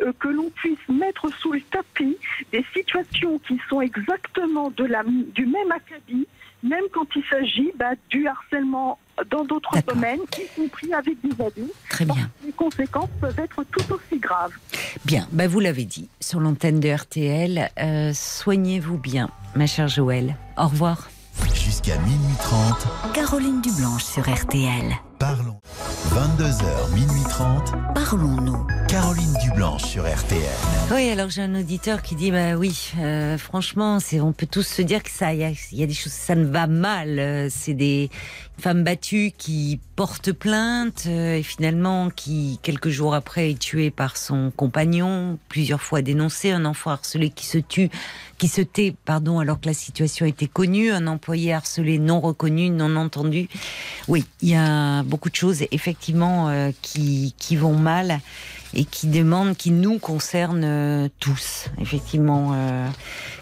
euh, que l'on puisse mettre sous le tapis des situations qui sont exactement de la, du même acabit, même quand il s'agit bah, du harcèlement dans d'autres domaines, y compris avec des adultes. Très bien. Les conséquences peuvent être tout aussi graves. Bien, bah vous l'avez dit sur l'antenne de RTL. euh, Soignez-vous bien, ma chère Joël. Au revoir. Jusqu'à minuit 30, Caroline Dublanche sur RTL. parlons. 22h, minuit 30, Parlons-nous. Caroline Dublanche sur RTL. Oui, alors j'ai un auditeur qui dit bah oui, euh, franchement, on peut tous se dire que ça, il y a, il y a des choses, ça ne va mal. euh, C'est des femmes battues qui portent plainte euh, et finalement qui quelques jours après est tuée par son compagnon, plusieurs fois dénoncé, un enfant harcelé qui se tue, qui se tait, pardon, alors que la situation était connue, un employé harcelé non reconnu, non entendu. Oui, il y a beaucoup de choses effectivement euh, qui qui vont mal et qui demandent, qui nous concernent euh, tous, effectivement, euh,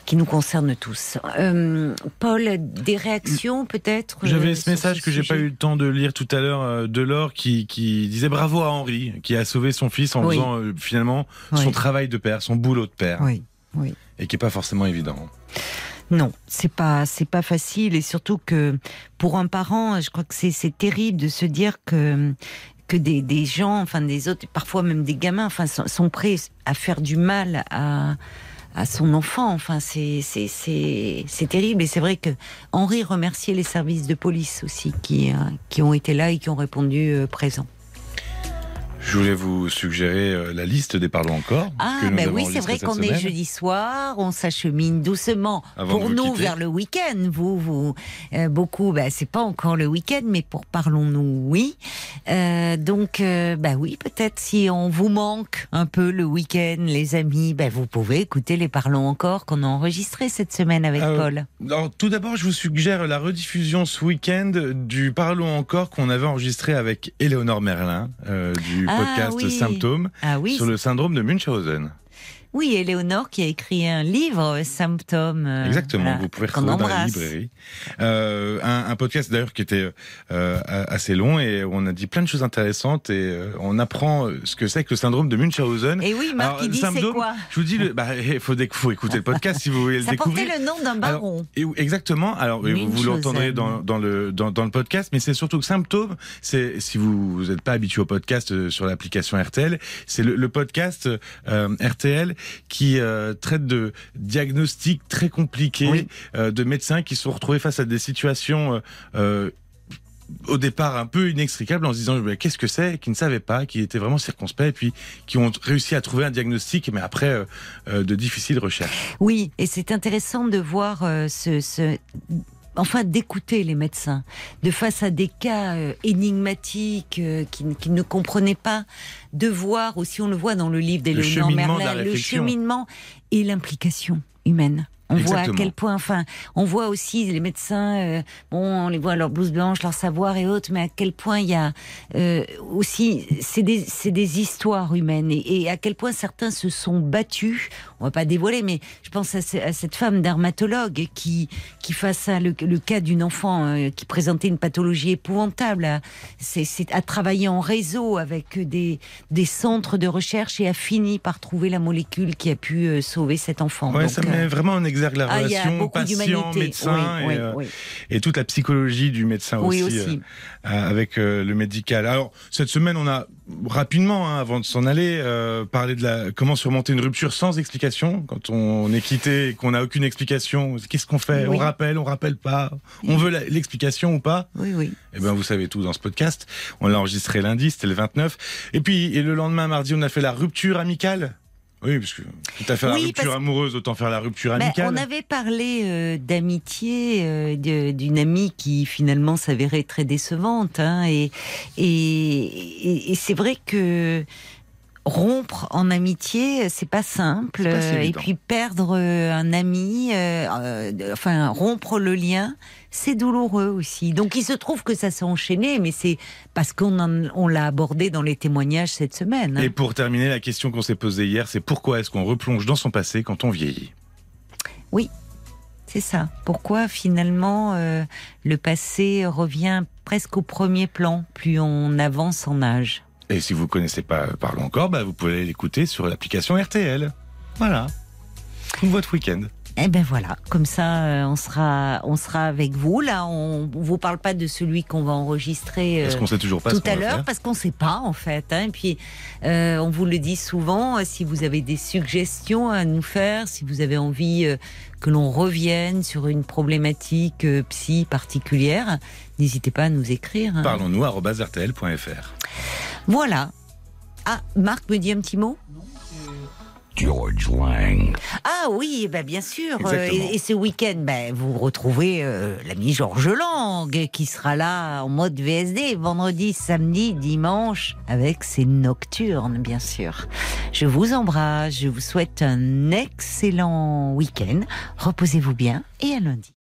qui nous concernent tous. Euh, Paul, des réactions peut-être euh, J'avais ce message que j'ai pas eu le temps de lire tout à l'heure de Laure qui, qui disait bravo à Henri qui a sauvé son fils en Oui. faisant finalement Oui. son travail de père, son boulot de père Oui, oui. et qui est pas forcément évident. Non, c'est pas c'est pas facile et surtout que pour un parent, je crois que c'est terrible de se dire que que des, des gens, enfin des autres, parfois même des gamins, enfin sont, sont prêts à faire du mal à à son enfant. Enfin, c'est c'est terrible et c'est vrai que Henri remerciait les services de police aussi qui euh, qui ont été là et qui ont répondu euh, présents. Je voulais vous suggérer euh, la liste des parlons encore. Ah, que nous ben oui, c'est vrai qu'on est jeudi soir, on s'achemine doucement Avant pour nous quitter. vers le week-end. Vous, vous, euh, beaucoup, ben, c'est pas encore le week-end, mais pour parlons-nous, oui. Euh, donc, euh, bah oui, peut-être si on vous manque un peu le week-end, les amis, ben vous pouvez écouter les parlons encore qu'on a enregistrés cette semaine avec Euh, Paul. Alors, tout d'abord, je vous suggère la rediffusion ce week-end du Parlons encore qu'on avait enregistré avec Éléonore Merlin euh, du Ah, podcast oui. Symptômes Ah oui, sur le syndrome de Munchausen. Oui, Éléonore qui a écrit un livre, Symptômes. euh, Exactement, voilà, vous pouvez retrouver dans la librairie. Euh, un, un podcast d'ailleurs qui était euh, assez long et on a dit plein de choses intéressantes et on apprend ce que c'est que le syndrome de Munchausen. Et oui, Marc, Alors, il dit c'est quoi Je vous dis, bah, il faut, déc- faut écouter le podcast si vous voulez le Ça découvrir. le nom d'un Alors, baron. et- exactement. Alors, vous, l'entendrez dans, dans le dans, dans le podcast, mais c'est surtout que symptômes. C'est si vous n'êtes pas habitué au podcast sur l'application RTL, c'est le, le podcast RTL qui euh, traite de diagnostics très compliqués Oui. euh, de médecins qui se sont retrouvés face à des situations. euh, euh, au départ un peu inextricables en se disant mais qu'est-ce que c'est qui ne savaient pas qui étaient vraiment circonspects et puis qui ont réussi à trouver un diagnostic mais après euh, de difficiles recherches Oui, et c'est intéressant de voir euh, ce, ce- enfin d'écouter les médecins de face à des cas euh, énigmatiques euh, qu'ils qui ne comprenaient pas, de voir aussi on le voit dans le livre d'Éléonore cheminement de la Merlin, le cheminement et l'implication humaine. On voit à quel point, enfin, on voit aussi les médecins, euh, bon, on les voit leur blouse blanche, leur savoir et autres, mais à quel point il y a euh, aussi, c'est des, c'est des histoires humaines et, et à quel point certains se sont battus. On va pas dévoiler, mais je pense à, ce- à cette femme dermatologue qui, qui face à le, le cas d'une enfant euh, qui présentait une pathologie épouvantable, a, c'est, c'est, a travaillé en réseau avec des, des centres de recherche et a fini par trouver la molécule qui a pu euh, sauver cet enfant. Ouais, Donc, ça met vraiment en exergue la ah, relation patient-médecin Oui, et, oui, euh, oui. et toute la psychologie du médecin aussi, aussi. euh, euh, avec euh, le médical. Alors cette semaine, on a rapidement, hein, avant de s'en aller, euh, parlé de la comment surmonter une rupture sans explication quand on est quitté et qu'on n'a aucune explication. Qu'est-ce qu'on fait? On rappelle, on rappelle pas On veut l'explication ou pas? Oui, oui. Eh ben, vous savez tout dans ce podcast. On l'a enregistré lundi, c'était le 29. Et puis, et le lendemain, mardi, on a fait la rupture amicale. Oui, parce que tout à fait la Oui, rupture parce- amoureuse, autant faire la rupture Ben, amicale. on avait parlé euh, d'amitié euh, d'une amie qui finalement s'avérait très décevante, hein, et, et, et- et c'est vrai que rompre en amitié, c'est pas simple, C'est pas si et puis perdre euh, un ami, euh, euh, enfin rompre le lien, c'est douloureux aussi. Donc il se trouve que ça s'est enchaîné, mais c'est parce qu'on en- on l'a abordé dans les témoignages cette semaine. hein. Et pour terminer, la question qu'on s'est posée hier, c'est pourquoi est-ce qu'on replonge dans son passé quand on vieillit? C'est ça. Pourquoi finalement euh, le passé revient presque au premier plan plus on avance en âge? Et si vous connaissez pas Parlons encore, bah, vous pouvez l'écouter sur l'application RTL. Voilà. Votre week-end. Eh ben voilà, comme ça euh, on sera on sera avec vous. Là, on, on vous parle pas de celui qu'on va enregistrer. Parce euh, qu'on sait toujours pas tout à l'heure parce qu'on sait pas en fait. Hein. Et puis euh, on vous le dit souvent. euh, Si vous avez des suggestions à nous faire, si vous avez envie que l'on revienne sur une problématique psy particulière, n'hésitez pas à nous écrire. hein. Parlons-nous à rtl.fr. Voilà. Ah, Marc me dit un petit mot? George Lang. Ah oui, ben bien sûr. Exactement. Euh, Et, et ce week-end, ben, vous retrouvez euh, l'ami Georges Lang qui sera là en mode VSD vendredi, samedi, dimanche avec ses nocturnes, bien sûr. Je vous embrasse, je vous souhaite un excellent week-end. Reposez-vous bien et à lundi.